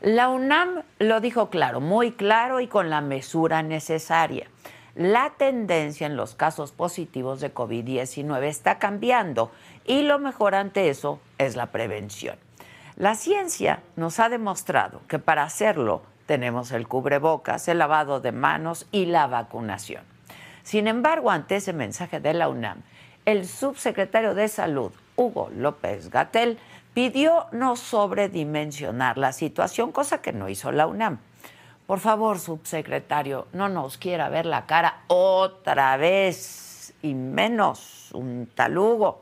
La UNAM lo dijo claro, muy claro y con la mesura necesaria. La tendencia en los casos positivos de COVID-19 está cambiando y lo mejor ante eso es la prevención. La ciencia nos ha demostrado que para hacerlo tenemos el cubrebocas, el lavado de manos y la vacunación. Sin embargo, ante ese mensaje de la UNAM, el subsecretario de Salud, Hugo López Gatel, pidió no sobredimensionar la situación, cosa que no hizo la UNAM. Por favor, subsecretario, no nos quiera ver la cara otra vez y menos un talugo.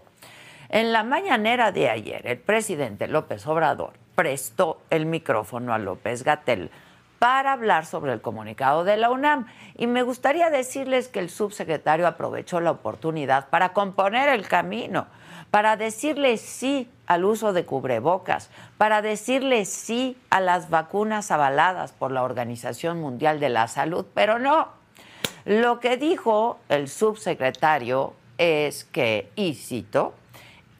En la mañanera de ayer, el presidente López Obrador prestó el micrófono a López Gatel para hablar sobre el comunicado de la UNAM. Y me gustaría decirles que el subsecretario aprovechó la oportunidad para componer el camino para decirle sí al uso de cubrebocas, para decirle sí a las vacunas avaladas por la Organización Mundial de la Salud, pero no. Lo que dijo el subsecretario es que, y cito,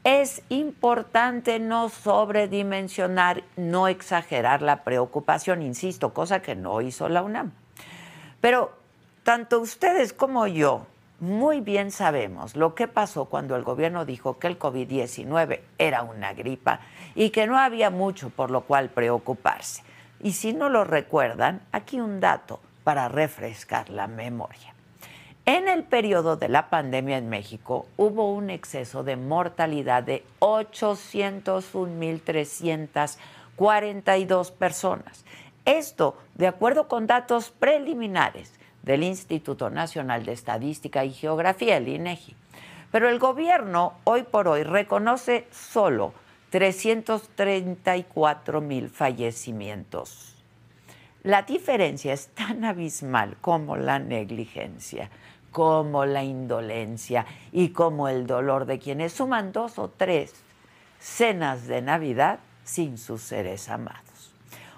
es importante no sobredimensionar, no exagerar la preocupación, insisto, cosa que no hizo la UNAM. Pero tanto ustedes como yo muy bien sabemos lo que pasó cuando el gobierno dijo que el COVID-19 era una gripa y que no había mucho por lo cual preocuparse. Y si no lo recuerdan, aquí un dato para refrescar la memoria. En el periodo de la pandemia en México hubo un exceso de mortalidad de 801.342 personas. Esto, de acuerdo con datos preliminares del Instituto Nacional de Estadística y Geografía, el INEGI. Pero el gobierno hoy por hoy reconoce solo 334 mil fallecimientos. La diferencia es tan abismal como la negligencia, como la indolencia y como el dolor de quienes suman dos o tres cenas de Navidad sin sus seres amados.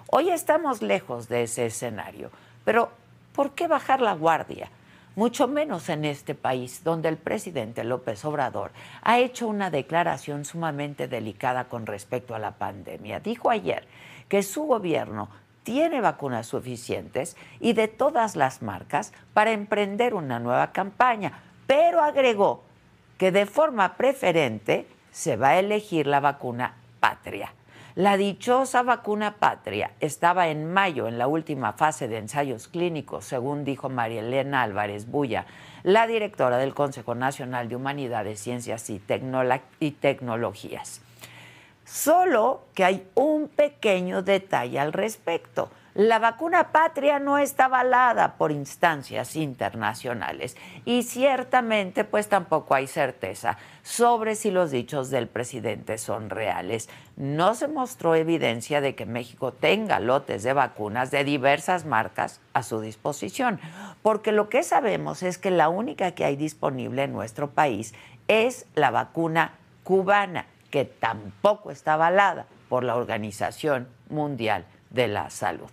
Hoy estamos lejos de ese escenario, pero ¿Por qué bajar la guardia? Mucho menos en este país, donde el presidente López Obrador ha hecho una declaración sumamente delicada con respecto a la pandemia. Dijo ayer que su gobierno tiene vacunas suficientes y de todas las marcas para emprender una nueva campaña, pero agregó que de forma preferente se va a elegir la vacuna patria. La dichosa vacuna patria estaba en mayo en la última fase de ensayos clínicos, según dijo María Elena Álvarez Bulla, la directora del Consejo Nacional de Humanidades, Ciencias y, y Tecnologías. Solo que hay un pequeño detalle al respecto. La vacuna patria no está avalada por instancias internacionales y ciertamente pues tampoco hay certeza sobre si los dichos del presidente son reales. No se mostró evidencia de que México tenga lotes de vacunas de diversas marcas a su disposición, porque lo que sabemos es que la única que hay disponible en nuestro país es la vacuna cubana, que tampoco está avalada por la Organización Mundial de la Salud.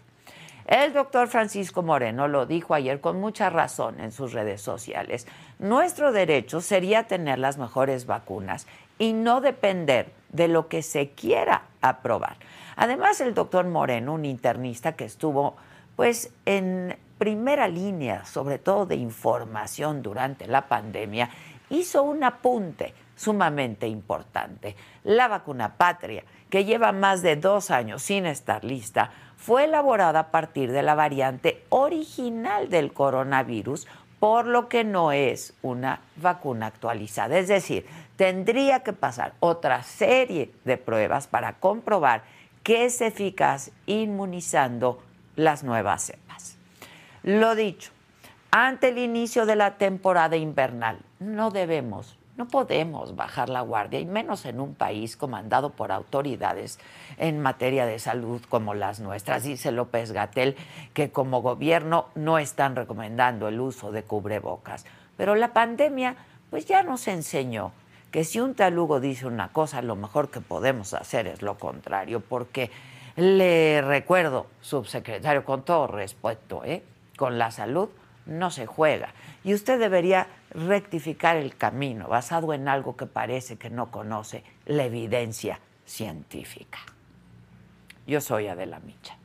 El doctor Francisco Moreno lo dijo ayer con mucha razón en sus redes sociales. Nuestro derecho sería tener las mejores vacunas y no depender de lo que se quiera aprobar. Además, el doctor Moreno, un internista que estuvo pues en primera línea, sobre todo de información durante la pandemia, hizo un apunte sumamente importante. La vacuna patria, que lleva más de dos años sin estar lista, fue elaborada a partir de la variante original del coronavirus, por lo que no es una vacuna actualizada. Es decir, tendría que pasar otra serie de pruebas para comprobar que es eficaz inmunizando las nuevas cepas. Lo dicho, ante el inicio de la temporada invernal, no debemos No podemos bajar la guardia, y menos en un país comandado por autoridades en materia de salud como las nuestras. Dice López Gatel que como gobierno no están recomendando el uso de cubrebocas. Pero la pandemia pues ya nos enseñó que si un talugo dice una cosa, lo mejor que podemos hacer es lo contrario, porque le recuerdo, subsecretario, con todo respeto, ¿eh? con la salud no se juega. Y usted debería rectificar el camino basado en algo que parece que no conoce, la evidencia científica. Yo soy Adela Micha.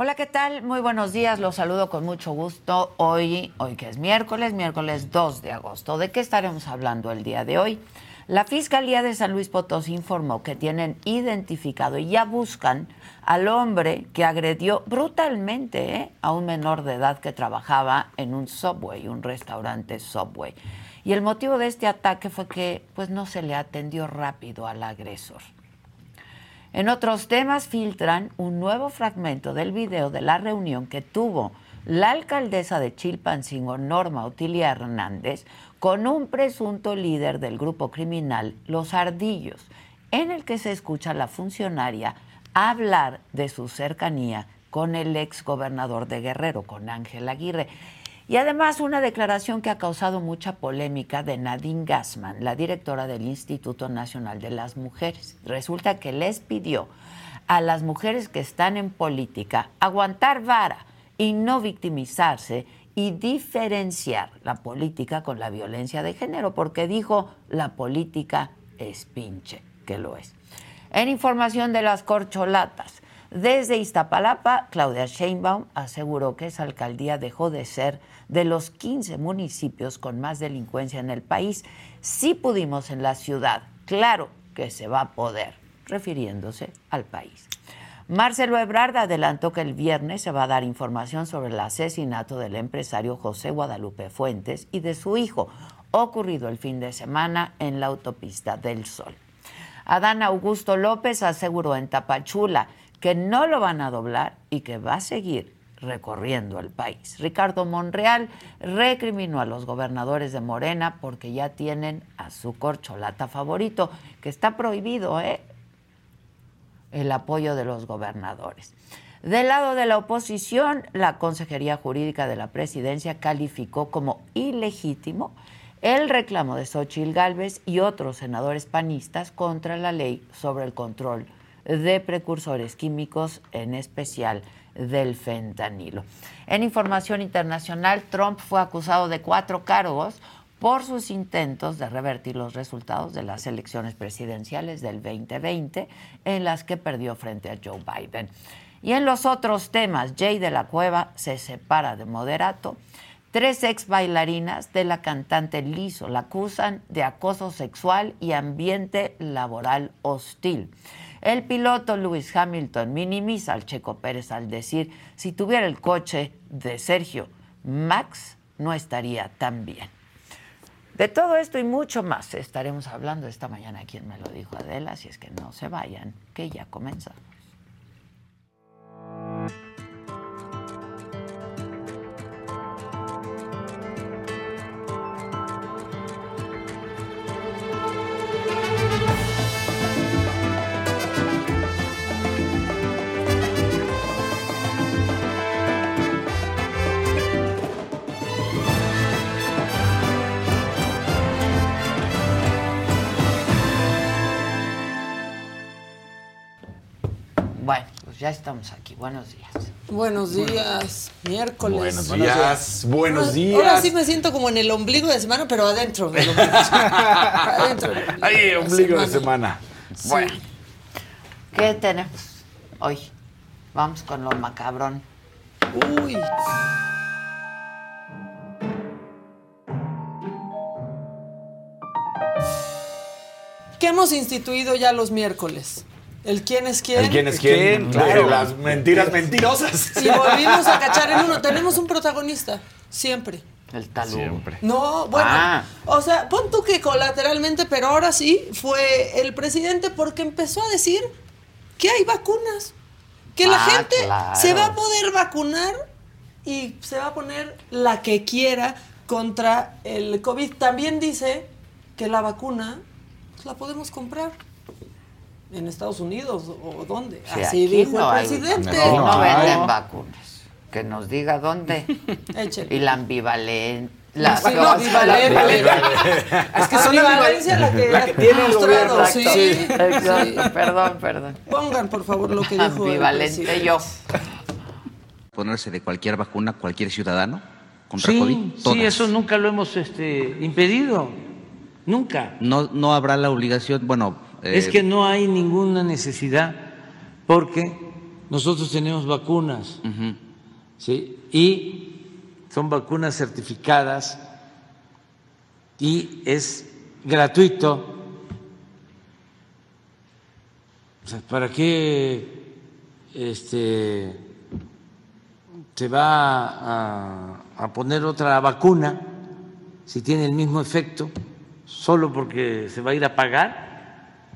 Hola, ¿qué tal? Muy buenos días, los saludo con mucho gusto. Hoy, hoy que es miércoles, miércoles 2 de agosto. ¿De qué estaremos hablando el día de hoy? La Fiscalía de San Luis Potosí informó que tienen identificado y ya buscan al hombre que agredió brutalmente ¿eh? a un menor de edad que trabajaba en un Subway, un restaurante Subway. Y el motivo de este ataque fue que pues no se le atendió rápido al agresor. En otros temas filtran un nuevo fragmento del video de la reunión que tuvo la alcaldesa de Chilpancingo, Norma Otilia Hernández, con un presunto líder del grupo criminal Los Ardillos, en el que se escucha a la funcionaria hablar de su cercanía con el ex gobernador de Guerrero, con Ángel Aguirre. Y además una declaración que ha causado mucha polémica de Nadine Gassman, la directora del Instituto Nacional de las Mujeres. Resulta que les pidió a las mujeres que están en política aguantar vara y no victimizarse y diferenciar la política con la violencia de género, porque dijo la política es pinche, que lo es. En información de las corcholatas, desde Iztapalapa, Claudia Sheinbaum aseguró que esa alcaldía dejó de ser de los 15 municipios con más delincuencia en el país. Sí pudimos en la ciudad, claro que se va a poder, refiriéndose al país. Marcelo Ebrard adelantó que el viernes se va a dar información sobre el asesinato del empresario José Guadalupe Fuentes y de su hijo, ocurrido el fin de semana en la autopista del Sol. Adán Augusto López aseguró en Tapachula que no lo van a doblar y que va a seguir recorriendo el país. Ricardo Monreal recriminó a los gobernadores de Morena porque ya tienen a su corcholata favorito, que está prohibido, ¿eh? El apoyo de los gobernadores. Del lado de la oposición, la Consejería Jurídica de la Presidencia calificó como ilegítimo el reclamo de Xochitl Gálvez y otros senadores panistas contra la ley sobre el control de precursores químicos, en especial del fentanilo. En información internacional, Trump fue acusado de cuatro cargos por sus intentos de revertir los resultados de las elecciones presidenciales del 2020, en las que perdió frente a Joe Biden. Y en los otros temas, Jay de la Cueva se separa de Moderato. Tres ex bailarinas de la cantante Lizo la acusan de acoso sexual y ambiente laboral hostil. El piloto Lewis Hamilton minimiza al Checo Pérez al decir, si tuviera el coche de Sergio, Max no estaría tan bien. De todo esto y mucho más estaremos hablando esta mañana. Quien me lo dijo Adela, si es que no se vayan, que ya comenzamos. Ya estamos aquí. Buenos días. Buenos días, miércoles. Buenos días, buenos días. Ahora sí me siento como en el ombligo de semana, pero adentro del ombligo. adentro. Ahí, ombligo de semana. Bueno, ¿qué tenemos hoy? Vamos con lo macabrón. Uy. ¿Qué hemos instituido ya los miércoles? ¿El quién es quién? El quién es quién, claro. Las mentiras mentirosas. Y volvimos a cachar en uno. Tenemos un protagonista, siempre. El talú. Siempre. No, bueno. Ah. O sea, pon tú que colateralmente, pero ahora sí fue el presidente porque empezó a decir que hay vacunas. que la Ah, gente claro. se va a poder vacunar y se va a poner la que quiera contra el COVID. También dice que la vacuna pues, la podemos comprar en Estados Unidos o dónde. Sí, Así dijo no el presidente. no, venden vacunas. Que nos diga dónde. Échale. y la ambivalente. La, Sí, la ambivalente. Es que son la violencia la que, La que tiene el gobierno. sí, Exacto. sí. Perdón, perdón. Pongan, por favor, lo que dijo el Ambivalente yo. ponerse de cualquier vacuna cualquier ciudadano contra Sí, COVID? sí, eso nunca lo hemos este, impedido, nunca. No, no habrá la obligación, bueno, eh, Es que no hay ninguna necesidad porque nosotros tenemos vacunas. ¿sí? Y son vacunas certificadas y es gratuito. O sea, ¿para qué este, se va a, a poner otra vacuna si tiene el mismo efecto solo porque se va a ir a pagar?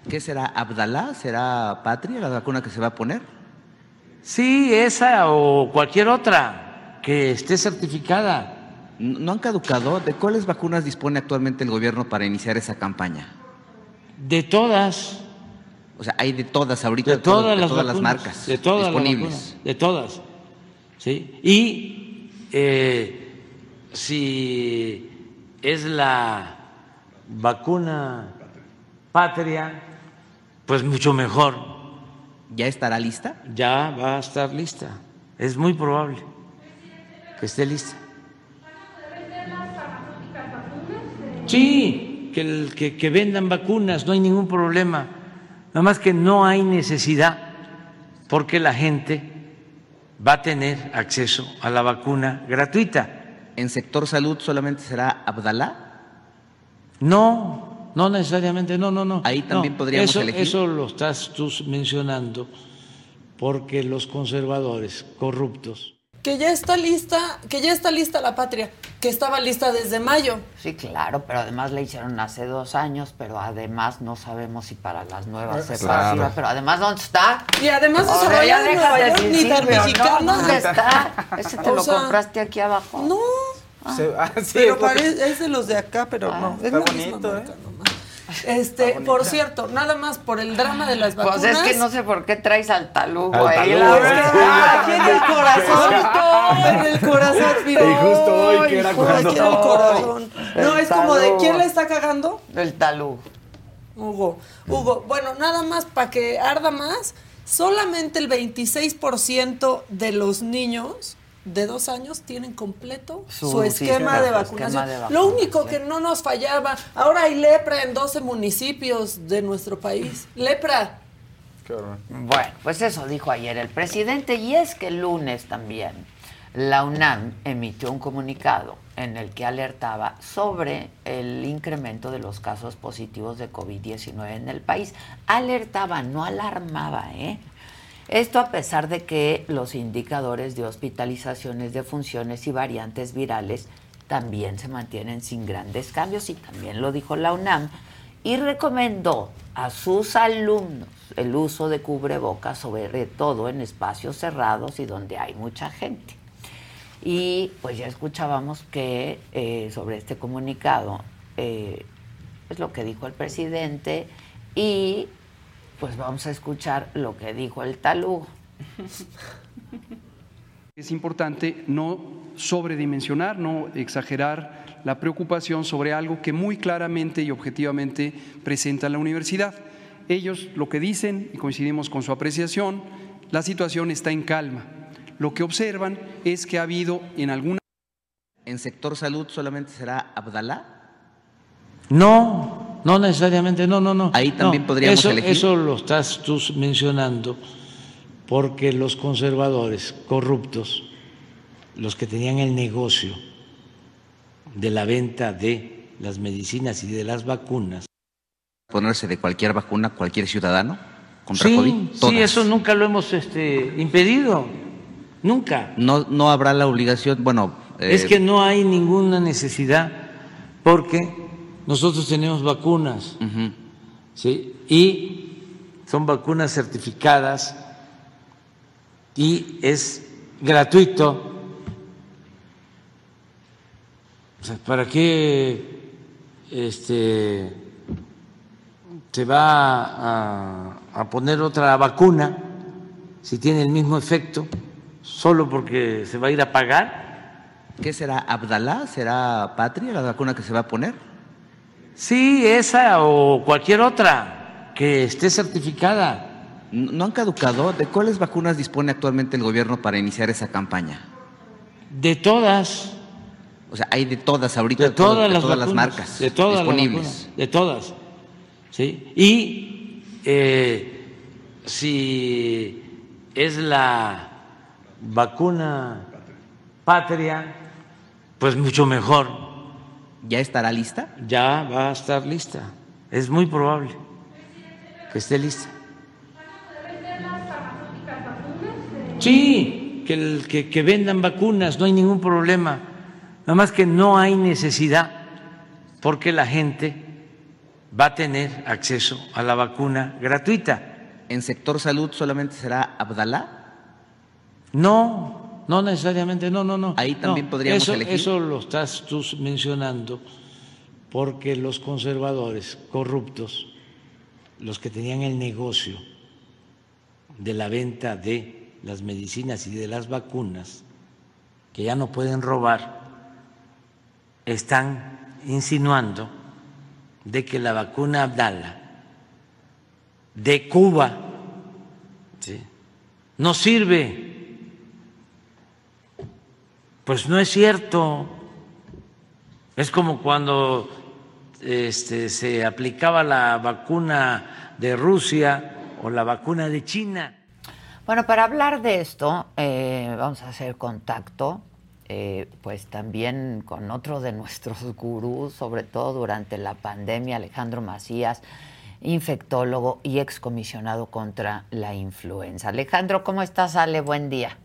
¿Qué será? ¿Abdalá? ¿Será Patria la vacuna que se va a poner? Sí, esa o cualquier otra que esté certificada. ¿No han caducado? ¿De cuáles vacunas dispone actualmente el gobierno para iniciar esa campaña? De todas, O sea, hay de todas ahorita, de todas, de las, todas las vacunas, marcas de todas las disponibles. vacunas, de todas, sí. Y eh, si es la vacuna patria, pues mucho mejor. ¿Ya estará lista? Ya va a estar lista. Es muy probable que esté lista. Sí, que, el- que, que vendan vacunas, no hay ningún problema. Nada más que no hay necesidad porque la gente va a tener acceso a la vacuna gratuita. ¿En sector salud solamente será Abdalá? No, no necesariamente, no, no, no. Ahí también No, podríamos eso, elegir. Eso lo estás tú mencionando porque los conservadores corruptos Que ya está lista, que ya está lista la patria, que estaba lista desde mayo. Sí, claro, pero además la hicieron hace dos años, pero además no sabemos si para las nuevas cepas Claro. iba, pero además ¿dónde está? Y además O sea, ya deja Nueva de decir ni tan no, mexicano. ¿Dónde está? Ese te O lo sea, compraste aquí abajo. No, Se- ah, sí, pero parece, es de los de acá, pero Ah, no. Es está bonito, marca ¿eh? Este, por cierto, nada más por el drama de las vacunas. Pues es que no sé por qué traes al talugo Al ahí. talugo. Aquí en el corazón, en el corazón, mira. Y justo hoy que era cuando- Aquí en el corazón. No, El es como de quién la está cagando. El talugo. Hugo, Hugo, bueno, nada más para que arda más, solamente el 26% de los niños de dos años tienen completo su, Su esquema, de vacunación. esquema de Lo único que no nos fallaba, ahora hay lepra en 12 municipios de nuestro país. Lepra. Qué horror. Bueno, pues eso dijo ayer el presidente y es que el lunes también la UNAM emitió un comunicado en el que alertaba sobre el incremento de los casos positivos de COVID-19 en el país. Alertaba, no alarmaba, ¿eh? Esto a pesar de que los indicadores de hospitalizaciones, de funciones y variantes virales también se mantienen sin grandes cambios y también lo dijo la UNAM y recomendó a sus alumnos el uso de cubrebocas, sobre todo en espacios cerrados y donde hay mucha gente. Y pues ya escuchábamos que eh, sobre este comunicado eh, es lo que dijo el presidente y pues vamos a escuchar lo que dijo el talugo. Es importante no sobredimensionar, no exagerar la preocupación sobre algo que muy claramente y objetivamente presenta la universidad. Ellos lo que dicen, y coincidimos con su apreciación, la situación está en calma. Lo que observan es que ha habido en alguna ¿En sector salud solamente será Abdalá? No, no necesariamente, no, no, no. Ahí también No, podríamos eso, elegir. Eso lo estás tú mencionando porque los conservadores corruptos, los que tenían el negocio de la venta de las medicinas y de las vacunas. ¿Ponerse de cualquier vacuna cualquier ciudadano contra Sí, COVID? sí, Todas. eso nunca lo hemos este, impedido, nunca. No, no habrá la obligación, bueno, eh, Es que no hay ninguna necesidad porque nosotros tenemos vacunas. ¿sí? Y son vacunas certificadas y es gratuito. ¿Para qué este, se va a, poner otra vacuna si tiene el mismo efecto solo porque se va a ir a pagar? ¿Qué será? ¿Abdalá? ¿Será Patria la vacuna que se va a poner? Sí, esa o cualquier otra que esté certificada. ¿No han caducado? ¿De cuáles vacunas dispone actualmente el gobierno para iniciar esa campaña? De todas. O sea, hay de todas ahorita, de todas, las, todas las marcas de todas disponibles. de todas. ¿sí? Y eh, si es la vacuna patria, pues mucho mejor. ¿Ya estará lista? Ya va a estar lista. Es muy probable que esté lista. Sí, que, que, vendan vacunas, no hay ningún problema. Nada más que no hay necesidad porque la gente va a tener acceso a la vacuna gratuita. ¿En sector salud solamente será Abdalá? No, no necesariamente, no, no, no. Ahí también podríamos eso, elegir. Eso lo estás tú mencionando porque los conservadores corruptos, los que tenían el negocio de la venta de las medicinas y de las vacunas, que ya no pueden robar, están insinuando de que la vacuna Abdala de Cuba no sirve. Pues no es cierto. Es como cuando este, se aplicaba la vacuna de Rusia o la vacuna de China. Bueno, para hablar de esto, eh, vamos a hacer contacto, eh, pues también con otro de nuestros gurús, sobre todo durante la pandemia, Alejandro Macías, infectólogo y excomisionado contra la influenza. Alejandro, ¿cómo estás, Ale? Buen día.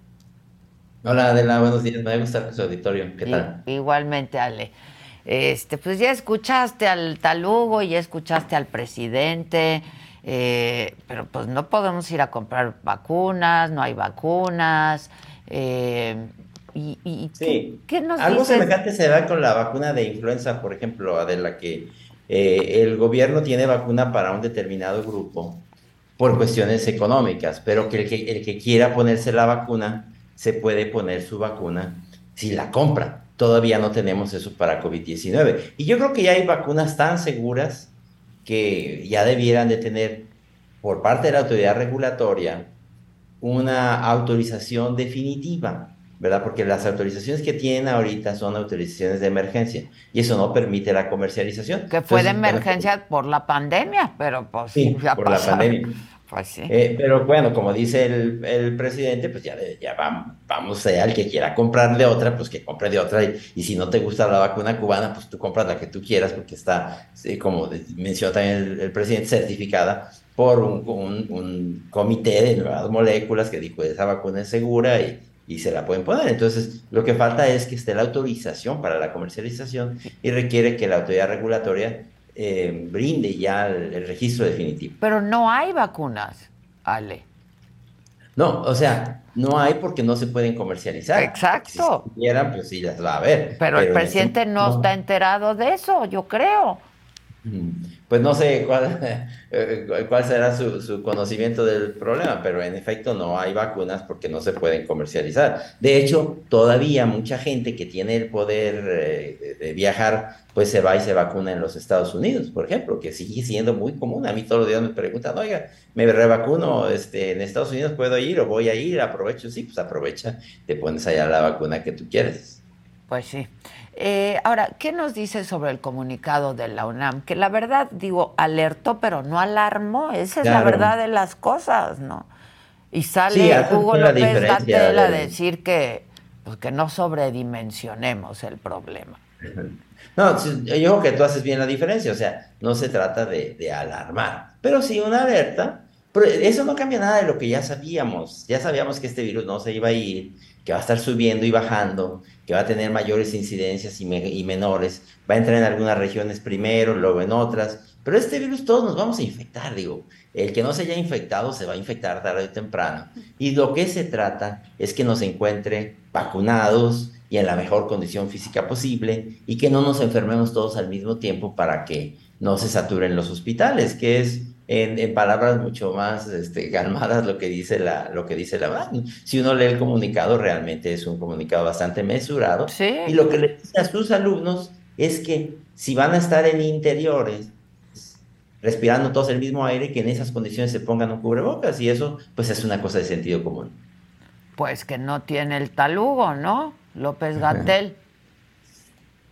Hola, Adela, buenos días. Me gusta estar su auditorio. ¿Qué tal? igualmente, Ale. Este, pues ya escuchaste al talugo, ya escuchaste al presidente. Eh, pero pues no podemos ir a comprar vacunas, no hay vacunas. Eh, y, sí. ¿qué, nos Algo semejante se da con la vacuna de influenza, por ejemplo, de la que eh, el gobierno tiene vacuna para un determinado grupo por cuestiones económicas, pero que el, que el que quiera ponerse la vacuna se puede poner su vacuna si la compra. Todavía no tenemos eso para COVID-19. Y yo creo que ya hay vacunas tan seguras que ya debieran de tener por parte de la autoridad regulatoria una autorización definitiva, ¿verdad? Porque las autorizaciones que tienen ahorita son autorizaciones de emergencia y eso no permite la comercialización. Que fue de emergencia por la pandemia, pero pues sí, por la pandemia. Pues. Eh, pero bueno, como dice el, presidente, pues ya, vamos, vamos allá, el que quiera comprar de otra, pues que compre de otra. Y, si no te gusta la vacuna cubana, pues tú compras la que tú quieras, porque está, como mencionó también el, presidente, certificada por un, un, comité de nuevas moléculas que dijo esa vacuna es segura y, y se la pueden poner. Entonces, lo que falta es que esté la autorización para la comercialización y requiere que la autoridad regulatoria eh, brinde ya el, registro definitivo. Pero no hay vacunas, Ale. No, o sea, no hay porque no se pueden comercializar. Exacto. Si quieran, pues sí las va a haber. Pero, el presidente no, está enterado de eso, yo creo. Pues no sé cuál, eh, cuál será su, conocimiento del problema, pero en efecto no hay vacunas porque no se pueden comercializar. De hecho, todavía mucha gente que tiene el poder eh, de, viajar, pues se va y se vacuna en los Estados Unidos, por ejemplo, que sigue siendo muy común. A mí todos los días me preguntan, oiga, me revacuno, este, en Estados Unidos puedo ir o voy a ir, aprovecho, sí, pues aprovecha, te pones allá la vacuna que tú quieres. Pues sí. Eh, ahora, ¿qué nos dice sobre el comunicado de la UNAM? Que la verdad, digo, alertó, pero no alarmó. Esa es la verdad de las cosas, ¿no? Y sale Hugo López Gatel a decir que, pues, que no sobredimensionemos el problema. No, yo creo que tú haces bien la diferencia, o sea, no se trata de, de alarmar, pero sí una alerta. Pero eso no cambia nada de lo que ya sabíamos. Ya sabíamos que este virus no se iba a ir, que va a estar subiendo y bajando, que va a tener mayores incidencias y, menores, va a entrar en algunas regiones primero, luego en otras, pero este virus todos nos vamos a infectar, digo. El que no se haya infectado se va a infectar tarde o temprano. Y lo que se trata es que nos encuentre vacunados y en la mejor condición física posible y que no nos enfermemos todos al mismo tiempo para que no se saturen los hospitales, que es en, palabras mucho más este, calmadas lo que dice la lo que dice la Si uno lee el comunicado, realmente es un comunicado bastante mesurado. Y lo que le dice a sus alumnos es que si van a estar en interiores, respirando todos el mismo aire, que en esas condiciones se pongan un cubrebocas y eso pues es una cosa de sentido común. Pues que no tiene el talugo, ¿no? López Gatel.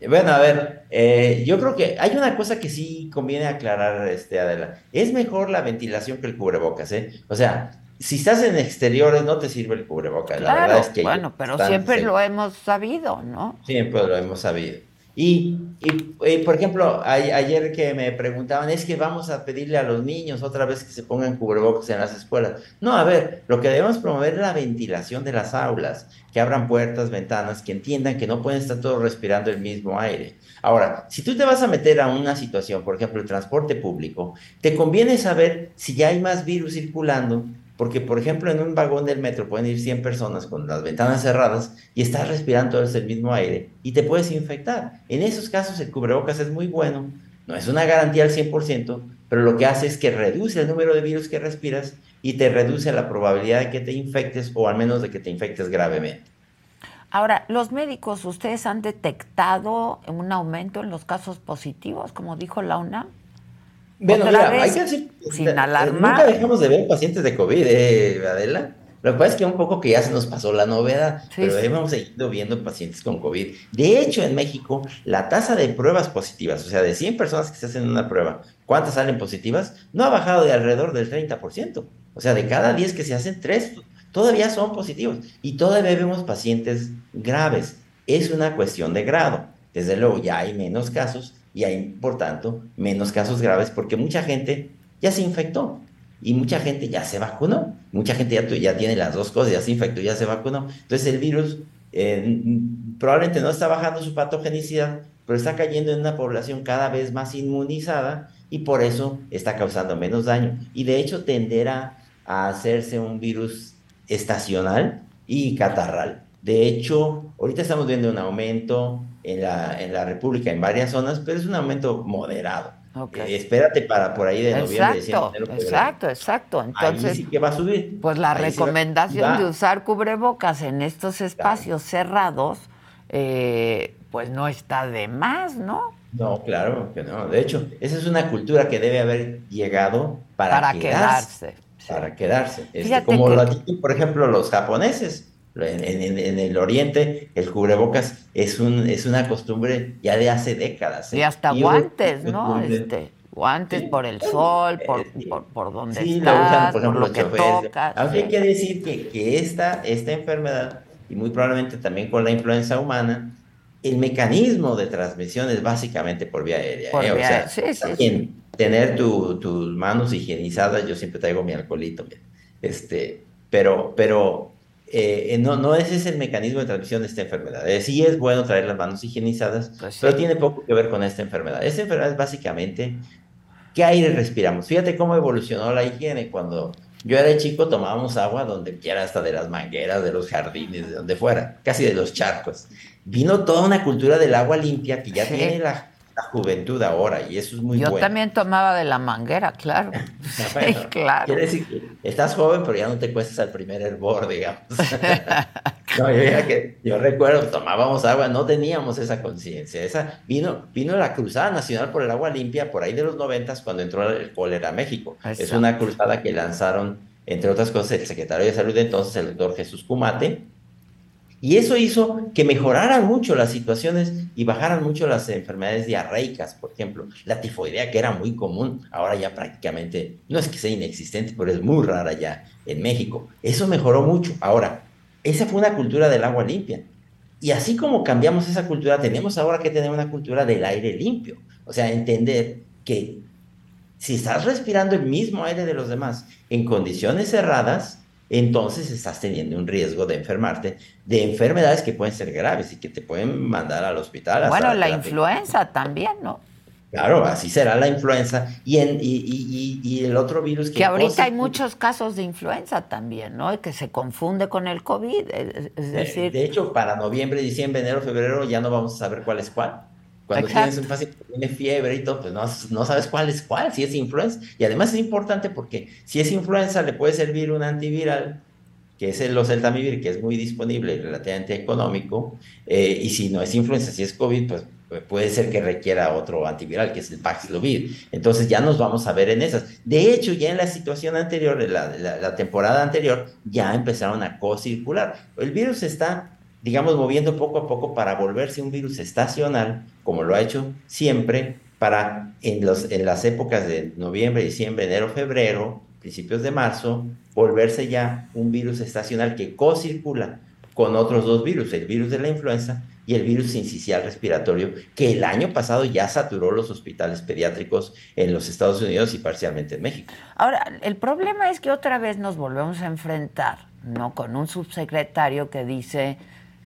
Bueno, a ver, eh, yo creo que hay una cosa que sí conviene aclarar, este, Adela. Es mejor la ventilación que el cubrebocas, ¿eh? O sea, si estás en exteriores no te sirve el cubrebocas. la verdad es que bueno, pero siempre lo hemos sabido, ¿no? Siempre lo hemos sabido. Y, y, por ejemplo, ayer que me preguntaban, es que vamos a pedirle a los niños otra vez que se pongan cubrebocas en las escuelas. No, a ver, lo que debemos promover es la ventilación de las aulas, que abran puertas, ventanas, que entiendan que no pueden estar todos respirando el mismo aire. Ahora, si tú te vas a meter a una situación, por ejemplo, el transporte público, te conviene saber si ya hay más virus circulando porque, por ejemplo, en un vagón del metro pueden ir 100 personas con las ventanas cerradas y estás respirando todo el mismo aire y te puedes infectar. En esos casos el cubrebocas es muy bueno, no es una garantía al 100%, pero lo que hace es que reduce el número de virus que respiras y te reduce la probabilidad de que te infectes o al menos de que te infectes gravemente. Ahora, los médicos, ¿ustedes han detectado un aumento en los casos positivos, como dijo la UNAM? Bueno, mira, hay que decir, sin alarmar. Nunca dejamos de ver pacientes de COVID, ¿eh, Adela? Lo que pasa es que un poco que ya se nos pasó la novedad, pero hemos seguido viendo pacientes con COVID. De hecho, en México, la tasa de pruebas positivas, o sea, de 100 personas que se hacen una prueba, ¿cuántas salen positivas? No ha bajado de alrededor del 30%. O sea, de cada 10 que se hacen, 3 todavía son positivos. Y todavía vemos pacientes graves. Es una cuestión de grado. Desde luego, ya hay menos casos, y hay, por tanto, menos casos graves porque mucha gente ya se infectó y mucha gente ya se vacunó. Mucha gente ya, ya tiene las dos cosas, ya se infectó, ya se vacunó. Entonces el virus eh, probablemente no está bajando su patogenicidad, pero está cayendo en una población cada vez más inmunizada y por eso está causando menos daño. Y de hecho tenderá a hacerse un virus estacional y catarral. De hecho, ahorita estamos viendo un aumento en la, en la República en varias zonas, pero es un aumento moderado. Eh, espérate para por ahí de noviembre. Exacto, exacto, exacto. Entonces, sí que va a subir. Pues la recomendación de usar cubrebocas en estos espacios cerrados, eh, pues no está de más, ¿no? No, claro que no. De hecho, esa es una cultura que debe haber llegado para, quedarse. Para quedarse. Este, como lo dicen, por ejemplo, los japoneses en, el oriente, el cubrebocas es, un, es una costumbre ya de hace décadas. ¿eh? Y hasta guantes, ¿no? Este, guantes por el sol, por, eh, por, donde sí, estás, por, ejemplo, lo que tocas. Aunque hay que decir que, que esta, esta enfermedad, y muy probablemente también con la influenza humana, el mecanismo de transmisión es básicamente por vía aérea. ¿eh? o sea, sí, sí, tener tus manos higienizadas, yo siempre traigo mi alcoholito, este, pero, pero eh, eh, no, no ese es el mecanismo de transmisión de esta enfermedad. Eh, sí es bueno traer las manos higienizadas, pues pero tiene poco que ver con esta enfermedad. Esta enfermedad es básicamente qué aire respiramos. Fíjate cómo evolucionó la higiene. Cuando yo era chico tomábamos agua donde quiera, hasta de las mangueras, de los jardines, de donde fuera, casi de los charcos. Vino toda una cultura del agua limpia que ya tiene la la juventud ahora y eso es muy Yo bueno. Yo también tomaba de la manguera, claro. sí, claro. Quiere decir que estás joven, pero ya no te cuestas al primer hervor, digamos. no, yo, que, yo, recuerdo, tomábamos agua, no teníamos esa conciencia. Esa vino, vino la cruzada nacional por el agua limpia por ahí de los noventas cuando entró el cólera a México. Es una cruzada que lanzaron, entre otras cosas, el secretario de salud de entonces, el doctor Jesús Cumate, y eso hizo que mejoraran mucho las situaciones y bajaran mucho las enfermedades diarreicas, por ejemplo. La tifoidea, que era muy común, ahora ya prácticamente, no es que sea inexistente, pero es muy rara ya en México. Eso mejoró mucho. Ahora, esa fue una cultura del agua limpia. Y así como cambiamos esa cultura, tenemos ahora que tener una cultura del aire limpio. O sea, entender que si estás respirando el mismo aire de los demás en condiciones cerradas, entonces estás teniendo un riesgo de enfermarte de enfermedades que pueden ser graves y que te pueden mandar al hospital. Bueno, la influenza también, ¿no? Claro, así será la influenza. Y, en, y, y, el otro virus que... Que ahorita hay muchos casos de influenza también, ¿no? Y que se confunde con el COVID. Es decir... De, hecho, para noviembre, diciembre, enero, febrero ya no vamos a saber cuál es cuál. Cuando tienes un paciente que tiene fiebre y todo, pues no, no, sabes cuál es cuál, si es influenza. Y además es importante porque si es influenza le puede servir un antiviral, que es el oseltamivir, que es muy disponible y relativamente económico. Eh, y si no es influenza, si es COVID, pues pues, puede ser que requiera otro antiviral, que es el Paxlovid. Entonces ya nos vamos a ver en esas. De hecho, ya en la situación anterior, en la, temporada anterior, ya empezaron a co-circular. El virus está, digamos, moviendo poco a poco para volverse un virus estacional, como lo ha hecho siempre, para en, los, en las épocas de noviembre, diciembre, enero, febrero, principios de marzo, volverse ya un virus estacional que co-circula con otros dos virus, el virus de la influenza y el virus sincicial respiratorio, que el año pasado ya saturó los hospitales pediátricos en los Estados Unidos y parcialmente en México. Ahora, el problema es que otra vez nos volvemos a enfrentar, ¿no? Con un subsecretario que dice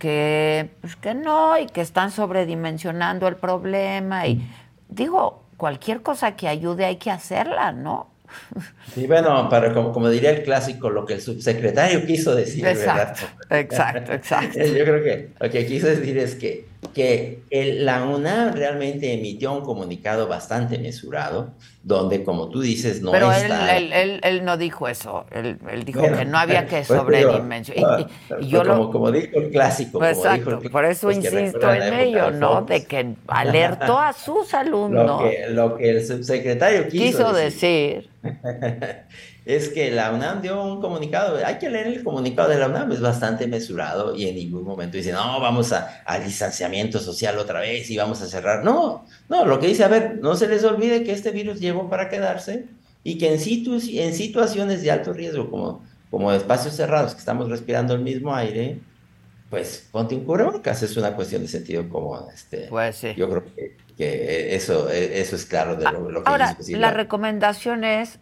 que, pues que no y que están sobredimensionando el problema y digo, cualquier cosa que ayude hay que hacerla, ¿no? Sí, bueno, para, como, como diría el clásico, lo que el subsecretario quiso decir, exacto, Exacto, exacto. Yo creo que lo que quiso decir es que, que la UNAM realmente emitió un comunicado bastante mesurado, donde, como tú dices, no Pero él, él, él, no dijo eso. Él, dijo que no había que pues, sobredimensionar. Yo como, como dijo el clásico. Exacto, por eso pues, insisto en ello, ¿no? De que alertó a sus alumnos. Lo que, lo que el subsecretario quiso, quiso decir. es que la UNAM dio un comunicado. Hay que leer el comunicado de la UNAM, es bastante mesurado y en ningún momento dice, no, vamos a, al distanciamiento social otra vez y vamos a cerrar. No, no, lo que dice, a ver, no se les olvide que este virus llegó para quedarse y que en, en situaciones de alto riesgo, como, como espacios cerrados, que estamos respirando el mismo aire, pues ponte un cubrebocas, es una cuestión de sentido común. Este, pues sí. Yo creo que, eso, eso es claro de lo, que Ahora, la recomendación es,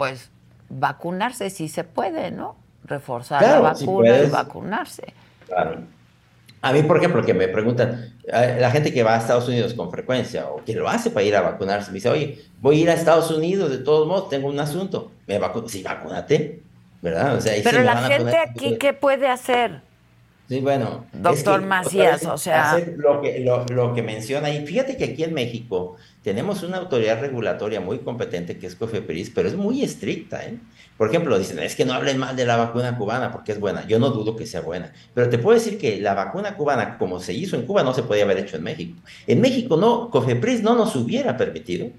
pues, vacunarse si se puede, ¿no? Reforzar la vacuna y vacunarse. Claro. A mí, por ejemplo, que me preguntan, la gente que va a Estados Unidos con frecuencia o que lo hace para ir a vacunarse, me dice, oye, voy a ir a Estados Unidos, de todos modos, tengo un asunto. Me vacuno. Sí, vacúnate, ¿verdad? O sea, Pero la gente aquí, ¿qué puede hacer? Sí, bueno. Doctor Macías, o sea. Lo que, lo, lo que menciona, y fíjate que aquí en México tenemos una autoridad regulatoria muy competente que es COFEPRIS, pero es muy estricta, ¿eh? Por ejemplo, dicen, es que no hablen mal de la vacuna cubana porque es buena. Yo no dudo que sea buena. Pero te puedo decir que la vacuna cubana, como se hizo en Cuba, no se podía haber hecho en México. En México no, COFEPRIS no nos hubiera permitido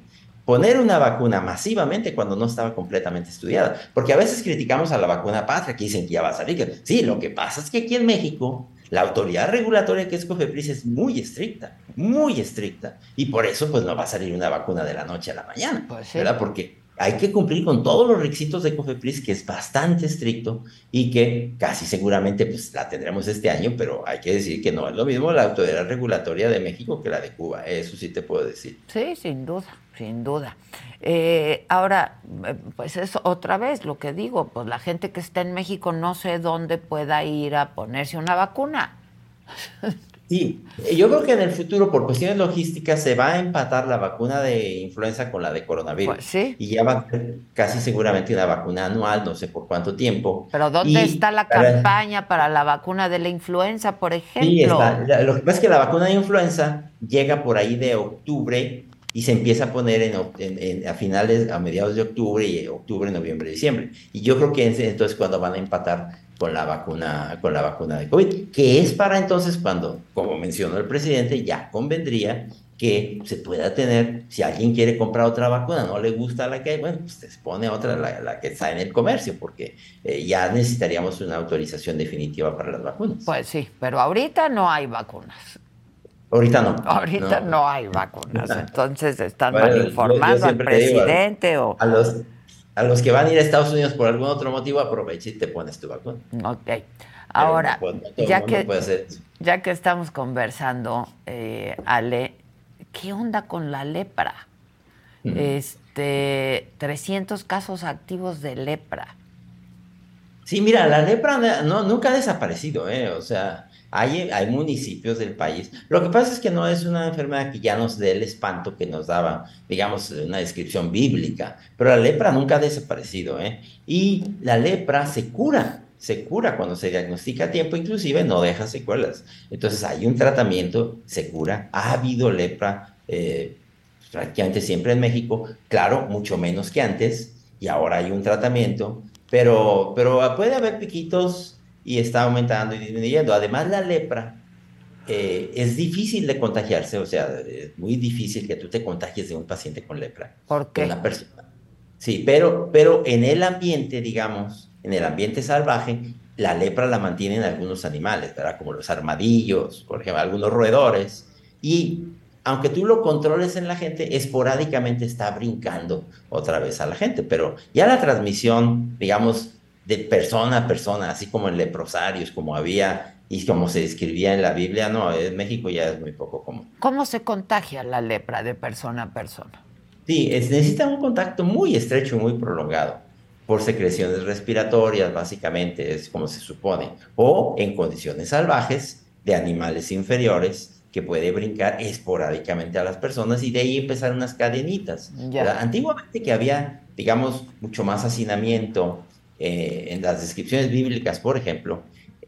poner una vacuna masivamente cuando no estaba completamente estudiada. Porque a veces criticamos a la vacuna patria, que dicen que ya va a salir. Sí, lo que pasa es que aquí en México la autoridad regulatoria que es COFEPRIS es muy estricta, muy estricta. Y por eso pues no va a salir una vacuna de la noche a la mañana, pues ¿verdad? Porque hay que cumplir con todos los requisitos de COFEPRIS, que es bastante estricto y que casi seguramente pues, la tendremos este año, pero hay que decir que no es lo mismo la autoridad regulatoria de México que la de Cuba. Eso sí te puedo decir. Sí, sin duda, sin duda. Eh, ahora, pues es otra vez lo que digo, pues la gente que está en México no sé dónde pueda ir a ponerse una vacuna. Sí, yo creo que en el futuro, por cuestiones logísticas, se va a empatar la vacuna de influenza con la de coronavirus. Pues sí. Y ya va a ser casi seguramente una vacuna anual, no sé por cuánto tiempo. Pero ¿dónde está la campaña para la vacuna de la influenza, por ejemplo? Sí, está. Lo que pasa es que la vacuna de influenza llega por ahí de octubre y se empieza a poner en, a finales, a mediados de octubre y octubre, noviembre, diciembre. Y yo creo que entonces cuando van a empatar con la vacuna, con la vacuna de COVID, que es para entonces cuando, como mencionó el presidente, ya convendría que se pueda tener, si alguien quiere comprar otra vacuna, no le gusta la que hay, bueno, pues se pone otra, la, que está en el comercio, porque eh, ya necesitaríamos una autorización definitiva para las vacunas. Pues sí, pero ahorita no hay vacunas. Ahorita no. Ahorita no, hay vacunas, entonces están mal informando al presidente o... A los, a los que van a ir a Estados Unidos por algún otro motivo, aprovecha y te pones tu vacuna. Ok. Ahora, ya, que, ya que estamos conversando, eh, Ale, ¿qué onda con la lepra? Este, 300 casos activos de lepra. Sí, mira, la lepra no, nunca ha desaparecido, ¿eh? O sea, hay, municipios del país. Lo que pasa es que no es una enfermedad que ya nos dé el espanto que nos daba, digamos, una descripción bíblica, pero la lepra nunca ha desaparecido, ¿eh? Y la lepra se cura, se cura cuando se diagnostica a tiempo, inclusive no deja secuelas. Entonces hay un tratamiento, se cura. Ha habido lepra eh, prácticamente siempre en México, claro, mucho menos que antes, y ahora hay un tratamiento, pero, pero puede haber piquitos y está aumentando y disminuyendo. Además, la lepra eh, es difícil de contagiarse, o sea, es muy difícil que tú te contagies de un paciente con lepra. ¿Por qué? Una persona. Sí, pero, pero en el ambiente, digamos, en el ambiente salvaje, la lepra la mantienen algunos animales, ¿verdad? Como los armadillos, por ejemplo, algunos roedores. Y aunque tú lo controles en la gente, esporádicamente está brincando otra vez a la gente. Pero ya la transmisión, digamos, de persona a persona, así como en leprosarios, como había y como se describía en la Biblia, no, en México ya es muy poco común. ¿Cómo se contagia la lepra de persona a persona? Sí, necesita un contacto muy estrecho y muy prolongado por secreciones respiratorias, básicamente, es como se supone, o en condiciones salvajes de animales inferiores que puede brincar esporádicamente a las personas y de ahí empezar unas cadenitas. Antiguamente que había, digamos, mucho más hacinamiento eh, en las descripciones bíblicas, por ejemplo,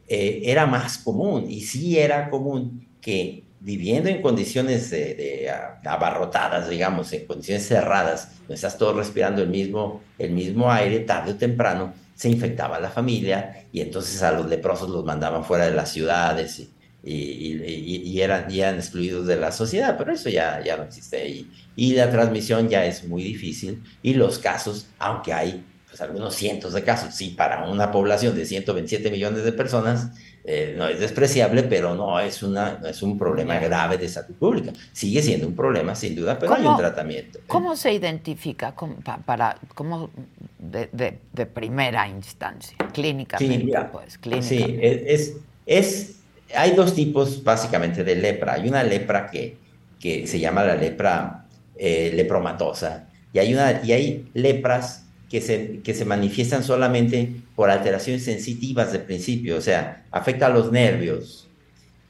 eh, era más común y sí era común que viviendo en condiciones de, abarrotadas, digamos, en condiciones cerradas, donde estás todo respirando el mismo, el mismo aire, tarde o temprano se infectaba la familia y entonces a los leprosos los mandaban fuera de las ciudades y, y, eran, eran, excluidos de la sociedad, pero eso ya, ya no existe y, y la transmisión ya es muy difícil y los casos, aunque hay pues, algunos cientos de casos, sí, para una población de 127 millones de personas, eh, no es despreciable, pero no es, una, no es un problema grave de salud pública. Sigue siendo un problema, sin duda, pero hay un tratamiento. ¿eh? ¿Cómo se identifica para, como de, de, primera instancia, clínicamente? Sí, pues, sí es, es, hay dos tipos básicamente de lepra. Hay una lepra que, que se llama la lepra eh, lepromatosa y hay, una, y hay lepras que se, que se manifiestan solamente por alteraciones sensitivas de principio, o sea, afecta a los nervios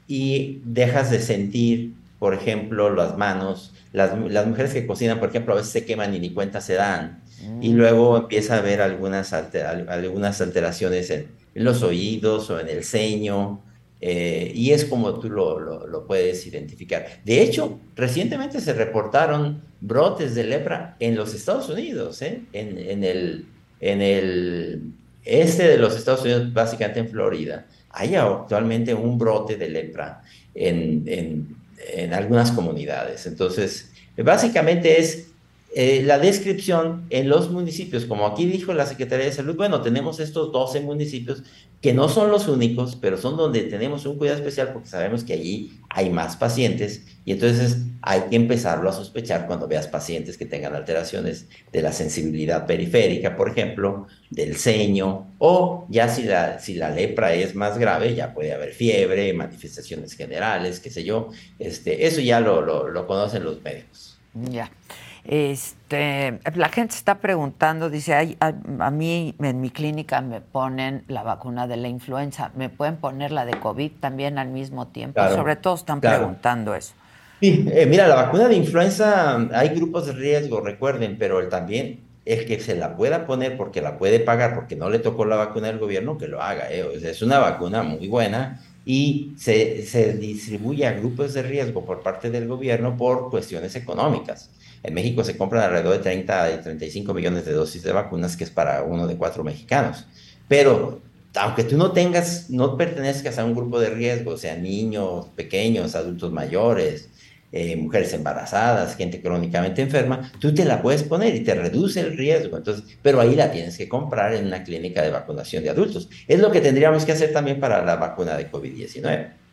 y dejas de sentir, por ejemplo, las manos. Las, las mujeres que cocinan, por ejemplo, a veces se queman y ni cuenta se dan. Y mm. luego empieza a haber algunas, algunas alteraciones en, en, los oídos o en el ceño. Eh, y es como tú lo, lo, puedes identificar. De hecho, recientemente se reportaron brotes de lepra en los Estados Unidos, ¿eh? en, en, el, en el este de los Estados Unidos, básicamente en Florida. Hay actualmente un brote de lepra en, en, en algunas comunidades. Entonces, básicamente es eh, la descripción en los municipios, como aquí dijo la Secretaría de Salud, bueno, tenemos estos 12 municipios que no son los únicos, pero son donde tenemos un cuidado especial porque sabemos que allí hay más pacientes y entonces hay que empezarlo a sospechar cuando veas pacientes que tengan alteraciones de la sensibilidad periférica, por ejemplo, del ceño, o ya si la, si la lepra es más grave, ya puede haber fiebre, manifestaciones generales, qué sé yo, este, eso ya lo, lo, conocen los médicos. Ya. Este, la gente está preguntando, dice, a, mí en mi clínica me ponen la vacuna de la influenza, ¿me pueden poner la de COVID también al mismo tiempo? Sobre todo están preguntando eso. Sí, eh, mira, la vacuna de influenza, hay grupos de riesgo, recuerden, pero también el que se la pueda poner porque la puede pagar, porque no le tocó la vacuna del gobierno, que lo haga. Eh. es una vacuna muy buena y se, se distribuye a grupos de riesgo por parte del gobierno por cuestiones económicas. En México se compran alrededor de 30 y 35 millones de dosis de vacunas, que es para uno de cuatro mexicanos. Pero aunque tú no tengas, no pertenezcas a un grupo de riesgo, sea, niños pequeños, adultos mayores, eh, mujeres embarazadas, gente crónicamente enferma, tú te la puedes poner y te reduce el riesgo. Entonces, pero ahí la tienes que comprar en una clínica de vacunación de adultos. Es lo que tendríamos que hacer también para la vacuna de COVID-19.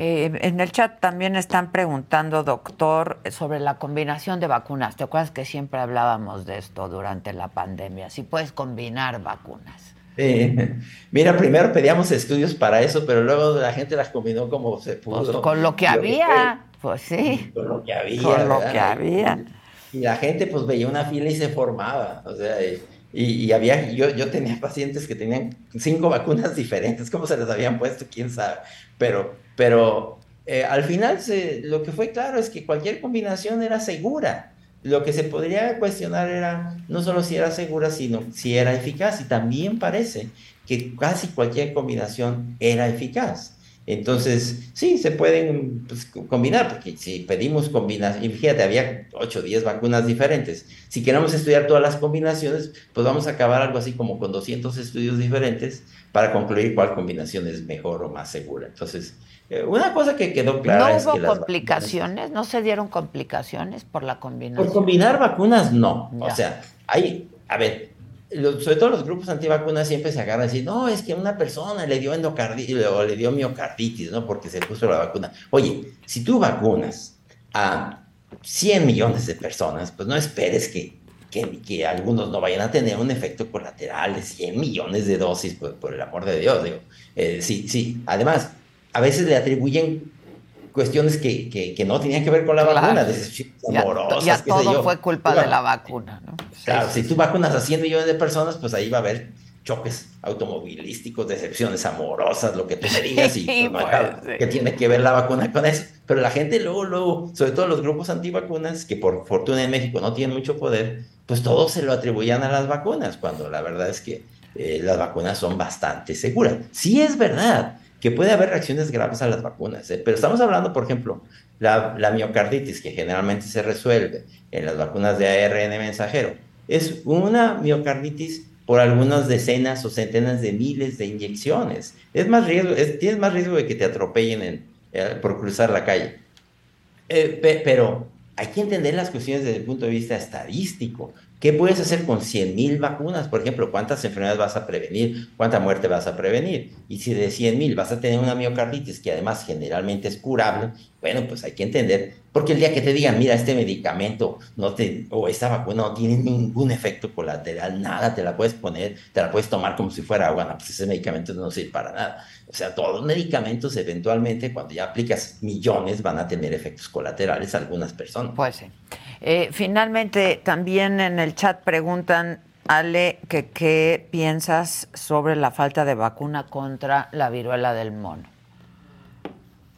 Eh, en el chat también están preguntando, doctor, sobre la combinación de vacunas. ¿Te acuerdas que siempre hablábamos de esto durante la pandemia? Si puedes combinar vacunas. Mira, primero pedíamos estudios para eso, pero luego la gente las combinó como se pudo. Pues con lo que había, pues sí. Con lo que había. Con lo que había. Y la gente pues veía una fila y se formaba. O sea, y, había, yo, yo tenía pacientes que tenían cinco vacunas diferentes, ¿cómo se les habían puesto? ¿Quién sabe? Pero, pero eh, al final se, lo que fue claro es que cualquier combinación era segura. Lo que se podría cuestionar era no solo si era segura, sino si era eficaz. Y también parece que casi cualquier combinación era eficaz. Entonces, sí, se pueden pues, combinar, porque si pedimos combinaciones, fíjate, había 8 o 10 vacunas diferentes. Si queremos estudiar todas las combinaciones, pues vamos a acabar algo así como con 200 estudios diferentes para concluir cuál combinación es mejor o más segura. Entonces, eh, una cosa que quedó clara ¿No es hubo que complicaciones? ¿No se dieron complicaciones por la combinación? Por combinar vacunas, no. O sea, hay, a ver, sobre todo los grupos antivacunas siempre se agarran y dicen, no, es que una persona le dio endocarditis o le dio miocarditis, ¿no? Porque se puso la vacuna. Oye, si tú vacunas a 100 millones de personas, pues no esperes que, que, que algunos no vayan a tener un efecto colateral de 100 millones de dosis, por, por el amor de Dios, digo. Eh, sí, sí. Además, a veces le atribuyen cuestiones que, que, no tenían que ver con la vacuna, amorosas. Ya, todo fue culpa de la vacuna, ¿no? Claro, si tú vacunas a 100 millones de personas, pues ahí va a haber choques automovilísticos, decepciones amorosas, lo que tú me digas, y pues, que tiene que ver la vacuna con eso. Pero la gente luego, luego, sobre todo los grupos antivacunas, que por fortuna en México no tienen mucho poder, pues todos se lo atribuían a las vacunas, cuando la verdad es que eh, las vacunas son bastante seguras. Sí es verdad que puede haber reacciones graves a las vacunas, ¿eh? pero estamos hablando, por ejemplo, la, la, miocarditis, que generalmente se resuelve en las vacunas de ARN mensajero, es una miocarditis por algunas decenas o centenas de miles de inyecciones. Es más riesgo, tienes más riesgo de que te atropellen en, eh, por cruzar la calle. Eh, pero hay que entender las cuestiones desde el punto de vista estadístico. ¿Qué puedes hacer con 100.000 vacunas? Por ejemplo, ¿cuántas enfermedades vas a prevenir? ¿Cuánta muerte vas a prevenir? Y si de 100.000 vas a tener una miocarditis que además generalmente es curable, bueno, pues hay que entender, porque el día que te digan, mira, este medicamento no te, o esta vacuna no tiene ningún efecto colateral, nada, te la puedes poner, te la puedes tomar como si fuera agua, no, pues ese medicamento no sirve para nada. O sea, todos los medicamentos eventualmente, cuando ya aplicas millones, van a tener efectos colaterales a algunas personas. Pues sí. Eh, finalmente, también en el chat preguntan, Ale, que qué piensas sobre la falta de vacuna contra la viruela del mono.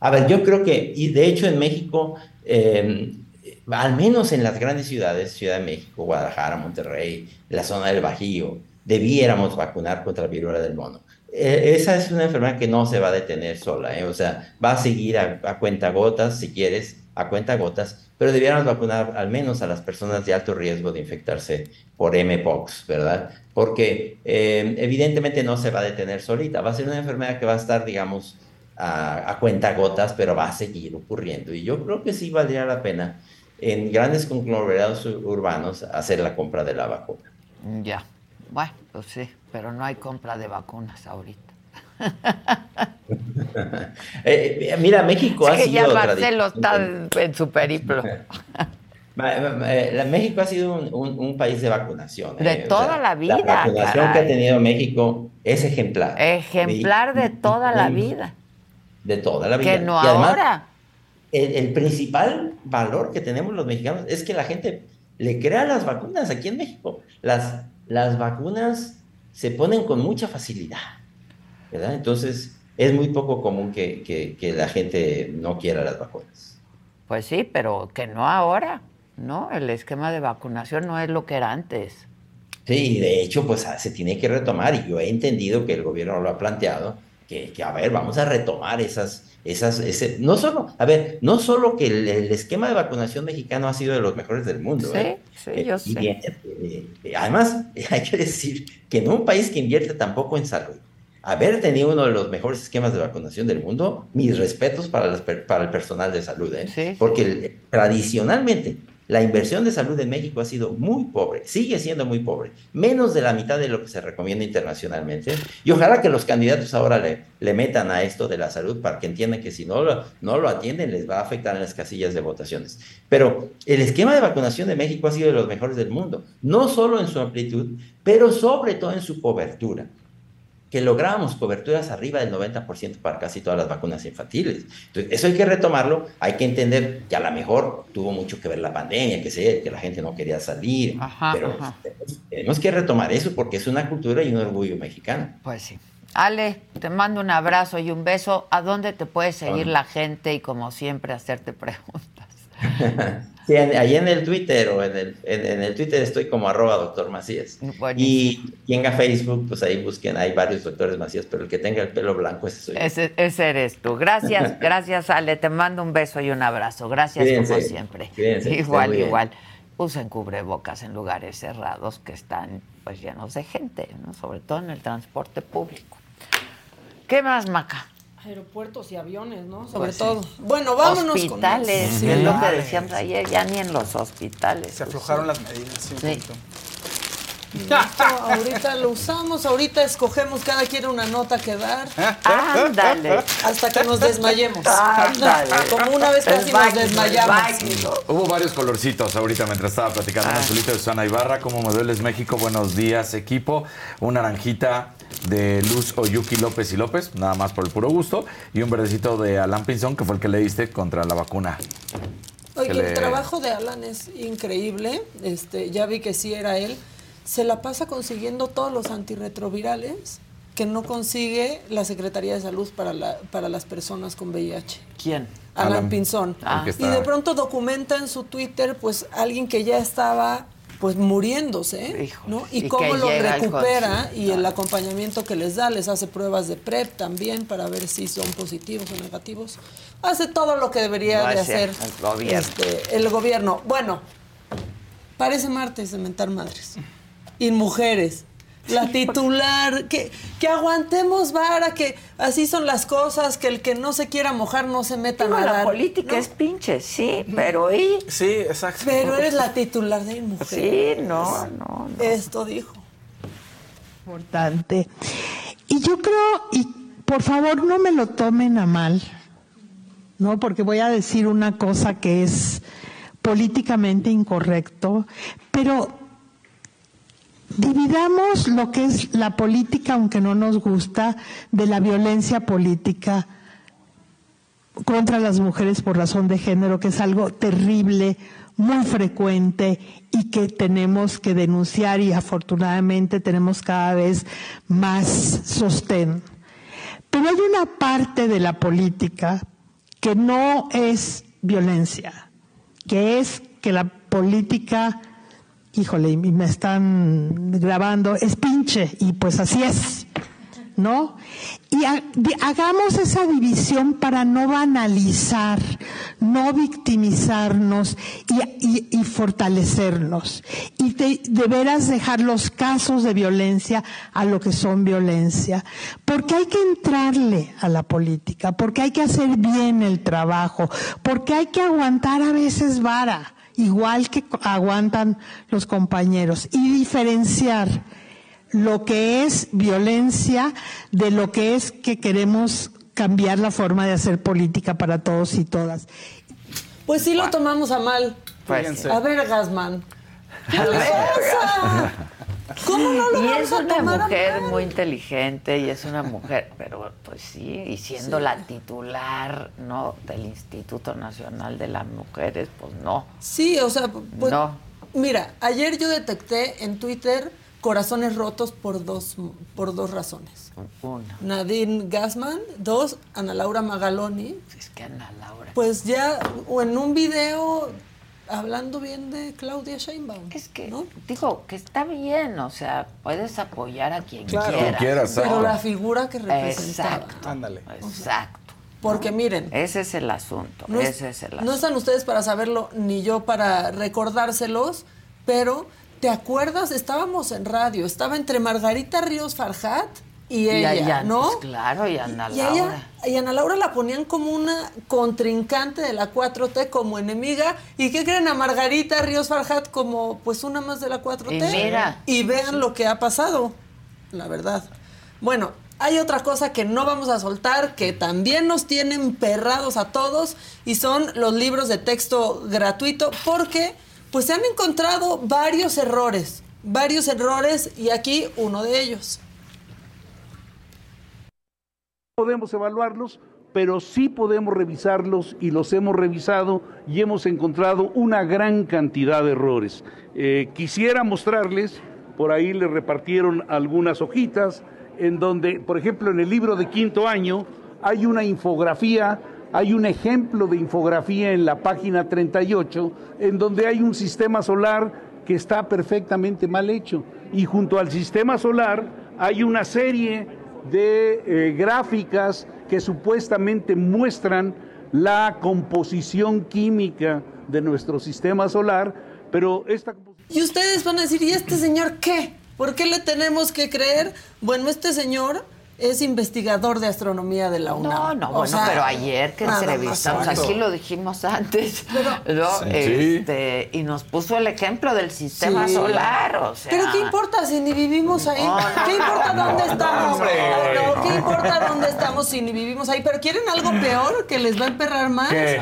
A ver, yo creo que, y de hecho en México, em, al menos en las grandes ciudades, Ciudad de México, Guadalajara, Monterrey, la zona del Bajío, debiéramos vacunar contra la viruela del mono. E, esa es una enfermedad que no se va a detener sola, ¿eh? o sea, va a seguir a, a cuenta gotas, si quieres, a cuenta gotas, pero debiéramos vacunar al menos a las personas de alto riesgo de infectarse por MPOX, ¿verdad? Porque eh, evidentemente no se va a detener solita, va a ser una enfermedad que va a estar, digamos, a, cuenta gotas, pero va a seguir ocurriendo. Y yo creo que sí valdría la pena en grandes conglomerados urbanos hacer la compra de la vacuna. Ya, bueno, pues sí, pero no hay compra de vacunas ahorita. Eh, mira, México ha sido. ya Marcelo está en su periplo. Eh, México ha sido un, país de vacunación. De ¿eh? toda la vida. La vacunación que ha tenido México es ejemplar. Ejemplar de toda la vida. De toda la vida. Que no ahora. El, principal valor que tenemos los mexicanos es que la gente le crea las vacunas aquí en México. Las, las vacunas se ponen con mucha facilidad. ¿verdad? Entonces, es muy poco común que, la gente no quiera las vacunas. Pues sí, pero que no ahora, ¿no? El esquema de vacunación no es lo que era antes. Sí, de hecho, pues se tiene que retomar y yo he entendido que el gobierno lo ha planteado, que, a ver, vamos a retomar esas, esas, ese, no solo, a ver, no solo que el, esquema de vacunación mexicano ha sido de los mejores del mundo. Sí, ¿eh? sí, yo eh, sé. Eh, además, hay que decir que en un país que invierte tampoco en salud, haber tenido uno de los mejores esquemas de vacunación del mundo, mis respetos para, para el personal de salud, ¿eh? porque tradicionalmente la inversión de salud en México ha sido muy pobre, sigue siendo muy pobre, menos de la mitad de lo que se recomienda internacionalmente. Y ojalá que los candidatos ahora le, metan a esto de la salud para que entiendan que si no lo, no lo atienden les va a afectar en las casillas de votaciones. Pero el esquema de vacunación de México ha sido de los mejores del mundo, no solo en su amplitud, pero sobre todo en su cobertura que logramos coberturas arriba del 90% para casi todas las vacunas infantiles. Entonces, eso hay que retomarlo, hay que entender que a lo mejor tuvo mucho que ver la pandemia, que sé, que la gente no quería salir, pero tenemos que retomar eso porque es una cultura y un orgullo mexicano. Pues sí. Ale, te mando un abrazo y un beso. ¿A dónde te puede seguir la gente y como siempre hacerte preguntas? Sí, ahí en el Twitter o en el, en, el Twitter estoy como arroba doctor Macías. Y quien a Facebook, pues ahí busquen, hay varios doctores Macías, pero el que tenga el pelo blanco ese soy ese, ese, eres tú. Gracias, gracias Ale, te mando un beso y un abrazo. Gracias como siempre. igual, igual. Usen cubrebocas en lugares cerrados que están pues llenos de gente, ¿no? sobre todo en el transporte público. ¿Qué más, Maca? Aeropuertos y aviones, ¿no? Sobre pues todo. Bueno, vámonos hospitales, con es lo que decíamos ayer, ya ni en los hospitales. Se aflojaron las medidas, sí. ahorita lo usamos, ahorita escogemos cada quien una nota que dar. Ándale. Hasta que nos desmayemos. Ándale. Como una vez casi nos desmayamos. Hubo varios colorcitos ahorita mientras estaba platicando ah. en el de Susana Ibarra. Como modelos México, buenos días, equipo. Un naranjita de Luz Oyuki López y López, nada más por el puro gusto, y un verdecito de Alan Pinzón, que fue el que le diste contra la vacuna. Oye, el trabajo de Alan es increíble. Este, ya vi que sí era él. Se la pasa consiguiendo todos los antirretrovirales que no consigue la Secretaría de Salud para, la, para las personas con VIH. ¿Quién? Alan, Pinzón. Ah. Y de pronto documenta en su Twitter, pues, alguien que ya estaba pues muriéndose, ¿no? Y, cómo lo recupera y el acompañamiento que les da, les hace pruebas de PrEP también para ver si son positivos o negativos. Hace todo lo que debería de hacer el gobierno. Este, el gobierno. Bueno, parece martes de mentar madres. Y mujeres la titular, que, que aguantemos vara, que así son las cosas, que el que no se quiera mojar no se meta a nadar. La política es pinche, sí, pero ¿y? Sí, exacto. Pero eres la titular de mujer. Sí, no, no, no. Esto dijo. Importante. Y yo creo, y por favor no me lo tomen a mal, ¿no? Porque voy a decir una cosa que es políticamente incorrecto, pero Dividamos lo que es la política, aunque no nos gusta, de la violencia política contra las mujeres por razón de género, que es algo terrible, muy frecuente y que tenemos que denunciar y afortunadamente tenemos cada vez más sostén. Pero hay una parte de la política que no es violencia, que es que la política híjole, me están grabando, es pinche, y pues así es, ¿no? Y hagamos esa división para no banalizar, no victimizarnos y, fortalecernos. Y de, veras dejar los casos de violencia a lo que son violencia. Porque hay que entrarle a la política, porque hay que hacer bien el trabajo, porque hay que aguantar a veces vara igual que aguantan los compañeros, y diferenciar lo que es violencia de lo que es que queremos cambiar la forma de hacer política para todos y todas. Pues sí lo tomamos a mal. Pues a ver, Gasman. ¿Qué ¿Cómo no lo y es una mujer muy inteligente y es una mujer, pero pues sí, y siendo la titular, ¿no? Del Instituto Nacional de las Mujeres, pues no. Sí, o sea, pues, no. Mira, ayer yo detecté en Twitter corazones rotos por dos, por dos razones. Una. Nadine Gassman, dos, Ana Laura Magaloni. Es que Ana Laura. Pues ya, o en un video hablando bien de Claudia Sheinbaum. Es que, ¿no? digo, que está bien, o sea, puedes apoyar a quien claro, quieras. pero la figura que representaba. Exacto. Ándale. Exacto. Porque miren. Ese es el asunto. No, ese es el asunto. No están ustedes para saberlo, ni yo para recordárselos, pero ¿te acuerdas? Estábamos en radio, estaba entre Margarita Ríos Farjat y ella, ella, ¿no? pues claro, y Ana Y Laura. ella, y Ana Laura la ponían como una contrincante de la 4T, como enemiga. ¿Y qué creen a Margarita Ríos Farjat como pues una más de la 4T? Y mira. Y vean lo que ha pasado, la verdad. Bueno, hay otra cosa que no vamos a soltar, que también nos tienen perrados a todos, y son los libros de texto gratuito, porque pues se han encontrado varios errores, varios errores, y aquí uno de ellos. Podemos evaluarlos, pero sí podemos revisarlos y los hemos revisado y hemos encontrado una gran cantidad de errores. Eh, quisiera mostrarles, por ahí les repartieron algunas hojitas, en donde, por ejemplo, en el libro de quinto año hay una infografía, hay un ejemplo de infografía en la página 38, en donde hay un sistema solar que está perfectamente mal hecho. Y junto al sistema solar hay una serie de eh, gráficas que supuestamente muestran la composición química de nuestro sistema solar, pero esta Y ustedes van a decir, ¿y este señor qué? ¿Por qué le tenemos que creer? Bueno, este señor es investigador de astronomía de la UNAM. No, no, O bueno, sea, pero ayer que entrevistamos, aquí lo dijimos antes, ¿no? Sí. Este, y nos puso el ejemplo del sistema Sí. solar, o sea. Pero ¿qué importa si ni vivimos ahí? No, no, ¿Qué importa no, dónde no, estamos? ¿Qué importa dónde estamos si ni vivimos ahí? Pero ¿quieren algo peor que les va a emperrar más? ¿Qué?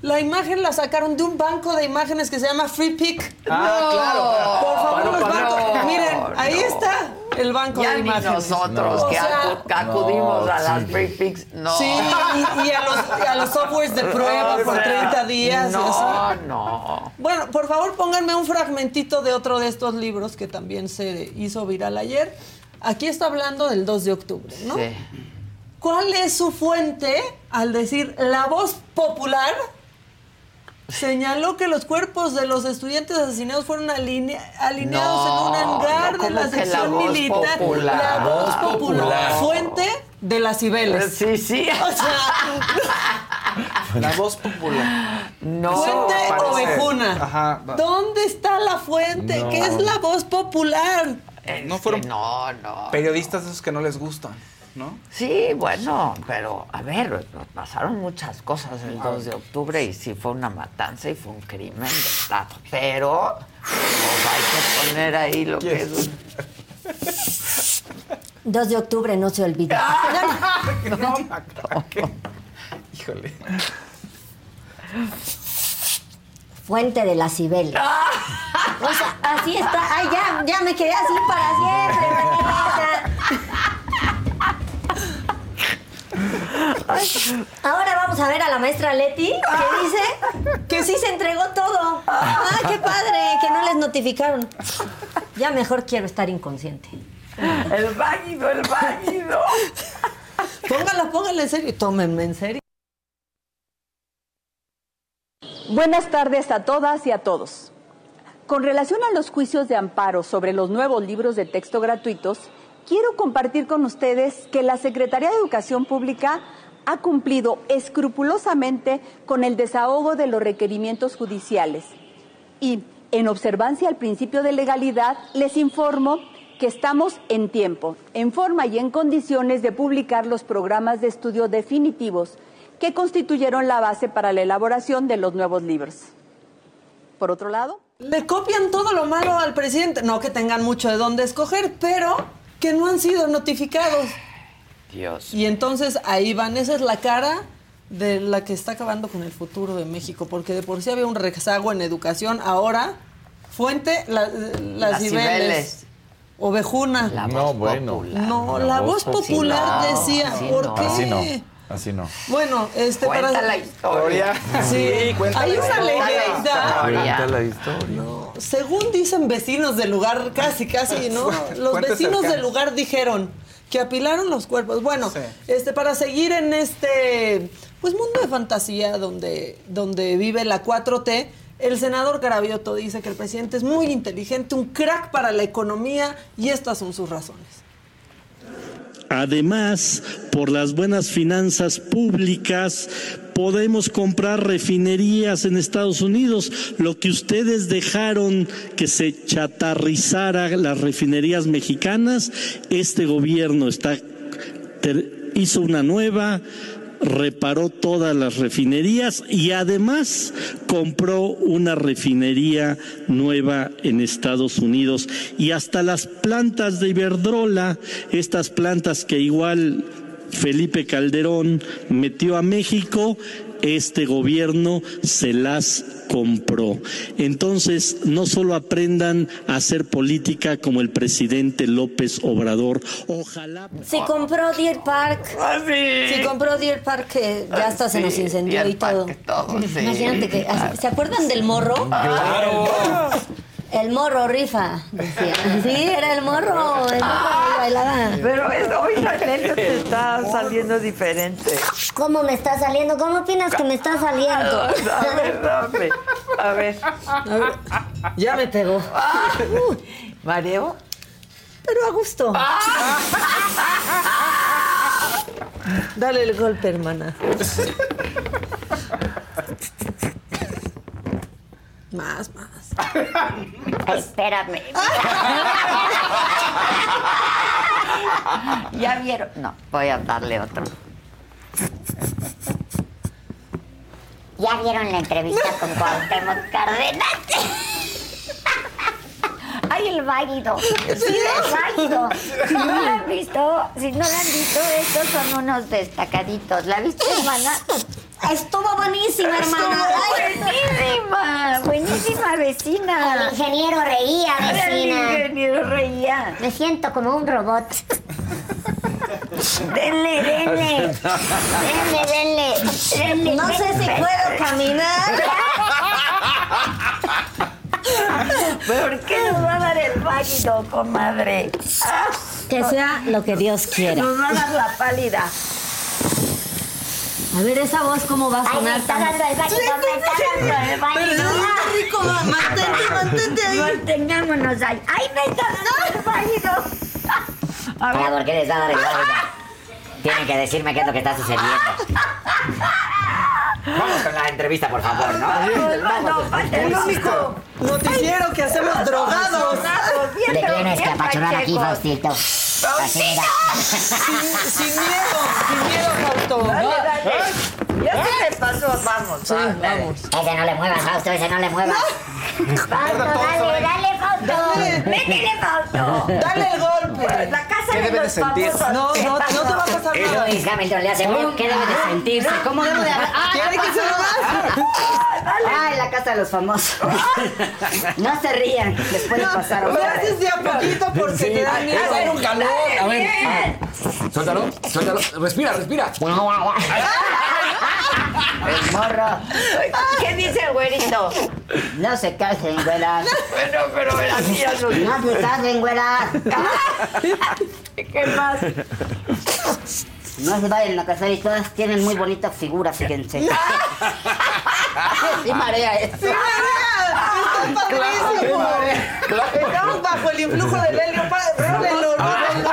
La imagen la sacaron de un banco de imágenes que se llama Free Pick. Ah, claro. Por favor, los para- bancos. no, Miren, ahí no. está el banco Ya de ni imágenes. nosotros O que, sea, acudimos no, a las sí. free picks, no. Sí, y, y a, los, y a los softwares de prueba por sea, 30 días. y No, así. no. Bueno, por favor pónganme un fragmentito de otro de estos libros que también se hizo viral ayer. Aquí está hablando del 2 de octubre, ¿no? Sí. ¿Cuál es su fuente al decir la voz popular? Señaló que los cuerpos de los estudiantes asesinados fueron aline- alineados No, en un hangar no, de la ¿cómo que la sección voz militar. popular? La voz popular. popular. Fuente de las Cibeles. Sí, sí. O sea, La voz popular. No. fuente ovejuna. Ajá, va. ¿Dónde está la fuente? No. ¿Qué es la voz popular? No fueron No, no. periodistas esos que no les gustan, ¿no? Sí, bueno, pero a ver, pasaron muchas cosas el 2 de octubre y sí fue una matanza y fue un crimen de Estado. Pero pues, hay que poner ahí lo que es un 2 de octubre no se olvida. No, Híjole. Fuente de la Cibeles. O sea, así está. Ay, ya, ya me quedé así para siempre, Ahora vamos a ver a la maestra Leti, que dice que sí se entregó todo. ¡Ay, qué padre! Que no les notificaron. Ya mejor quiero estar inconsciente. El válido, el válido. Póngala, póngala en serio. Tómenme en serio. Buenas tardes a todas y a todos. Con relación a los juicios de amparo sobre los nuevos libros de texto gratuitos, quiero compartir con ustedes que la Secretaría de Educación Pública ha cumplido escrupulosamente con el desahogo de los requerimientos judiciales y, en observancia al principio de legalidad, les informo que estamos en tiempo, en forma y en condiciones de publicar los programas de estudio definitivos que constituyeron la base para la elaboración de los nuevos libros. Por otro lado, Le copian todo lo malo al presidente. No que tengan mucho de dónde escoger, pero que no han sido notificados. Dios. Y entonces ahí van. Esa es la cara de la que está acabando con el futuro de México. Porque de por sí había un rezago en educación. Ahora, fuente, la- las Las Cibeles. Cibeles. Ovejuna. La No, voz bueno. popular. No, la voz popular no, decía. ¿Por no. qué? Así no. Bueno, este Cuenta para. la historia. Sí, cuenta hay la una historia. leyenda. Cuenta la historia. Según dicen vecinos del lugar, casi, casi, ¿no? Los vecinos del lugar dijeron que apilaron los cuerpos. Bueno, Sí. este, para seguir en este pues mundo de fantasía donde, donde vive la 4T, el senador Carabioto dice que el presidente es muy inteligente, un crack para la economía, y estas son sus razones. Además, por las buenas finanzas públicas, podemos comprar refinerías en Estados Unidos. Lo que ustedes dejaron que se chatarrizara las refinerías mexicanas, este gobierno está hizo una nueva, reparó todas las refinerías y además compró una refinería nueva en Estados Unidos. Y hasta las plantas de Iberdrola, estas plantas que igual Felipe Calderón metió a México, este gobierno se las compró. Entonces, no solo aprendan a hacer política como el presidente López Obrador, ojalá Si compró Deer Park. Si compró Deer Park, que ya hasta se nos incendió y todo. sí. Imagínate que. ¿Se acuerdan del morro? Claro. El morro rifa, decía. Sí, era el morro. El morro bailaba. Pero es, hoy la gente te está saliendo diferente. ¿Cómo me está saliendo? ¿Cómo opinas que me está saliendo? A ver, dame. A ver. Ya me pegó. ¿Mareo? Pero a gusto. Dale el golpe, hermana. Más, más. Espérame. ¿Ya vieron? No, voy a darle otro. ¿Ya vieron la entrevista con Cuauhtémoc Cárdenas? ¡Ay, el válido! ¡Sí, el válido! Si no lo han visto, si no lo han visto, estos son unos destacaditos. ¿La viste, hermana? Estuvo buenísima, hermana. buenísima vecina. El ingeniero reía, vecina. El ingeniero reía. Me siento como un robot. Denle, denle. Denle, denle. denle No sé si puedo caminar. ¿Por qué nos va a dar el válido, comadre? Que sea lo que Dios quiera. Nos va a dar la pálida. A ver, esa voz cómo va a Ay, me sonar. está dando el válido, me está dando el válido. Pero, rico, mantente, mantente ahí. Mantengámonos ahí. ¡Ay, me está dando el válido! Ahora, ¿por qué les va a dar el válido? Tienen que decirme qué es lo que está sucediendo. Vamos con la entrevista, por favor, ¿no? El único noticiero que hacemos drogados. ¿De quién es que apachurar aquí, Faustito? Mira. Sin, sin miedo, sin miedo, Fausto. Dale, dale. Ya se le pasó, vamos. Sí, vamos. Ese no le muevas, Fausto, ese no le muevas. Fausto, dale, dale, Fausto. Métele, Fausto. Dale el golpe. La casa ¿Qué de debe de los sentir? famosos. No, ¿Qué no, no te va a pasar nada. Luis Hamilton le hace, ¿qué debe de sentirse? ¿Cómo debe de hablar? ¡Ay, ¿Quiere que se lo haga? ¡Ay, la casa de los famosos! No se rían, les puede pasar. Lo haces de a poquito porque te da miedo. Hacer un calor. A ver. Suéltalo, suéltalo. Respira, respira. El morro. ¿Qué dice el güerito? No se casen, güera. Bueno, pero la mía no. No se casen, güera. ¿Qué más? No se vayan a casar y todas tienen muy bonitas figuras, fíjense. Sí marea eso. ¡Sí, María! ¡Está padrísimo! Estamos bajo el influjo del helio. Pa- Rólenlo, rólenlo.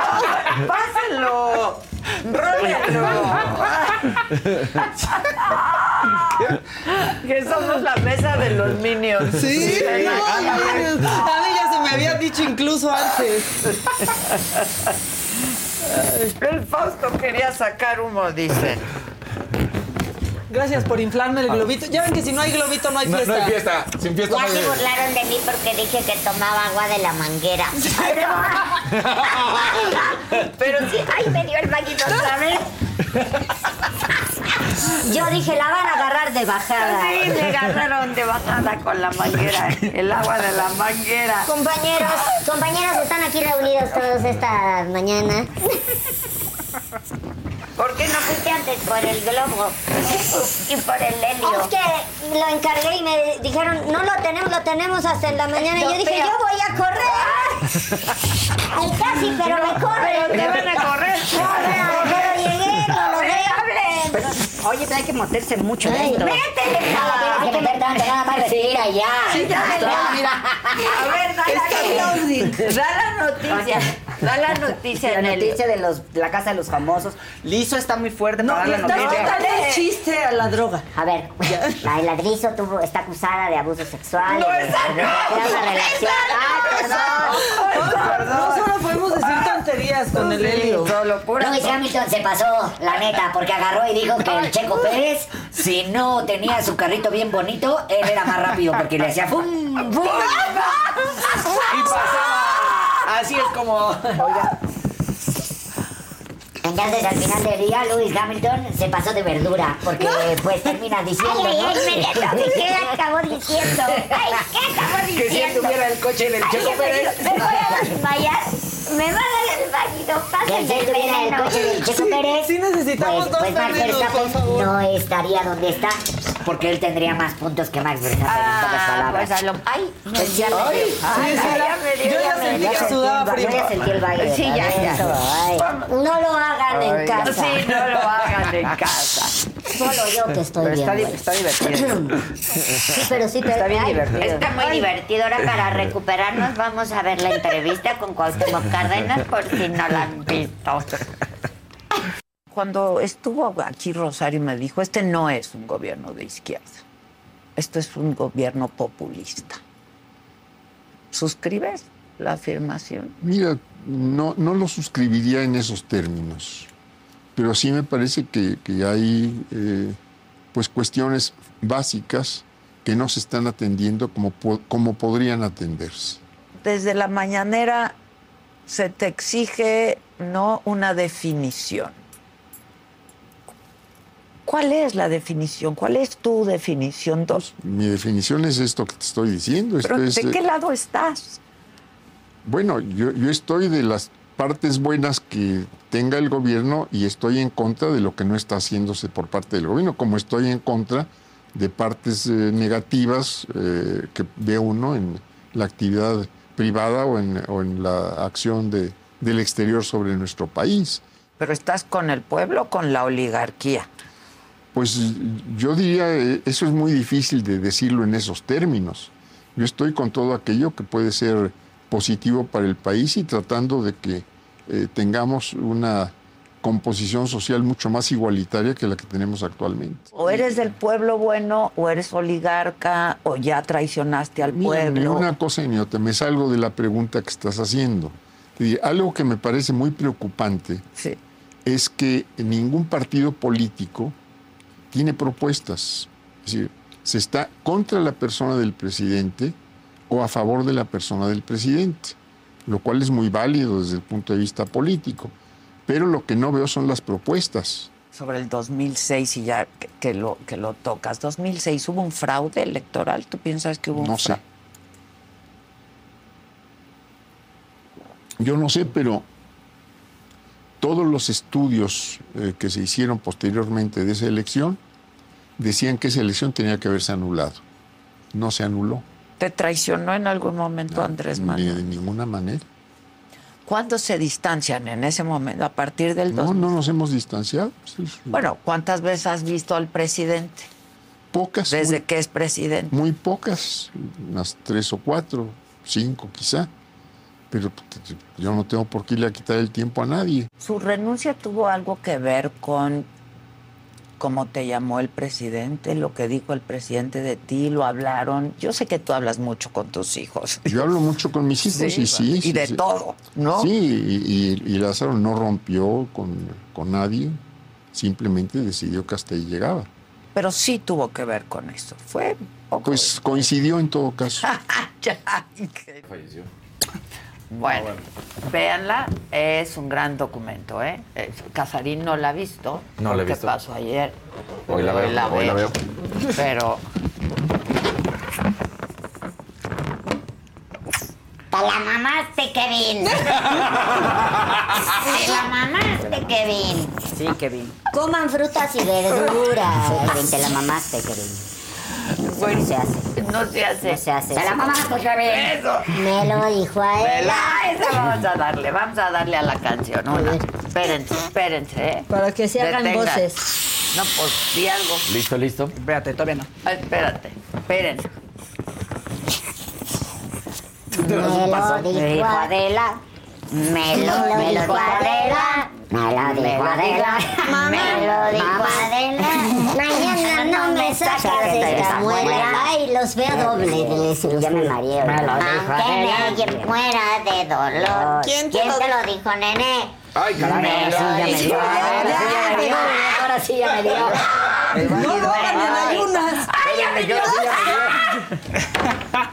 Que somos la mesa de los minions. Sí, no, Ay, a mí ya se me había dicho incluso antes. El Fausto quería sacar humo, dicen. Gracias por inflarme el globito. Ya ven que si no hay globito no hay No, fiesta. no hay fiesta. Sin fiesta no Ya hay se burlaron de mí porque dije que tomaba agua de la manguera. Pero sí, ¡Ay, me dio el vaguito otra vez! Yo dije, la van a agarrar de bajada. Sí, me agarraron de bajada con la manguera, el agua de la manguera. Compañeros, compañeros, están aquí reunidos todos esta mañana. ¿Por qué no fuiste antes por el globo y por el helio? Es que lo encargué y me dijeron, no lo tenemos, lo tenemos hasta en la mañana. Y yo dije, Pero- yo voy a correr. Ay, casi, pero me corre. Pero te van a correr. Pero llegué, no lo veo. Pero, oye, hay que meterse mucho Ay, dentro. métele, No, tienes que meter tanto, nada más respira ya. Sí, ya, ya, mira. A ver, da la, da la noticia. Da la noticia La el- noticia de los, la casa de los famosos. Lizo está muy fuerte No, para dar la noticia. quitando el chiste a la droga. A ver, la de ladrizo tuvo, está acusada de abuso sexual. No, esa no, una relación. Ay, perdón. No solo podemos decir tonterías con el helio. Lewis Hamilton se pasó, la neta, porque agarró y dijo que el Checo Pérez, si no tenía su carrito bien bonito, él era más rápido porque le hacía fum, fum. Y pasaba. Así es como. Oiga. Entonces al final del día Lewis Hamilton se pasó de verdura porque pues termina diciendo Ay, ay, ¿no? ay, Miguel, ¿qué acabó diciendo? Ay, ¿qué acabó Que si diciendo? él tuviera el coche del Ay, Checo me- Pérez. Me voy a desmayar. Me va a dar el él tuviera el coche del Checo Pérez. Sí necesitamos pues, dos pues Max terrenos, por Verstappen favor. no estaría donde está porque él tendría más puntos que Max Verstappen en pocas Ah, palabras. pues a lo... Ay, Pues ya me Ay, dio. sí, Ay, sí, ya me dio, yo ya me sentí dio. que sentí sudaba el ba- frío. Yo ya sentí el baile. Sí, ya, ya. No lo hagan en casa. Sí, no lo hagan en casa. Solo yo que estoy Pero bien. está, di- güey. está divertido. Sí, pero sí te Está bien ay, divertido. Está muy divertido. Ahora para recuperarnos vamos a ver la entrevista con Cuauhtémoc Cárdenas por si no la han visto. Cuando estuvo aquí Rosario me dijo, este no es un gobierno de izquierda, esto es un gobierno populista. ¿Suscribes la afirmación? Mira, no, no lo suscribiría en esos términos, pero sí me parece que, que hay eh, pues cuestiones básicas que no se están atendiendo como, como podrían atenderse. Desde la mañanera se te exige no una definición. ¿Cuál es la definición? ¿Cuál es tu definición? Dos. Mi definición es esto que te estoy diciendo. Pero ¿de eh, qué lado estás? Bueno, yo, yo estoy de las partes buenas que tenga el gobierno y estoy en contra de lo que no está haciéndose por parte del gobierno, como estoy en contra de partes eh, negativas eh, que ve uno en la actividad privada o en, o en la acción de, del exterior sobre nuestro país. Pero estás con el pueblo o con la oligarquía. Pues yo diría, eh, eso es muy difícil de decirlo en esos términos. Yo estoy con todo aquello que puede ser positivo para el país y tratando de que eh, tengamos una composición social mucho más igualitaria que la que tenemos actualmente. O eres del pueblo bueno, o eres oligarca, o ya traicionaste al Mira, ni pueblo. una cosa ni otra, me salgo de la pregunta que estás haciendo. Y algo que me parece muy preocupante es que ningún partido político tiene propuestas. Es decir, se está contra la persona del presidente o a favor de la persona del presidente, lo cual es muy válido desde el punto de vista político. Pero lo que no veo son las propuestas. Sobre el 2006 y ya que, que lo, que lo tocas. 2006 hubo un fraude electoral. ¿Tú piensas que hubo un No sé. fraude? Yo no sé, pero todos los estudios eh, que se hicieron posteriormente de esa elección decían que esa elección tenía que haberse anulado. No se anuló. ¿Te traicionó en algún momento Andrés Ni Manuel? de ninguna manera. ¿Cuándo se distancian en ese momento? ¿A partir del No, 2000? no nos hemos distanciado. Sí, Bueno, ¿cuántas veces has visto al presidente? Pocas. Desde muy- que es presidente. Muy pocas, unas tres o cuatro, cinco quizá. Pero pues, yo no tengo por qué irle a quitar el tiempo a nadie. ¿Su renuncia tuvo algo que ver con cómo te llamó el presidente, lo que dijo el presidente de ti, lo hablaron? Yo sé que tú hablas mucho con tus hijos. Yo hablo mucho con mis hijos Sí, y sí. y sí, de sí. todo, ¿no? Sí, y, y- y Lázaro no rompió con, con nadie, simplemente decidió que hasta ahí llegaba. Pero sí tuvo que ver con eso. Fue poco. Pues coincidió en todo caso. Ya, que- Bueno, véanla, es un gran documento, ¿eh? Casarín no la ha visto. No la he visto. pasó ayer. Hoy la veo, hoy la ve. veo. Pero Te la mamaste, Kevin. Te la mamaste, Kevin. Sí, Kevin. Coman frutas y verduras. Te la mamaste, Kevin. Bueno, no se hace. no se hace. No se hace. Te la mamaste, Kevin. Eso. Me lo dijo a él. Vela, esa vamos a darle, vamos a darle a la canción. Una. Espérense, espérense, ¿eh? Para que se hagan Detengan. voces. No, pues di algo. ¿Listo, listo? Espérate, todavía no. Ah, espérate, espérense. Me lo dijo Adela. Me lo, me lo dijo Adela. Me lo dijo Adela. Mamá. Me lo dijo Mamá. Adela. Mañana no me sacas de esta muela. Ay, los veo doble de ese. Ya me mareé. Me lo Aunque dijo Adela. nadie muera de dolor. ¿Quién te ¿Quién lo te lo dijo, nene? Ay, Me caray. lo dijo. Ahora sí ya me dio. Ahora sí ya me dio. No lo hagan en ayunas. Ay, ya me dio.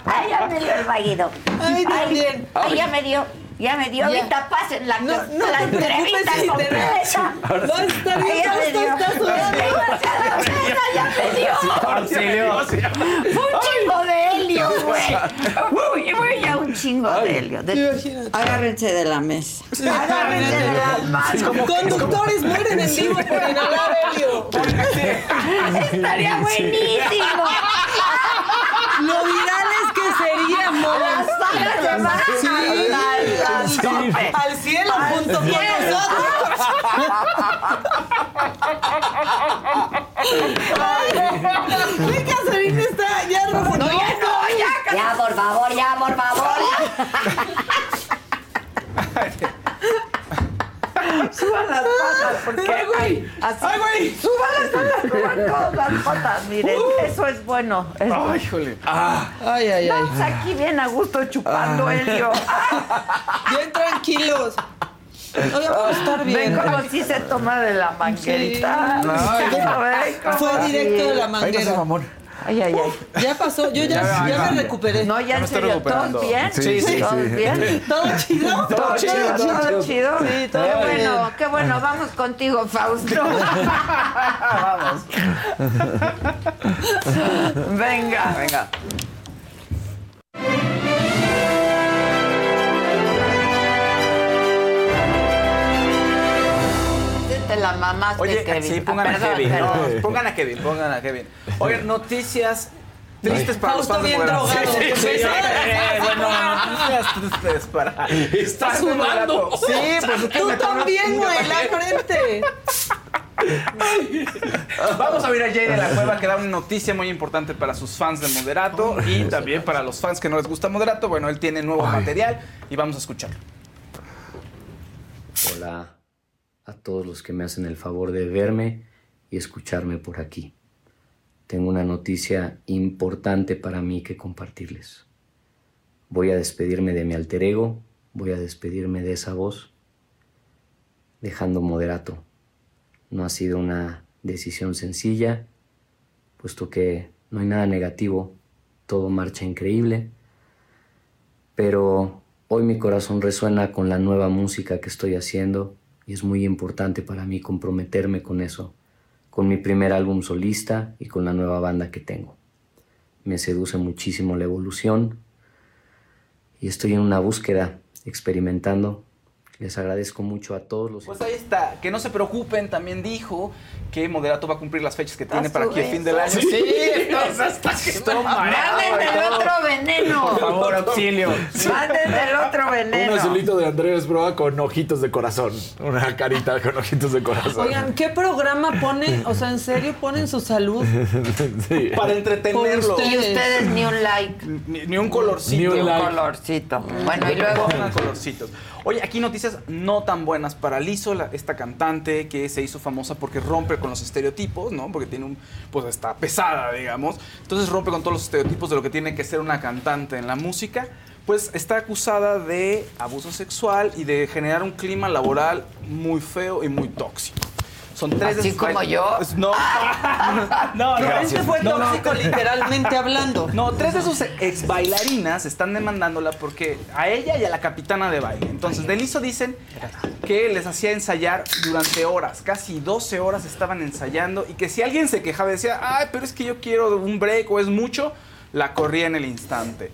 Ay, ya me dio el vaguido. Ay, también. Ay, ya me dio. Ya me dio. Ahorita pasen la, No, no la entrevista preocupes, completa. No, está bien, ya me dio. está sudando. Ya me dio. Fue un chingo de helio, güey. Güey, ya un chingo de helio. De- Agárrense de la mesa. Agárrense de las manos. Conductores mueren en vivo por inhalar helio. Estaría buenísimo. Lo viral es que seríamos. Las pagas se van Sí. al- al tope. Al cielo junto con nosotros. Venga, Sarina está ya No, ya no, ya. Ya, por favor, ya, por favor. Suban las patas, porque güey, así. ¡Ay, güey! Suban las patas, suban todas las patas, miren, eso es bueno. Es bueno. Ay, híjole. Ah. Ay, ay, ay. Estamos aquí bien a gusto chupando helio. Bien tranquilos. Oye, vamos a estar bien. Ven como si se toma de la manguerita. Sí. Ay, ven cómo Fue directo de la Ay, no manguera. mamón. Ay, ay, ay. Ya pasó, yo ya, Ya, ya ya. me recuperé. No, ya me en estoy serio, recuperando. ¿todos bien? Sí, sí, ¿Todos sí. bien? ¿Todo chido? Todo chido, todo Todo chido. Sí, todo qué bien. bueno, qué bueno. Vamos contigo, Fausto. Vamos. Venga. Venga. Te la mamaste, Oye, Kevin. sí, Ah, pongan a perdón, Kevin. No, pongan a Kevin, pongan a Kevin. Oigan, noticias tristes para los Fausto fans de bien drogado. Sí, sí, sí, Empezó. eh, bueno, noticias tristes para. Está fans de sudando. Moderato. Sí, pues Tú también, güey, la frente. Vamos a ver a Jay de la Cueva que da una noticia muy importante para sus fans de Moderato y también para los fans que no les gusta Moderato. Bueno, él tiene nuevo material y vamos a escucharlo. Hola a todos los que me hacen el favor de verme y escucharme por aquí. Tengo una noticia importante para mí que compartirles. Voy a despedirme de mi alter ego, voy a despedirme de esa voz, dejando moderato. No ha sido una decisión sencilla, puesto que no hay nada negativo, todo marcha increíble, pero hoy mi corazón resuena con la nueva música que estoy haciendo y es muy importante para mí comprometerme con eso, con mi primer álbum solista y con la nueva banda que tengo. Me seduce muchísimo la evolución y estoy en una búsqueda, experimentando. Les agradezco mucho a todos los... Pues ahí está, que no se preocupen, también dijo que Moderato va a cumplir las fechas que tiene para aquí el fin del año. Sí. Sí, entonces el otro veneno. Por favor, auxilio. Manden el otro Un veneno. azulito de Andrés Proa con ojitos de corazón. Una carita con ojitos de corazón. Oigan, ¿qué programa pone? O sea, ¿en serio ponen su salud? Sí. Para entretenerlo. Por Y ustedes ni un like. Ni, ni un colorcito. Ni un Ni un like. colorcito. Bueno, y luego. Pongan colorcitos. Oye, aquí noticias no tan buenas para Lizzo, la- esta cantante que se hizo famosa porque rompe con los estereotipos, ¿no? Porque tiene un, pues está pesada, digamos. Entonces rompe con todos los estereotipos de lo que tiene que ser una cantante en la música. Pues está acusada de abuso sexual y de generar un clima laboral muy feo y muy tóxico. Son tres Así de sus- como yo. No. no, no. Este fue No, no. tóxico literalmente hablando. No, tres de sus ex bailarinas están demandándola porque a ella y a la capitana de baile. Entonces, Deliso dicen que les hacía ensayar durante horas, casi 12 horas estaban ensayando y que si alguien se quejaba y decía, ay, pero es que yo quiero un break o es mucho, la corría en el instante.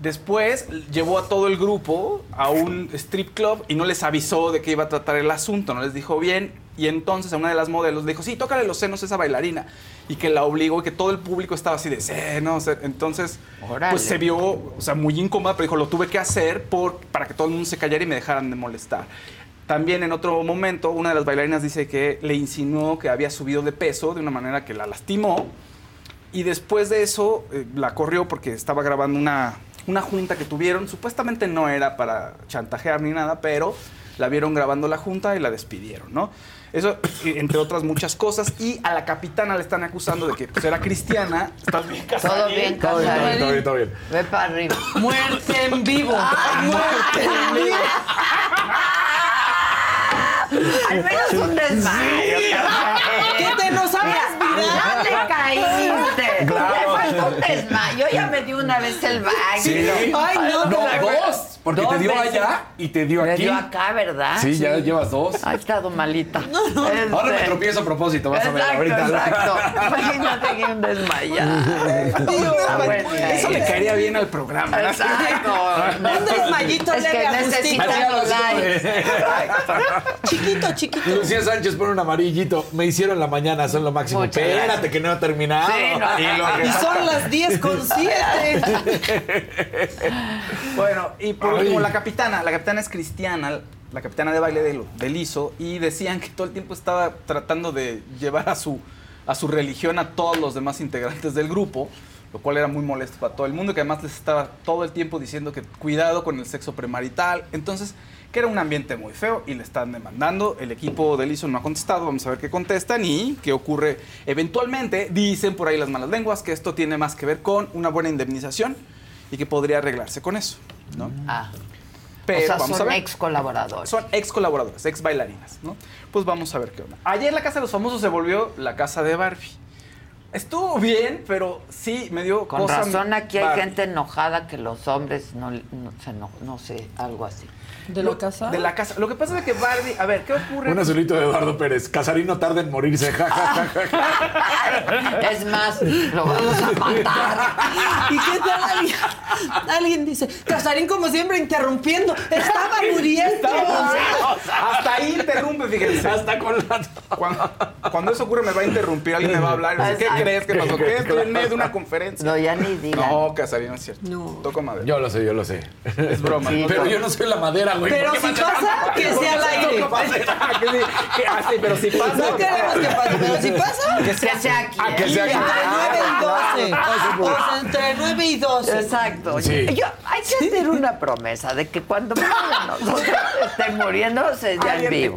Después llevó a todo el grupo a un strip club y no les avisó de que iba a tratar el asunto, no les dijo bien. Y entonces a una de las modelos le dijo, sí, tócale los senos a esa bailarina. Y que la obligó y que todo el público estaba así de senos. Entonces, Órale. pues se vio, o sea, muy incómoda, pero dijo, lo tuve que hacer por, para que todo el mundo se callara y me dejaran de molestar. También en otro momento, una de las bailarinas dice que le insinuó que había subido de peso de una manera que la lastimó. Y después de eso, eh, la corrió porque estaba grabando una, una junta que tuvieron. Supuestamente no era para chantajear ni nada, pero la vieron grabando la junta y la despidieron, ¿no? Eso, entre otras muchas cosas. Y a la capitana le están acusando de que pues, era cristiana. ¿Estás bien, Todo bien, Todo bien, todo bien, Casarín. todo bien, todo bien. Ve para arriba. Muerte en vivo. Muerte en vivo. Al menos un desmayo. ¿Qué te nos Mira, mirar? ya te caíste. Claro. Le faltó un desmayo. Ya me dio una vez el baño. Sí. Ay, no, No, dos. Porque te dio veces. allá y te dio Me aquí. dio acá, ¿verdad? Sí, ya llevas dos. Ha estado malita. No, no. Este- Ahora me tropiezo a propósito, vas a ver Exacto, ahorita. exacto. Imagínate que un desmayado. Ah, bueno, Eso le caería bien al programa. ¿no? Exacto. Un desmayito Es leve que a necesito Agustín. Chiquito, chiquito. Lucía Sánchez pone un amarillito. Me hicieron la mañana, son lo máximo. Muchas Espérate gracias. que no he terminado. Sí, no. Y lo que- Y son las 10 con 7. Bueno, y por último, la capitana. La capitana es cristiana, la capitana de baile del, del ISO, y decían que todo el tiempo estaba tratando de llevar a su, a su religión a todos los demás integrantes del grupo, lo cual era muy molesto para todo el mundo, que además les estaba todo el tiempo diciendo que cuidado con el sexo premarital. Entonces, que era un ambiente muy feo y le están demandando. El equipo del ISO no ha contestado, vamos a ver qué contestan y qué ocurre eventualmente. Dicen por ahí las malas lenguas que esto tiene más que ver con una buena indemnización y que podría arreglarse con eso. ¿no? Ah. Pero o sea, vamos a son ver. ex colaboradores. Son ex colaboradoras, ex bailarinas, ¿no? Pues vamos a ver qué onda. Ayer la casa de los famosos se volvió la casa de Barbie. Estuvo bien, pero sí me dio Con cosa razón aquí hay Barbie. gente enojada que los hombres no, no, se eno- no sé, algo así. ¿De Lo- la casa? De la casa. Lo que pasa es que Barbie, a ver, ¿qué ocurre? Un azulito de Eduardo Pérez. Casarino tarda en morirse. Ja, ja, ja, ja. Es más, lo vamos a matar. ¿Y qué tal alguien? Alguien dice, Casarín como siempre interrumpiendo. Estaba muriendo. Hasta ahí interrumpe, fíjense. Hasta con la... Cuando, cuando eso ocurre me va a interrumpir, alguien me va a hablar. dice, ¿Qué crees que pasó? ¿Qué? Estoy en medio de una conferencia. No, ya ni digan. No, Casarino, es cierto. No. Toco madera. Yo lo sé, yo lo sé. Es broma. Sí, no Pero yo no soy la madera, güey. Pero ¿Por qué si pasa, haces- que sea al aire. Toco madera, que sí, que- ah, sí, pero si pasa. No queremos que pase, pero si pasa, Que Que sea sea aquí. Ah, que sea aquí. entre 9 y 12. O sea, entre 9 y 12. Exacto. Sí. Yo, hay que hacer una promesa de que cuando nosotros esté muriendo se ya en vivo.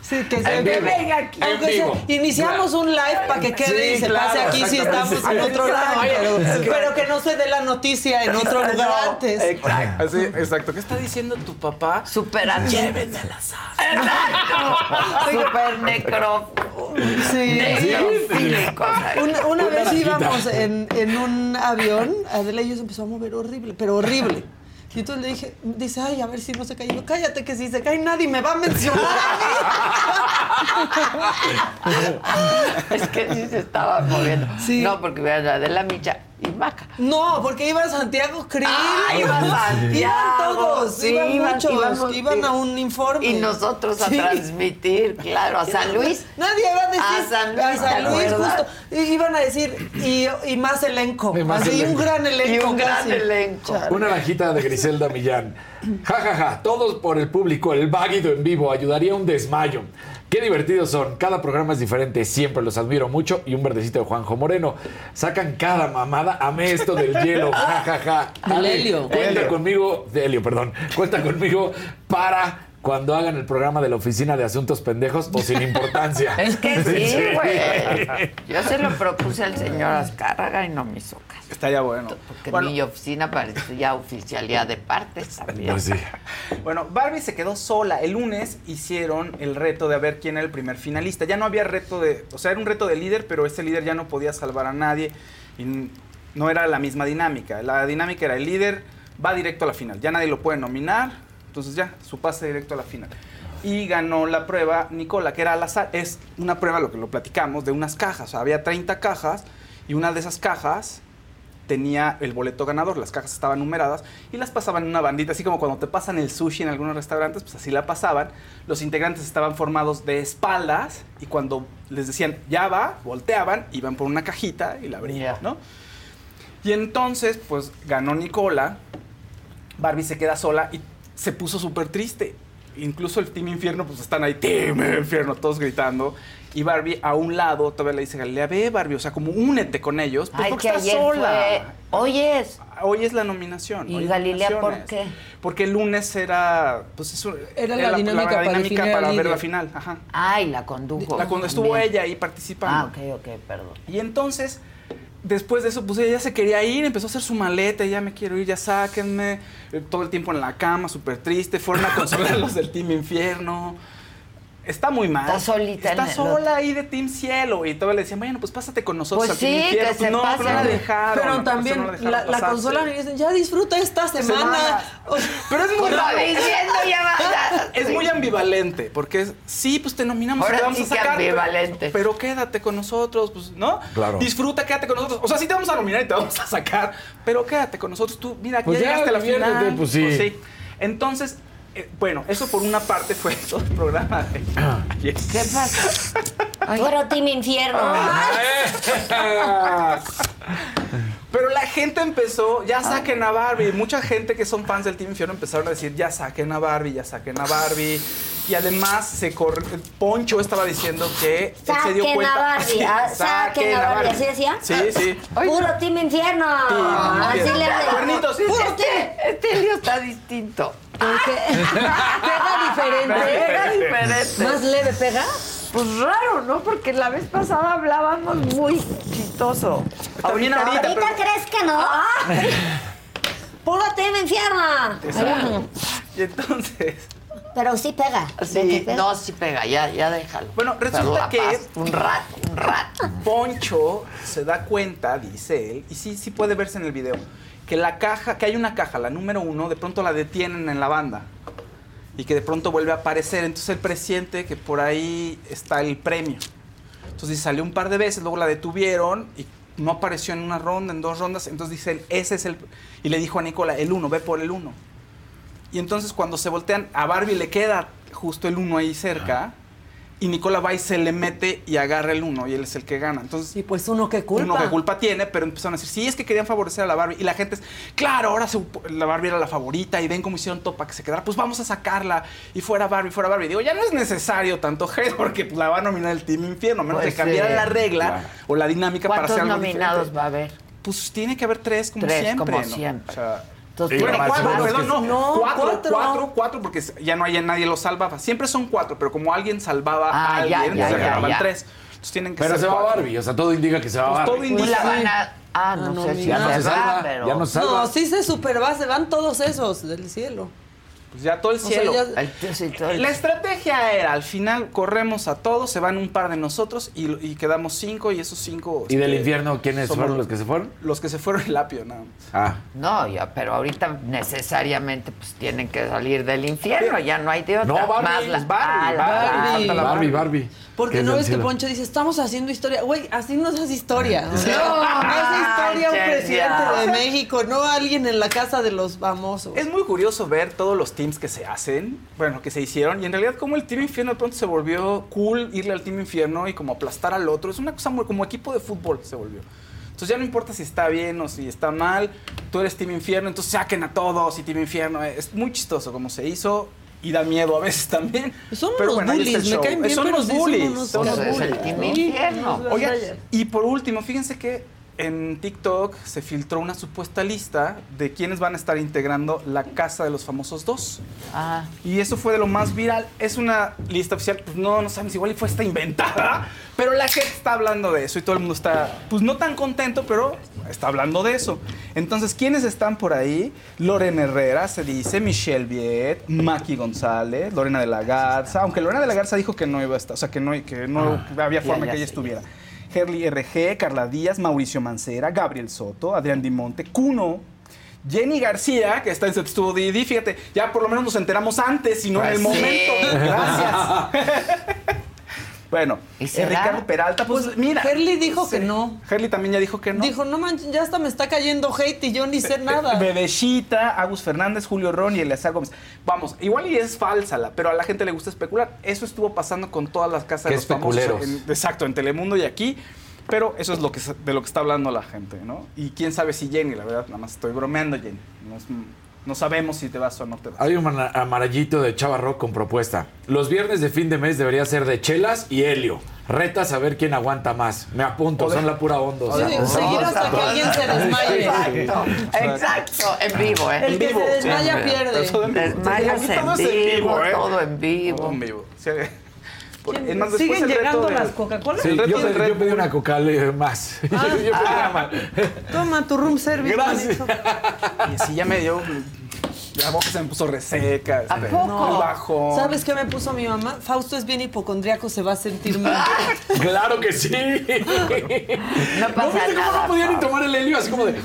Sí, que se venga aquí. Iniciamos un live para que quede Sí, y se claro, pase aquí si estamos en otro lado. Pero, pero que no se dé la noticia en otro lugar antes. Exacto. Así, exacto. ¿Qué está diciendo tu papá? Superación. Llévenme a la. Exacto. Super necro. Sí. Necrofílico. Una, una vez íbamos en, en un avión, Adela y yo se empezó a mover horrible, pero horrible. Y entonces le dije, dice, ay, a ver si no se cae. Y yo, cállate que si se cae nadie me va a mencionar a mí. Es que sí se estaba moviendo. Sí. No, porque vean la de la micha y Maca. No, porque iba Santiago Krill. Ah, iba Santiago. Iban todos, Sí, iban, iban- muchos, íbamos- iban a un informe. Y nosotros a Sí. transmitir, claro, a San Luis. Nadie iba a decir A San Luis, a justo. Y iban a decir, y, y más elenco. Y más así, elenco. un gran elenco. Y un gran casi. elenco. Chale. Una naranjita de Griselda Millán. Ja, ja, ja. Todos por el público. El váguido en vivo ayudaría a un desmayo. Qué divertidos son. Cada programa es diferente. Siempre los admiro mucho. Y un verdecito de Juanjo Moreno. Sacan cada mamada. Amé esto del hielo. Ja, ja, ja. Del Ale, helio. Cuenta Helio. conmigo. De helio, perdón. Cuenta conmigo para cuando hagan el programa de la Oficina de Asuntos Pendejos o sin importancia. Es que sí, güey. Yo se lo propuse al señor Azcárraga y no me hizo caso. Está ya bueno. Porque Bueno, mi oficina parecía oficialidad de partes también. Pues sí. Bueno, Barbie se quedó sola. El lunes hicieron el reto de ver quién era el primer finalista. Ya no había reto de. O sea, era un reto de líder, pero ese líder ya no podía salvar a nadie. Y no era la misma dinámica. La dinámica era el líder va directo a la final. Ya nadie lo puede nominar. Entonces ya, su pase directo a la final. Y ganó la prueba Nicola, que era al azar. Es una prueba, lo que lo platicamos, de unas cajas. O sea, había 30 cajas y una de esas cajas tenía el boleto ganador, las cajas estaban numeradas y las pasaban en una bandita, así como cuando te pasan el sushi en algunos restaurantes, pues así la pasaban. Los integrantes estaban formados de espaldas y cuando les decían ya va, volteaban, iban por una cajita y la abrían, ¿no? Y entonces, pues ganó Nicola, Barbie se queda sola y se puso súper triste. Incluso el Team Infierno, pues están ahí, Team Infierno, todos gritando. Y Barbie a un lado todavía le dice, Galilea, ve Barbie, o sea, como únete con ellos, pues Ay, porque que estás sola. fue... Oyes, hoy es la nominación. ¿Y hoy es Galilea por qué? Porque el lunes era, pues eso, Era la dinámica para dinámica ver la final. Ajá. Ay, la condujo. La- cuando estuvo ella ahí participando. Ah, ok, ok, perdón. Y entonces, después de eso, pues ella se quería ir, empezó a hacer su maleta, ya me quiero ir, ya sáquenme. Eh, Todo el tiempo en la cama, súper triste. Fueron a consolar a los del Team Infierno. Está muy mal. Está solita Está el sola ahí de Team Cielo. Y todavía le decían, bueno, pues pásate con nosotros Pues sí, que Pues se no, pase. no la dejaron. Pero también no la, la pasarse. consolan y dicen, ya disfruta esta semana. Semana. Pero es muy raro. diciendo, ya va, ya. Es muy ambivalente, porque es, sí, pues te nominamos y te vamos sí a sacar. pero- ambivalente. Pero quédate con nosotros, pues, ¿no? Claro. Disfruta, quédate con nosotros. O sea, sí te vamos a nominar y te vamos a sacar, pero quédate con nosotros. Tú, mira, Pues ya ya, llegaste a la final. pues sí. Entonces, eh, bueno, eso por una parte fue todo el programa de ayer. ¿Qué pasa? Team Infierno. Pero la gente empezó, ya saquen a Barbie. Mucha gente que son fans del Team Infierno empezaron a decir, ya saquen a Barbie, ya saquen a Barbie. Y además, se corre, Poncho estaba diciendo que él se dio Saquen cuenta. a Barbie. Sí, ah, Saquen a Barbie. ¿Así decía? Sí, sí. Puro Team Infierno. Team Así Infierno. le Cuernitos. Puro Este, este lío está distinto. Pega diferente. Pega diferente. ¿Más leve pega? Pues raro, ¿no? Porque la vez pasada hablábamos muy chistoso. También ahorita, ¿Ahorita crees que no? Team Infierno. Exacto. Y entonces, Pero sí pega. ¿De Sí, pega? no, sí pega, ya, ya déjalo. bueno, Pero resulta que paz, un rato, un rato. Poncho se da cuenta, dice él, y sí, sí puede verse en el video, que la caja, que hay una caja, la número uno, de pronto la detienen en la banda. Y que de pronto vuelve a aparecer. Entonces él presiente que por ahí está el premio. Entonces salió un par de veces, luego la detuvieron y no apareció en una ronda, en dos rondas. Entonces dicen, ese es el... Y le dijo a Nicola, el uno, ve por el uno. Y entonces cuando se voltean, a Barbie le queda justo el uno ahí cerca. Y Nicola va y se le mete y agarra el uno y él es el que gana. Entonces, Y pues uno que culpa. uno que culpa tiene, pero empezaron a decir, sí, es que querían favorecer a la Barbie. Y la gente es, claro, ahora se- la Barbie era la favorita y ven cómo hicieron todo para que se quedara. Pues vamos a sacarla y fuera Barbie, fuera Barbie. Digo, ya no es necesario tanto hate porque pues, la va a nominar el Team Infierno, a menos Pues que cambiaran sí. la regla Claro. o la dinámica para ¿Cuántos hacer algo nominados diferente. va a haber? Pues tiene que haber tres como Tres, siempre. como ¿no? siempre. O sea, Entonces, bueno, cuatro, perdón, que- no, no, cuatro, cuatro. cuatro, cuatro, porque ya no hay nadie los salvaba. Siempre son cuatro, pero como alguien salvaba Ah, a alguien, ya, se ya, ganaban ya. tres. Entonces tienen que Pero ser se va cuatro. Barbie, o sea, todo indica que se va Pues todo Barbie. indica- Pues la van a- Ah, no, No, sé no, si ya no se se va, salva, pero... ya no se salva. No, sí se super va, se van todos esos del cielo. Pues ya todo el O sea, cielo. ya- Ay, tú sí, todo el- La estrategia era, al final corremos a todos, se van un par de nosotros y, y quedamos cinco y esos cinco... ¿Y del este, infierno quiénes fueron los que se fueron? Los que se fueron el apio, nada más. Ah. No, ya, pero ahorita necesariamente pues tienen que salir del infierno, ya no hay de otra. No, Barbie, Más la- Barbie, ah, Barbie. falta la Barbie, Barbie. Porque Que no ves que. Poncho dice, estamos haciendo historia. Güey, así no se hace historia. O sea, No no hace historia un presidente de México, no alguien en la casa de los famosos. Es muy curioso ver todos los teams que se hacen, bueno, que se hicieron, y en realidad como el Team Infierno de pronto se volvió cool irle al Team Infierno y como aplastar al otro. Es una cosa muy como equipo de fútbol se volvió. Entonces ya no importa si está bien o si está mal, tú eres Team Infierno, entonces saquen a todos y Team Infierno. Es muy chistoso como se hizo y da miedo a veces también. Son Pero unos bueno, el bullies, me caen bien, Son pero unos son bullies. son unos Pues es el bullies. Team Sí. Infierno. Oiga, y por último, fíjense que en TikTok se filtró una supuesta lista de quienes van a estar integrando la Casa de los Famosos 2. Ah, Y eso fue de lo más viral. Es una lista oficial, pues no, no sabemos, igual y fue esta inventada, pero la gente está hablando de eso y todo el mundo está, pues no tan contento, pero está hablando de eso. Entonces, ¿quiénes están por ahí? Lorena Herrera, se dice, Michelle Viet, Maki González, Lorena de la Garza, aunque Lorena de la Garza dijo que no iba a estar, o sea, que no, que no había ya, forma ya que ella estuviera. Herly RG, Carla Díaz, Mauricio Mancera, Gabriel Soto, Adrián Dimonte, Cuno, Jenny García, que está en Set Didi, fíjate, ya por lo menos nos enteramos antes y no en el sí. momento. Gracias. bueno, ¿Y eh? Ricardo Peralta, pues, mira. Herly dijo que no. Herly también ya dijo que no. Dijo, no manches, ya hasta me está cayendo hate y yo ni sé nada. Bebecita, Agus Fernández, Julio Ron y Eleazar Gómez. Vamos, igual y es falsa, la, pero a la gente le gusta especular. Eso estuvo pasando con todas las casas Qué de los famosos. especuleros. en- exacto, en Telemundo y aquí. Pero eso es lo que, de lo que está hablando la gente, ¿no? Y quién sabe si Jenny, la verdad, nada más estoy bromeando, Jenny. No es- No sabemos si te vas o no te vas. Hay un amarillito de Chava Rock con propuesta. Los viernes de fin de mes debería ser de chelas y helio. Retas a ver quién aguanta más. Me apunto, son la pura onda. o sea, Sí, seguir hasta que alguien se desmaye. Exacto, exacto, en vivo, ¿eh? El que se desmaya pierde. Desmayas en todo es en vivo, ¿eh? todo en vivo. Todo en vivo. Sí. Por- ¿Quién- es más, después ¿Siguen llegando de- las Coca-Cola? Sí, yo, pedí, yo una coca eh, más. Yo- yo pedí una más. Toma tu room service. Gracias. Y así ya me dio. La boca se me puso reseca. ¿A este, poco? muy bajo. ¿Sabes qué me puso mi mamá? Fausto es bien hipocondriaco, se va a sentir mal. Claro que sí. No pasa viste cómo nada, no podía ni tomar el helio así como de.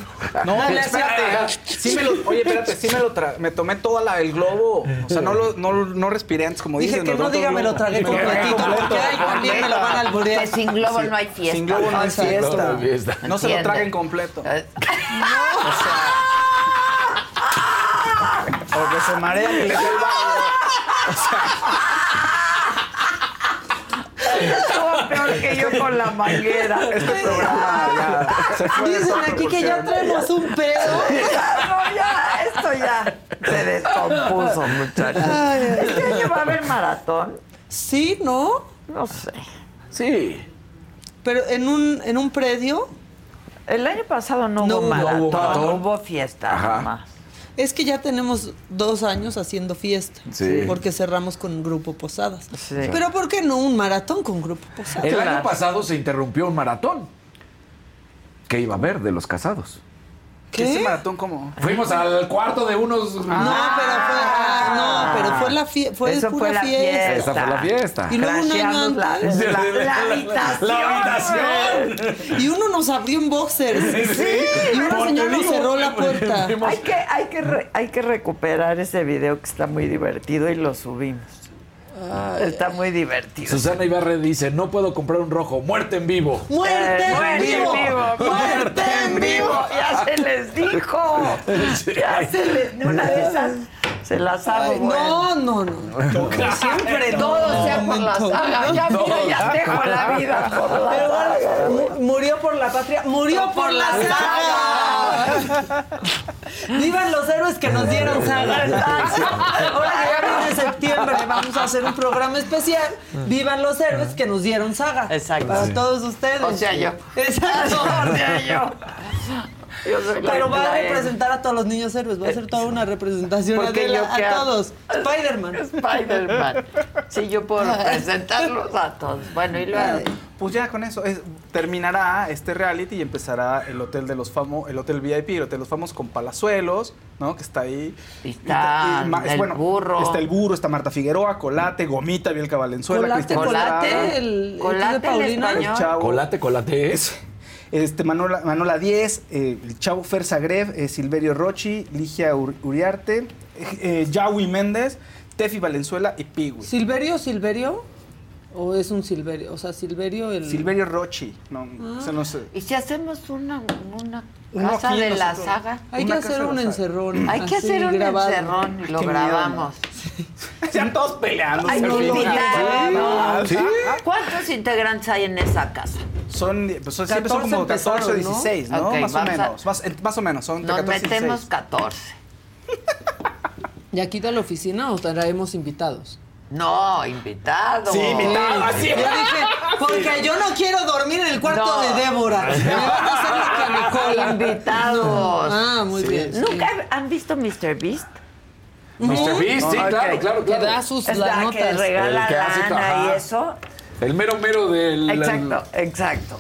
No, Dale, espérate. Sí me lo, oye, espérate, sí me lo tra me tomé toda la, el globo. O sea, no, lo, no, no respiré antes, como Dije dicen. que no diga me lo tragué completito, completo, porque ahí también me lo van a alburear. Que sin globo no hay fiesta. Sin globo no hay fiesta. No. No se lo traguen completo. Eh, O que se marean y les dé el baño. Estuvo peor que yo con la manguera. Este programa ya se fue de Dicen aquí que ya proporción. traemos un pedo. No, ya, esto ya se descompuso, muchachos. ¿Este año va a haber maratón? Sí, ¿no? No sé. Sí. Pero en un, en un predio El año pasado no, No hubo maratón, No hubo maratón. hubo fiesta Ajá. nomás. Es que ya tenemos dos años haciendo fiesta. Sí. Porque cerramos con Grupo Posadas. Sí. Pero ¿por qué no un maratón con Grupo Posadas? El año pasado se interrumpió un maratón. ¿Qué iba a haber de los casados? ¿Qué? ¿Ese maratón cómo? Fuimos al cuarto de unos. No, pero fue, ah, no, pero fue la fiesta, fue Eso pura fue la fiesta. Esa fue la fiesta. Y luego un año la, antes. la, la habitación. La habitación. Y uno nos abrió en boxers. Sí. Y una señora nos cerró la puerta. Hay que, hay, que re- hay que recuperar ese video que está muy divertido y lo subimos. Está muy divertido. Susana Ibarre dice: No puedo comprar un rojo. Muerte en vivo. ¡Muerte Eh, en muerte vivo! en vivo, ¡Muerte en vivo! Ya se les dijo. Ya se les. Una de esas se las hago. Ay, no, no, no. Siempre Todo sea por la saga. Ya, mira, ya dejo la vida por la Pero saga. bueno, mu- murió por la patria, murió por la saga. Vivan los héroes que nos dieron saga. Ahora que ya viene septiembre, vamos a hacer un programa especial. Vivan los héroes que nos dieron saga. Exacto. Para Sí. todos ustedes. O sea, yo. Exacto. O sea, yo. Pero va a representar a todos los niños héroes, va a ser toda una representación Porque Adela, a todos. Spider-Man. Spider-Man. Sí, yo puedo representarlos a todos. Bueno, y luego. Pues ya con eso es- terminará este reality y empezará el hotel de los famosos, el hotel VIP, el hotel de los famosos con Palazuelos, ¿no? Que está ahí. Y está es el burro. Está el burro, está Marta Figueroa, Colate, Gomita, Bielka Valenzuela, Colate, Cristian colate, Estrada, el, el Colate, el Paulina. Chavo. Colate, colate es. Este, Manola, Manola 10, eh, el Chavo Fer Sagrev, eh, Silverio Rochi, Ligia Ur- Uriarte, eh, eh, Yawi Méndez, Tefi Valenzuela y Piwi. ¿Silverio, Silverio? ¿O es un Silverio? O sea, Silverio el... Silverio Rochi. No, o sea, no sé. ¿Y si hacemos una, una casa de la nosotros. saga? Hay que hacer un encerrón. Hay que hacer un grabado. encerrón y lo Qué grabamos. Ya todos peleando. Hay que invitar. ¿Sí? ¿Cuántos integrantes hay en esa casa? Son, pues son- siempre son 14 como 14 o empezaron, ¿no? 16, ¿no? Más o a- menos. Más, más o menos, son entre Nos 14 y metemos 16. 14. ¿Y aquí de la oficina o traemos invitados? No, invitados. Sí, invitados. así. Yo dije, porque yo no quiero dormir en el cuarto No. de Débora. Me van a hacer lo que a Nicola. Invitados. Ah, muy bien. ¿Nunca han visto Mr. Beast? Mr. Beast, sí, Ok. claro, claro, Que claro. da sus Es la que notas. regala que hace- lana y eso. El mero mero del. Exacto, exacto.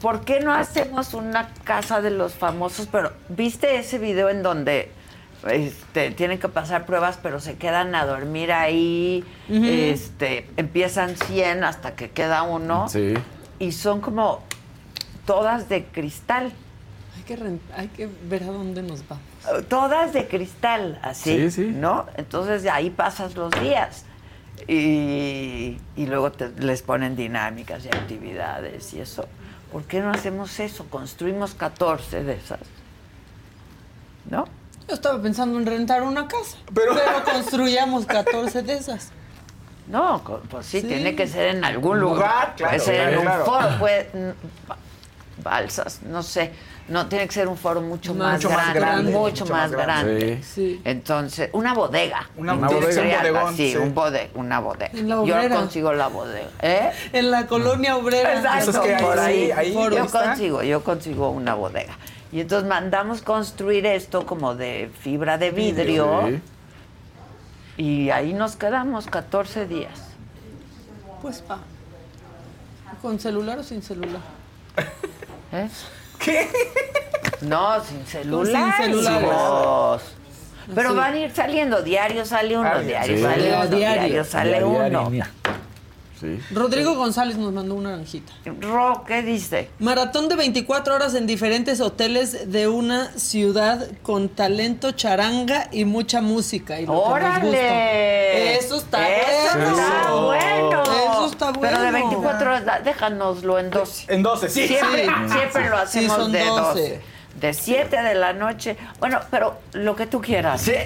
¿Por qué no hacemos una casa de los famosos? Pero, ¿viste ese video en donde este, tienen que pasar pruebas, pero se quedan a dormir ahí? este, empiezan 100 hasta que queda uno. Sí. Y son como todas de cristal. Hay que, ren- hay que ver a dónde nos va. Todas de cristal, así. Sí, sí. ¿No? Entonces de ahí pasas los días. Y, y luego te- les ponen dinámicas y actividades y eso. ¿Por qué no hacemos eso? Construimos 14 de esas. ¿No? Yo estaba pensando en rentar una casa, Pero- pero, construyamos 14 de esas. No, pues sí, Sí. tiene que ser en algún Lugar, lugar. claro, puede ser en un claro. foro. puede- balsas, no sé. No, tiene que ser un foro mucho, Mucho más, más grande, grande, mucho, mucho más más grande. grande. Sí. Entonces, una bodega. Una Una bodega. bodega. Un bodegón, sí, sí. un bode- una bodega. En la Yo consigo la bodega. ¿Eh? En la colonia obrera. Exacto, Eso es que por ahí- ahí, yo está. consigo, yo consigo una bodega. Y entonces mandamos construir esto como de fibra de vidrio Sí. y ahí nos quedamos 14 días. Pues va. ¿Con celular o sin celular? ¿Eh? No, sin celular. Sin celular. hijos. Pero Sí. van a ir saliendo, diario sale uno, diario sí. sale uno, Diario. diario sale Diario, uno. Sí. Rodrigo González nos mandó una naranjita. Ro, ¿qué dice? Maratón de 24 horas en diferentes hoteles de una ciudad con talento charanga y mucha música. Y lo que nos ¡Órale! gusta. Eso está Eso bueno. está bueno. Eso está bueno. Pero de 24 horas, déjanoslo en 12. En 12, sí. Siempre, Sí. siempre lo Sí, hacemos son de 12. 12. De 7 de la noche. Bueno, pero lo que tú quieras.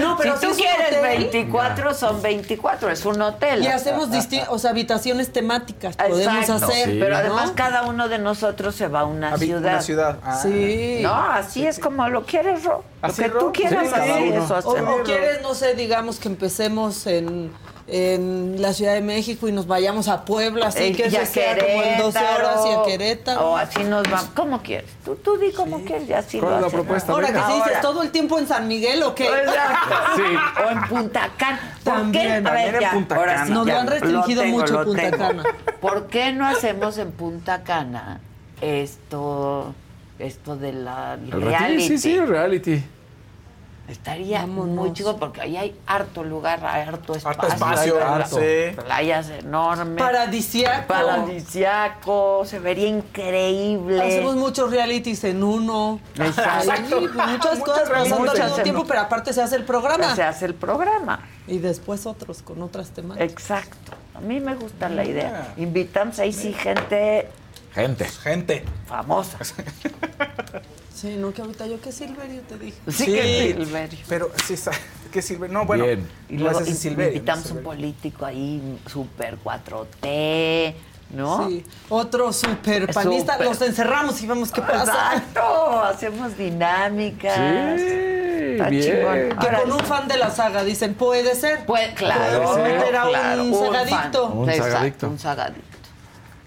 No, pero si sí tú quieres hotel. 24, son 24. Es un hotel. Y hacemos o sea, habitaciones temáticas. Podemos hacer. Sí. Pero ¿no? además cada uno de nosotros se va a una ciudad. Una ciudad. Ah. Sí. No, así es como lo quieres, Ro. Lo ¿Así, que Ro? tú quieras, Sí, así eso O, hacemos. o quieres, no sé, digamos que empecemos en, en la Ciudad de México y nos vayamos a Puebla, así Eh, que eso sea como en 12 horas y a Querétaro. O así nos vamos. ¿Cómo quieres? Tú, tú di cómo quieres y así ¿Cuál lo es la propuesta? Ahora que sí dices todo el tiempo en San Miguel o qué? Exacto. Sí. O en Punta Cana. ¿Por También. qué? A También ver, en Punta Cana. sí, Nos ya, lo han restringido tengo, mucho lo Punta tengo. Cana. ¿Por qué no hacemos en Punta Cana esto, esto de la reality? Sí, sí, reality. Estaría muy Vámonos. chido porque ahí hay harto lugar, hay harto espacio. espacio, hay harto. pla- Playas enormes. Paradisiaco. Paradisiaco, se vería increíble. Hacemos muchos realities en uno. Exacto. Ahí, muchas cosas pasando al mismo tiempo, pero aparte se hace el programa. Se hace el programa. Y después otros con otras temáticas. Exacto. A mí me gusta la idea. Invitamos ahí sí gente Gente. Gente. famosa. Sí, no, que ahorita yo que Silverio te dije. Sí, que Silverio. Pero sí, ¿qué sirve? No, bueno. Bien. Y luego in- Silverio, invitamos no un político ahí, super 4T, ¿no? Sí, otro super panista, Súper. los encerramos y vemos qué pasa. Exacto, hacemos dinámicas. Sí, Está bien. chingón. Que Ahora, con un fan de la saga dicen, puede ser. pues, claro, Podemos meter a claro, un fan. sagadicto. Un Exacto, sagadicto. un sagadicto.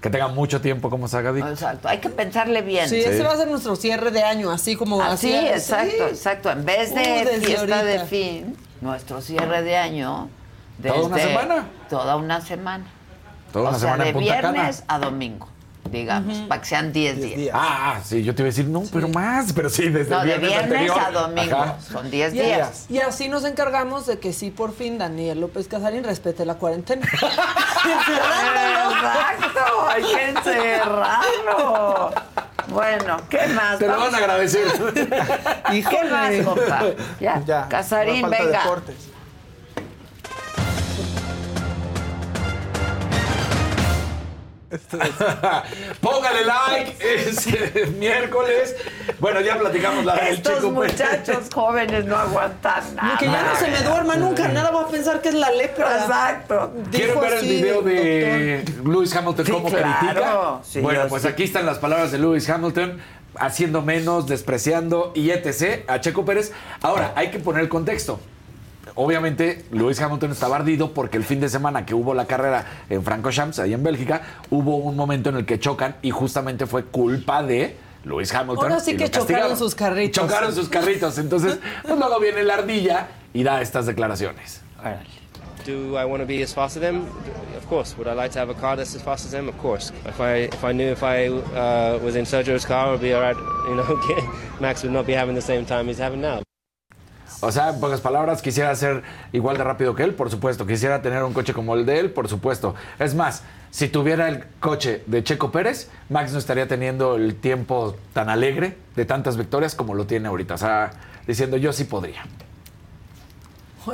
Que tenga mucho tiempo como sagadicto. Exacto, hay que pensarle bien. Sí, ese va a ser nuestro cierre de año, así como Así, así. exacto, exacto. En vez de desde fiesta de fin, nuestro cierre de año. ¿Toda una desde- semana? Toda una semana. Toda o una sea, semana de en Punta Cana. viernes a domingo, digamos, para que sean 10 días. Ah, ah, sí, yo te iba a decir, no, pero más, pero sí, desde No, el de viernes, anterior. a domingo. Ajá. Son 10 Y, días. y así nos encargamos de que sí, por fin, Daniel López Casarín respete la cuarentena. Exacto, hay que encerrarlo. Bueno, ¿qué más? Te lo van a agradecer. ¿Qué más, compa? Ya, Ya. Casarín, venga. deportes. Póngale like, es eh, miércoles. Bueno, ya platicamos la del Estos chico. pues. muchachos jóvenes no aguantan nada. que ya no se me duerma nunca, nada va a pensar que es la lepra. Exacto. ¿Quieren ver el video de Lewis Hamilton Sí, cómo claro. critica? Sí, bueno, pues sí. aquí están las palabras de Lewis Hamilton haciendo menos, despreciando y etc. a Checo Pérez. Ahora, hay que poner el contexto. Obviamente, Lewis Hamilton estaba ardido porque el fin de semana que hubo la carrera en Francorchamps, ahí en Bélgica, hubo un momento en el que chocan y justamente fue culpa de Lewis Hamilton. Ahora sí y que chocaron sus carritos. Chocaron sus carritos. Entonces, pues luego viene la ardilla y da estas declaraciones. Do I want to be as fast as them? Of course. Would I like to have a car that's as fast as them? Of course. If I if I knew if I uh, was in Sergio's car, I'd be alright. You know, Max would not be having the same time he's having now. O sea, en pocas palabras, quisiera ser igual de rápido que él, por supuesto. Quisiera tener un coche como el de él, por supuesto. Es más, si tuviera el coche de Checo Pérez, Max no estaría teniendo el tiempo tan alegre de tantas victorias como lo tiene ahorita. O sea, diciendo yo sí podría.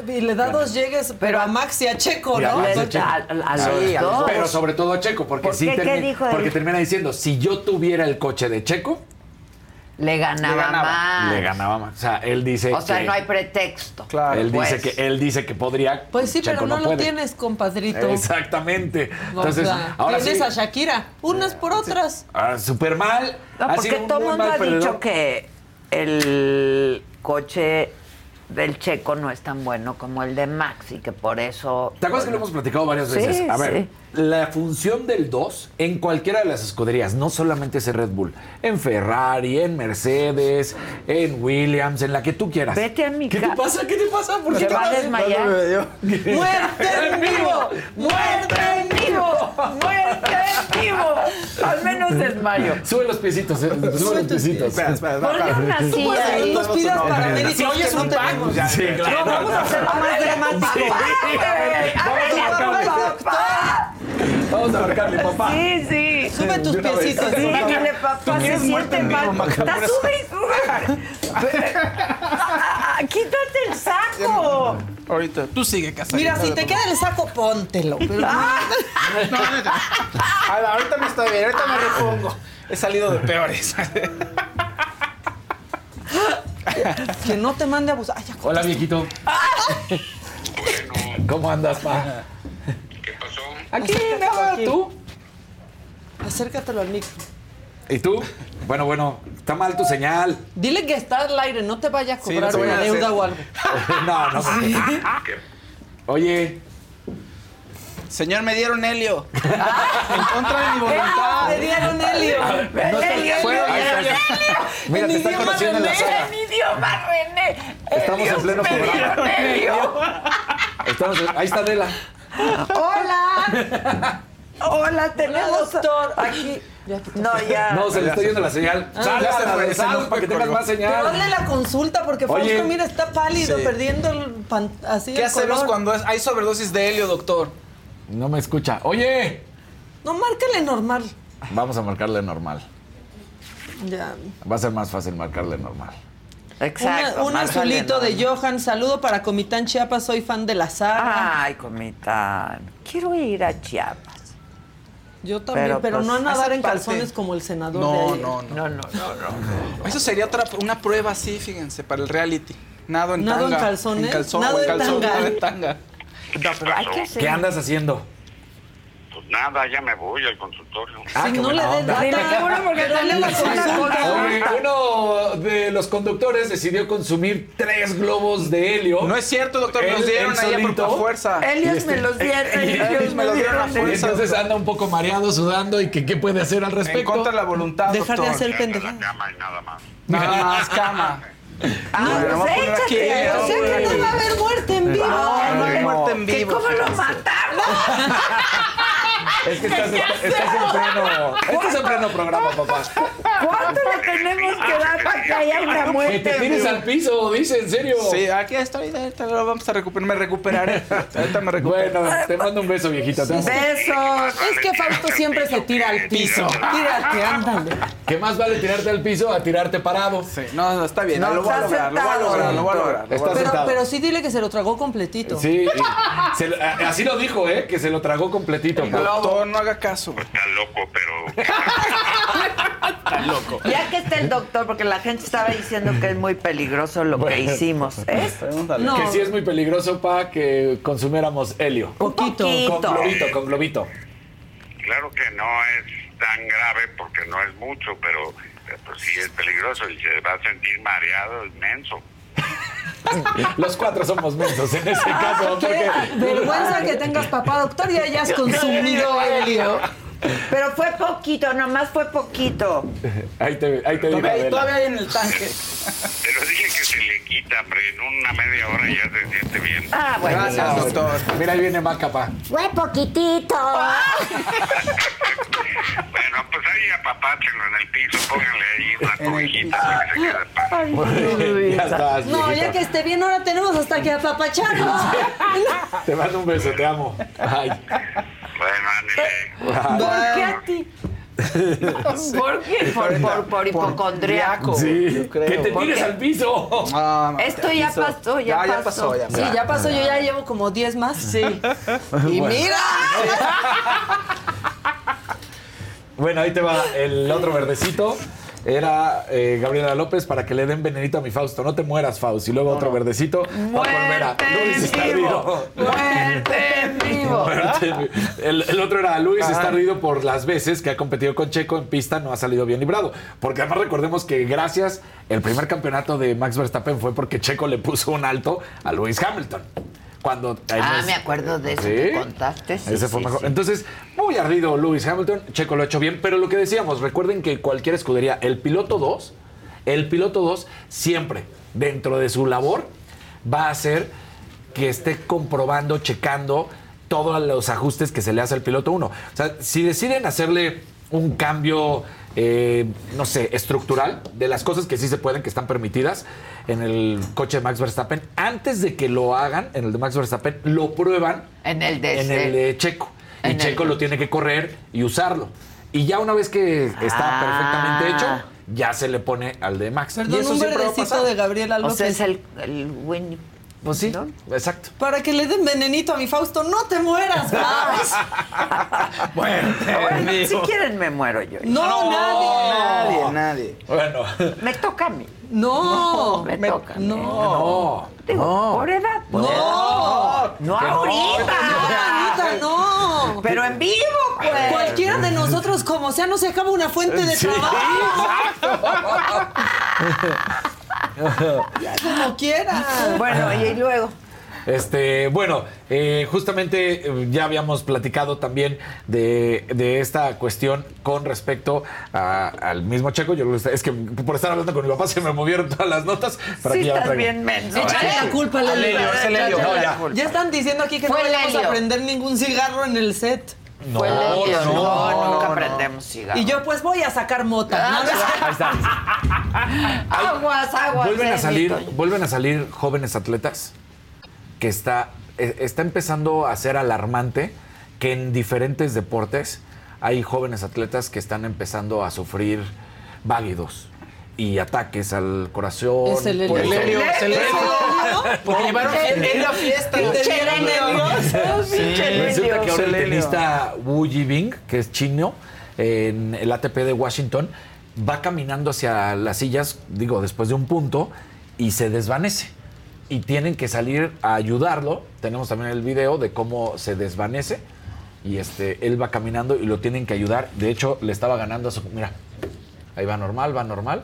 Y le da dos llegues, pero a Max y a Checo, a ¿no? A Entonces- Checo. a- a los dos. Pero sobre todo a Checo, porque ¿Por sí qué? ¿Qué termi- dijo él? porque termina diciendo, si yo tuviera el coche de Checo, Le ganaba, Le ganaba. más. Le ganaba más. O sea, él dice O sea, que... no hay pretexto. Él, Pues. dice que, él dice que podría. Pues sí, Checo pero no, lo puede. tienes, compadrito. Exactamente. O Entonces, sea, ahora tienes sí. a Shakira, unas por otras. ah, Súper mal. No, porque todo el mundo ha perdedor. dicho que el coche del Checo no es tan bueno como el de Max y que por eso... ¿Te acuerdas que lo hemos platicado varias Sí, veces? A ver, sí. La función del 2 en cualquiera de las escuderías, no solamente es Red Bull, en Ferrari, en Mercedes, en Williams, en la que tú quieras. Vete a mi ¿Qué te pasa? ¿Qué te pasa? ¿Por qué va a te desmayar. ¡Muerte en vivo! ¡Muerte en vivo! ¡Muerte en vivo! Al menos desmayo. Sube los piecitos, eh, sube los piecitos. Espera, espera, espera. Ponle una Tú silla puedes ahí. nos pidas paramédicos Si oyes que no un pack, tenemos. pues ya. Sí, claro. No, vamos a hacerlo más dramático. Vamos a marcarle, papá. Sí, sí. Sube tus piecitos. Sí, papá, se siente mal. Está, sube y sube. Ah, Quítate el saco. Ahorita, tú sigue, Casarín. Mira, si te queda el saco, póntelo. Pero No, ahorita me estoy bien, ahorita me repongo. He salido de peores. que no te mande a abusar. Ay, Hola, viejito. ¿Cómo andas, pa? Aquí, nada, ¿tú? Acércatelo al micro. ¿Y tú? Bueno, bueno, está mal tu señal. Dile que está al aire, no te vaya a Sí, no cobrar una hacer. deuda o algo. no, no. Oye, Señor, me dieron helio. En contra de mi voluntad. Te dieron helio. no te- está. Mira, te están conociendo en la sala. En idioma René. Estamos en Dios pleno me programa. dieron helio. Estamos, ahí está Adela. Hola. Hola, tenemos doctor. aquí. No, ya. No, se le está yendo la señal. Sal, sal, nos para que tengas más Pero señal. hazle la consulta porque. Fausto, mira, está pálido, Sí. perdiendo el pan, así ¿Qué el hacemos color. cuando es- hay sobredosis de helio, doctor? No me escucha. Oye, No, márcale normal. vamos a marcarle normal. Ya. Va a ser más fácil marcarle normal. Exacto. Una- un azulito de Johan. Saludo para Comitán Chiapas. Soy fan de la saga. Ay, comitán. Quiero ir a Chiapas. Yo también, pero, pero, pues, no a nadar esa en parte- calzones como el senador de No, no, no. No, no, no, no. Eso sería otra, una prueba así, fíjense, para el reality. Nado en ¿Nado en tanga. calzones? En calzón, Nado en en calzón, tanga. nado en tanga. No, pero hay que hacer. ¿Qué andas haciendo? Pues nada, ya me voy al consultorio. Ah, Si no le des onda. data, porque dale la consulta. Uno de los conductores decidió consumir tres globos de helio. No es cierto, doctor, me los dieron ahí por fuerza. Ellos Y este- me los dieron. Ellos me los dieron a fuerza. entonces anda un poco mareado, sudando y que qué puede hacer al En respecto. contra de la voluntad, Dejar de doctor. hacer pendejadas. nada más. Nada más, cama. Ah, Bueno, pues aquí, échate. vamos O sea que no va a haber muerte en vivo. No, no hay muerte en ¿Que vivo. ¿Cómo lo mataron? Es que estás, estás en pleno. Estás en pleno programa, papá. ¿Cuánto le tenemos que dar para que haya una Que muerte? te tires al piso, dice, en serio. Sí, aquí estoy, ahorita lo vamos a recuperar, me recuperaré. Ahorita me recupero. Bueno, te mando un beso, viejita. Besos. Es que Fausto siempre se tira al piso. Tírate, ándale. ¿Qué más vale tirarte al piso a tirarte parado? Sí, no, no, está bien, No, lo voy a está lograr, lo voy a sentado, lograr, lo voy a lograr. lo voy a Está lograr. Pero, sentado. pero sí dile que se lo tragó completito. Sí, se lo- así lo dijo, ¿eh? Que se lo tragó completito. Doctor, no haga caso. Está loco, pero Está loco. Ya que está el doctor, porque la gente estaba diciendo que es muy peligroso lo que hicimos. ¿Es? No. Que sí es muy peligroso para que consumiéramos helio. Poquito. Con globito, con globito. claro que no es tan grave porque no es mucho, pero pues sí es peligroso y se va a sentir mareado, inmenso. Los cuatro somos mensos en ese caso. Qué Porque... vergüenza que tengas papá, doctor, y hayas consumido helio. Pero fue poquito, nomás fue poquito. Ahí te, ahí te digo, Todavía, hay en el tanque. Pero dije que se le quita, hombre, en una media hora ya se siente bien. Ah, bueno. Gracias, doctor. Mira, ahí viene Maca, pa. Fue poquitito. Bueno, pues ahí apapáchenlo en el piso, pónganle ahí una cobijita para que se quede en paz. Ay, ya estás, No, viejita. ya que esté bien, ahora tenemos hasta que apapacharlo. Te mando un beso, te amo. Ay. Bueno. ¿Por qué a ti? ¿Por qué? Por, por, por hipocondriaco. Sí, yo creo. que te ¿Por tires qué? al piso. Ah, Esto ya pasó, ya ya pasó. pasó. Ya Sí, ya pasó, yo ya llevo como 10 más. Sí. Y mira. Bueno, ahí te va el otro verdecito. Era eh, Gabriela López para que le den venenito a mi Fausto. No te mueras, Fausto. Y luego otro verdecito. Luis está ardido. ¡Muerte en vivo! Muerte vivo. El, el otro era Luis, Ajá. está ardido por las veces que ha competido con Checo en pista, no ha salido bien librado. Porque además recordemos que gracias, el primer campeonato de Max Verstappen fue porque Checo le puso un alto a Lewis Hamilton. Cuando Ah, nos- me acuerdo de eso Sí. que contaste. sí, Ese fue sí, mejor. Entonces, muy ardido Lewis Hamilton. Checo lo ha hecho bien, pero lo que decíamos, recuerden que cualquier escudería, el piloto 2, el piloto 2 siempre dentro de su labor va a hacer que esté comprobando, checando todos los ajustes que se le hace al piloto 1. O sea, si deciden hacerle un cambio, eh, no sé, estructural, de las cosas que sí se pueden, que están permitidas en el coche de Max Verstappen, antes de que lo hagan en el de Max Verstappen, lo prueban En el de en el de Checo. Y En el Checo de- lo tiene que correr y usarlo. Y ya una vez que está Ah. perfectamente hecho, ya se le pone al de Max. y Perdón, eso un siempre va a verdecito pasar. de O sea, es el, el Winnie. Pues sí, exacto. Para que le den venenito a mi Fausto. ¡No te mueras, Faust! Bueno, Bueno, si quieren me muero yo. No, nadie. Nadie, nadie. Bueno. Me toca a mí. No. me, toca. a mí. No. Digo, no. por edad. No. edad. No, Que no. ahorita. Ahorita no. Pero en vivo, pues. Cualquiera de nosotros, como sea, no se acaba una fuente de Sí, trabajo. Como quiera. Bueno, y luego. Este, bueno, eh, justamente eh, ya habíamos platicado también de, de esta cuestión con respecto a- al mismo Checo. Yo lo- es que por estar hablando con mi papá se me movieron todas las notas para Sí que ya estás bien menso. Échale ¿eh? la culpa a Lelio. La ya. están diciendo aquí que Fue no vamos Lelio. a prender ningún cigarro en el set. No, Fue no, No, no, nunca no. prendemos cigarros. Y yo, pues voy a sacar mota. Ah, No, no, Ahí está. Aguas, aguas. Vuelven a salir, vuelven a salir jóvenes atletas que está, eh, está empezando a ser alarmante que en diferentes deportes hay jóvenes atletas que están empezando a sufrir válidos y ataques al corazón. Es el es el Lelio. Porque llevaron El- en la fiesta. Pinche Lelio. Pinche Resulta que ahora el tenista Wu Yibing, que es chino, en el ATP de Washington, va caminando hacia las sillas, digo, después de un punto, y se desvanece. Y tienen que salir a ayudarlo. Tenemos también el video de cómo se desvanece. Y este, él va caminando y lo tienen que ayudar. De hecho, le estaba ganando a su. Mira, ahí va normal, va normal.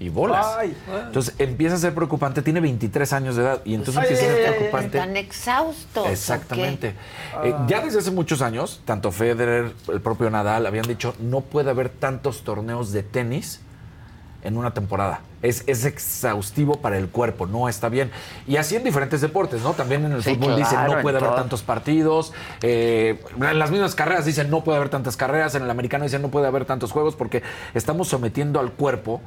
Y bolas. Ay. Entonces empieza a ser preocupante. Tiene 23 años de edad. Y entonces Ay, empieza a ser preocupante. Están exhaustos. Exactamente. Eh, ya desde hace muchos años, tanto Federer, el propio Nadal, habían dicho no puede haber tantos torneos de tenis en una temporada. Es, es exhaustivo para el cuerpo, no está bien. Y así en diferentes deportes, ¿no? También en el Sí, fútbol dicen no puede haber todo. tantos partidos. eh, en las mismas carreras dicen no puede haber tantas carreras. En el americano dicen no puede haber tantos juegos porque estamos sometiendo al cuerpo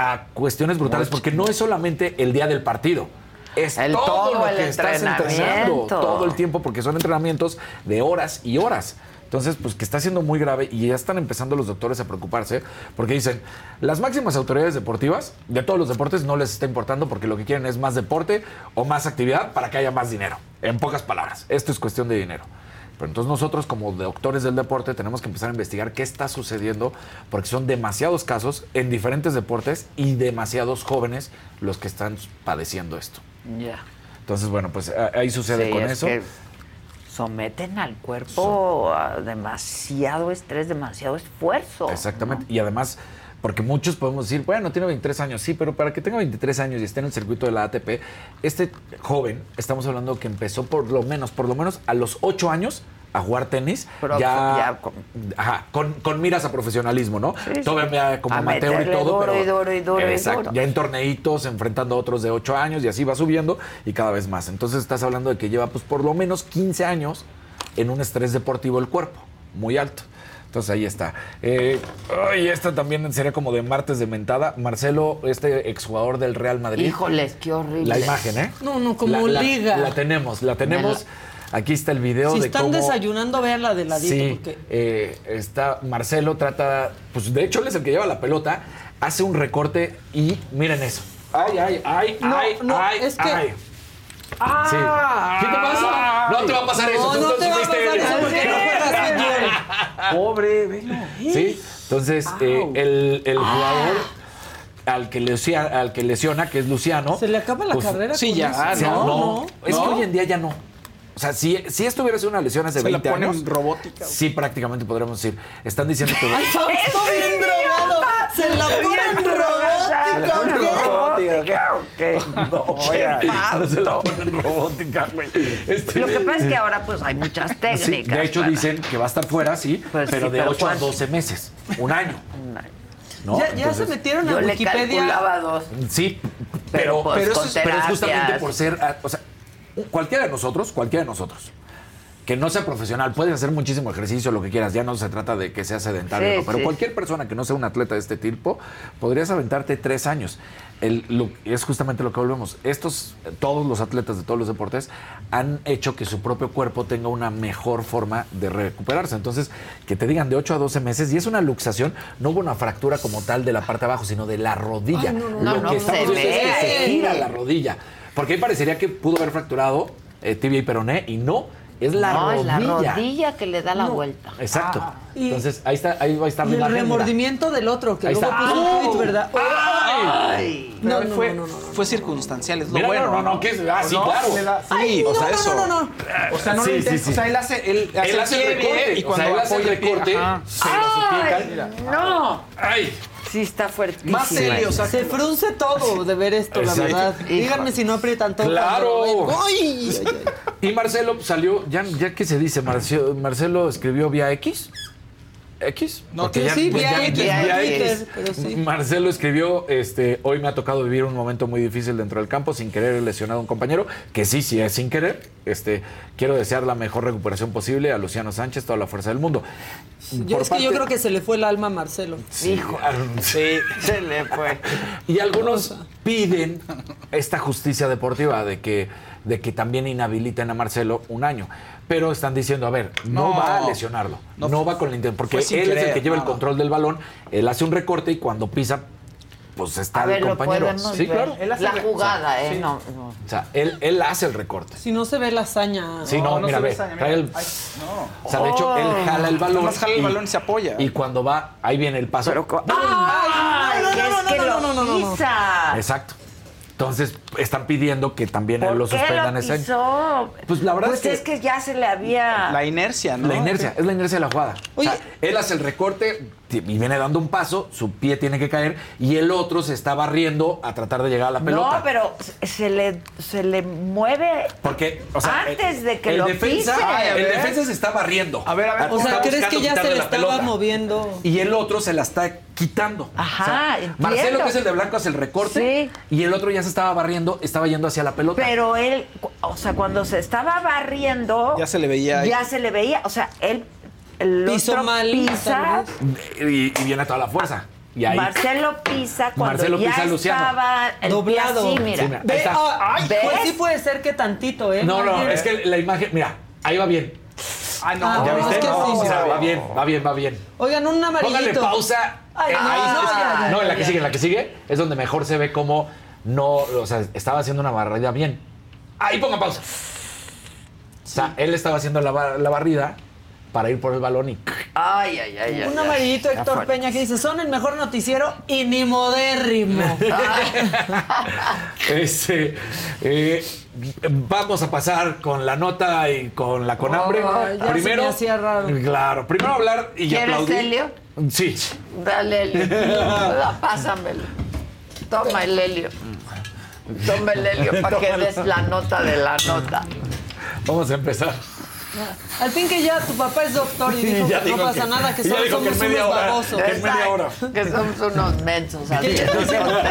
a cuestiones brutales porque no es solamente el día del partido. Es El todo, todo lo el que estás entrenando todo el tiempo porque son entrenamientos de horas y horas. Entonces, pues que está siendo muy grave y ya están empezando los doctores a preocuparse porque dicen, las máximas autoridades deportivas de todos los deportes no les está importando porque lo que quieren es más deporte o más actividad para que haya más dinero. En pocas palabras, esto es cuestión de dinero. Pero entonces nosotros como doctores del deporte tenemos que empezar a investigar qué está sucediendo porque son demasiados casos en diferentes deportes y demasiados jóvenes los que están padeciendo esto. Ya. Entonces, bueno, pues ahí sucede Sí, con es eso. que someten al cuerpo a demasiado estrés, demasiado esfuerzo. Exactamente. Y además, porque muchos podemos decir, bueno, tiene 23 años, sí, pero para que tenga 23 años y esté en el circuito de la ATP, este joven, estamos hablando que empezó por lo menos, por lo menos a los 8 años a jugar tenis, Pero ya, ya con- ajá, con, con miras a profesionalismo, ¿no? Sí, sí. Todavía como A amateur y todo, duro pero y duro y duro y exacto, duro. ya en torneitos, enfrentando a otros de 8 años y así va subiendo y cada vez más. Entonces estás hablando de que lleva pues por lo menos 15 años en un estrés deportivo el cuerpo, muy alto. Entonces ahí está. Eh, y esta también sería como de martes de mentada. Marcelo, este exjugador del Real Madrid. Híjoles, qué horrible. La imagen, ¿eh? No, no, como La- la- liga. La tenemos, la tenemos. Aquí está el video Si de están cómo... desayunando, véanla de ladito. Sí, porque eh, está Marcelo trata, pues de hecho él es el que lleva la pelota, hace un recorte y miren eso. Ay, ay, ay, No, ay, no, ay, es que- ay. Sí. ¿Qué te pasa? No te va a pasar eso. No, no te va a pasar eso. porque no juegas fútbol. Pobre, velo. Sí, Entonces, eh, el, el jugador al que, lesiona, al que lesiona, que es Luciano. ¿Se le acaba la carrera sí, con ya, eso? ah, no, no, es que hoy en día ya no. O sea, si, si esto hubiera sido una lesión hace Se la 20 ponen años. robótica. Sí, prácticamente podríamos decir. Están diciendo que. Ay, Fausto bien drogado. Se la ponen robótica. No, se la ponen robótica, güey. Este- Lo que pasa es que ahora pues hay muchas técnicas. Sí, de hecho para- dicen que va a estar fuera, sí, Pues pero sí, de pero 8 a ¿cuánto? 12 meses, un año. ¿no? Ya, ya se Entonces- metieron a Yo le Wikipedia. calculaba dos. Sí, Pero, pero, pues, pero, eso con es, pero es justamente terapias. por ser, ah, o sea, cualquiera de nosotros, cualquiera de nosotros, que no sea profesional, puedes hacer muchísimo ejercicio, lo que quieras, ya no se trata de que sea sedentario, Sí, ¿no? pero sí. cualquier persona que no sea un atleta de este tipo, podrías aventarte tres años. El, lo- es justamente lo que volvemos. Estos, todos los atletas de todos los deportes han hecho que su propio cuerpo tenga una mejor forma de recuperarse. Entonces, que te digan de 8 a 12 meses, y es una luxación, no hubo una fractura como tal de la parte de abajo, sino de la rodilla. Ay, no, no, lo no, que no estamos se es que se gira la rodilla. Porque ahí parecería que pudo haber fracturado eh, tibia y peroné, y no, es la no, rodilla. es la rodilla que le da la No. vuelta. Exacto. Y- Entonces, ahí está, ahí va a estar Y la el remordimiento del otro, que Ahí luego está. puso un ¡Au! tweet, ¿verdad? Ay, No, pero no, fue, no, no, no, fue circunstancial, es lo Mira, bueno. no, no, no, que es- ah, sí, ¿No? claro. Da- sí, Ay, o sea, no, no, eso. no, no, no. O sea, no Sí, lo intenta, sí. O sea, él hace, él hace, Él hace el recorte, y o cuando sea, él hace el recorte, se lo Ay, suplican. no. ¡Ay! Sí, está fuertísimo. Más serio, o sea, Se frunce todo de ver esto, la Exacto. verdad. Díganme si no aprietan todo. ¡Claro! cuando- ay. Y Marcelo salió, ya, ya que se dice, Marcelo, Marcelo escribió vía X. ¿X? No, Porque sí, ya- Sí, pues ya- X, ya- pero sí. Marcelo escribió, este, hoy me ha tocado vivir un momento muy difícil dentro del campo, sin querer he lesionado a un compañero, que sí, sí es sin querer. Este, quiero desear la mejor recuperación posible a Luciano Sánchez, toda la fuerza del mundo. Yo, Por es que yo creo que se le fue el alma a Marcelo. Hijo, Sí. se le fue. Y algunos piden esta justicia deportiva de que, de que también inhabiliten a Marcelo un año. Pero están diciendo, a ver, no, No. va a lesionarlo. No, No, va con la intención. Porque él es el que lleva el control del balón. Él hace un recorte y cuando pisa, pues está A ver, el compañero. Sí, ver. claro. Él hace La jugada, o sea, ¿eh? sí. No, no. O sea, él, él hace el recorte. Si no se ve la hazaña. Sí, no, mira, se ve, esa, mira. trae el- Ay, no. O sea, de hecho, él jala el balón. Nomás jala el balón y se apoya. Y cuando va, ahí viene el paso. Pero no, ¡Ay! no, que no, no, no, lo no, no, no, no. pisa. Exacto. Entonces, están pidiendo que también a él ¿Por lo suspendan ese año. Pues la verdad Pues es que- ya se le había... La inercia, ¿no? La inercia, es la inercia de la jugada. Oye. o sea, él hace el recorte y viene dando un paso, su pie tiene que caer y el otro se está barriendo a tratar de llegar a la pelota. No, pero se le, se le mueve Porque, o sea, antes el- de que el lo defensa, pise. Ay, a el defensa se está barriendo. A ver, a ver. O sea, ¿crees que ya se le la estaba pelota. moviendo? Y el otro se la está quitando. Ajá. Marcelo, que es el de blanco, hace el recorte. Y el otro ya se estaba barriendo, estaba yendo hacia la pelota. Pero él, o sea, cuando se estaba barriendo... Ya se le veía ahí. Ya se le veía, o sea, él... El Pisó otro mal, pisa, y, y viene toda la fuerza. Y ahí. Marcelo pisa cuando Marcelo ya pisa a estaba el pie Doblado. así, mira. Sí, mira. Ve, está. ah, ¿Ves? pues sí puede ser que tantito, ¿eh? No, no, es que la imagen, mira, ahí va bien. Ah, no. Ah, ¿Ya no, viste? es que sí, o sí, sea, sí. va bien, va bien, va bien. Oigan, un amarillito. Póngale pausa. Ay, Eh, no, ahí no, es- ya, ya, no, ya, en la que ya. sigue, en la que sigue es donde mejor se ve cómo no, o sea, estaba haciendo una barrida bien. Ahí ponga pausa. O sea, él estaba haciendo la, bar- la barrida para ir por el balón y Ay, ay, ay. Un ay, amarillito ay. Héctor. Peña que dice, son el mejor noticiero y ni modérrimo. Este, eh, vamos a pasar con la nota y con la con hambre. Ay, ya se primero, me hacía raro. claro, primero hablar y ¿Quieres aplaudir. helio? Sí. Dale, Helio. Da, Pásamelo. Toma el helio. Toma el helio para que des la nota de la nota. Vamos a empezar. Al fin que ya tu papá es doctor y dijo Ya que dijo no pasa que- nada, que solo que somos media unos hora. babosos. Que media hora. Que somos unos mensos Que-.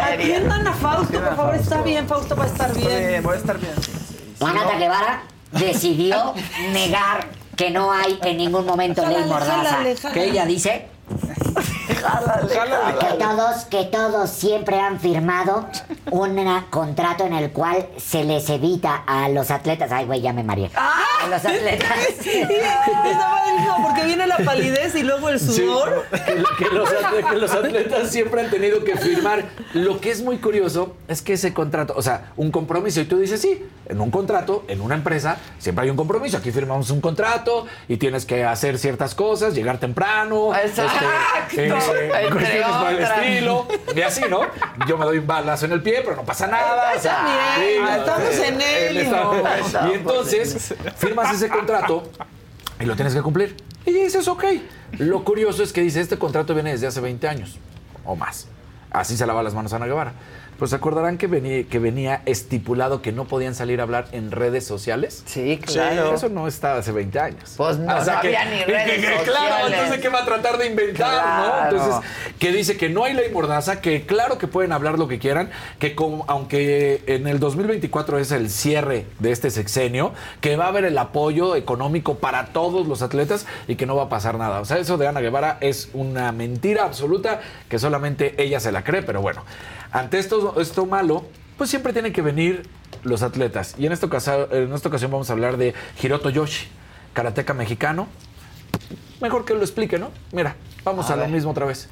Atiendan a Fausto, por favor, está bien, Fausto va a estar bien, bien. voy a estar bien. La Nata Guevara decidió negar que no hay en ningún momento ley mordaza. Que ella dice Jálale. que todos, que todos siempre han firmado un contrato en el cual se les evita a los atletas. Ay, güey, ya me mareé. A los atletas. Está padrísimo porque viene la palidez y luego el sudor. Que, que los atle- que los atletas siempre han tenido que firmar. Lo que es muy curioso es que ese contrato, o sea, un compromiso, y tú dices, sí, en un contrato, en una empresa, siempre hay un compromiso. Aquí firmamos un contrato y tienes que hacer ciertas cosas, llegar temprano, Exacto. este, eh, Cuestiones por el otras. estilo. Y así, ¿no? Yo me doy un balazo en el pie, pero no pasa nada. o sea, bien, sí, estamos eh, en él está- Y entonces firmas ese contrato y lo tienes que cumplir. Y dices, ok. Lo curioso es que dice, este contrato viene desde hace 20 años o más. Así se lava las manos Ana Guevara. Pues acordarán que venía, que venía estipulado que no podían salir a hablar en redes sociales. Sí, claro. Eso no está hace 20 años. Pues no, O sea no que- había ni redes que- Claro, sociales. entonces ¿qué va a tratar de inventar, Claro. no? Entonces, que dice que no hay ley mordaza, que claro que pueden hablar lo que quieran, que como, aunque en el 2024 es el cierre de este sexenio, que va a haber el apoyo económico para todos los atletas y que no va a pasar nada. O sea, eso de Ana Guevara es una mentira absoluta que solamente ella se la cree, pero bueno, ante esto, esto malo, pues siempre tienen que venir los atletas. Y en esta, ocasión, en esta ocasión vamos a hablar de Hiroto Yoshi, karateca mexicano. Mejor que lo explique, ¿no? Mira, vamos A a, lo mismo otra vez.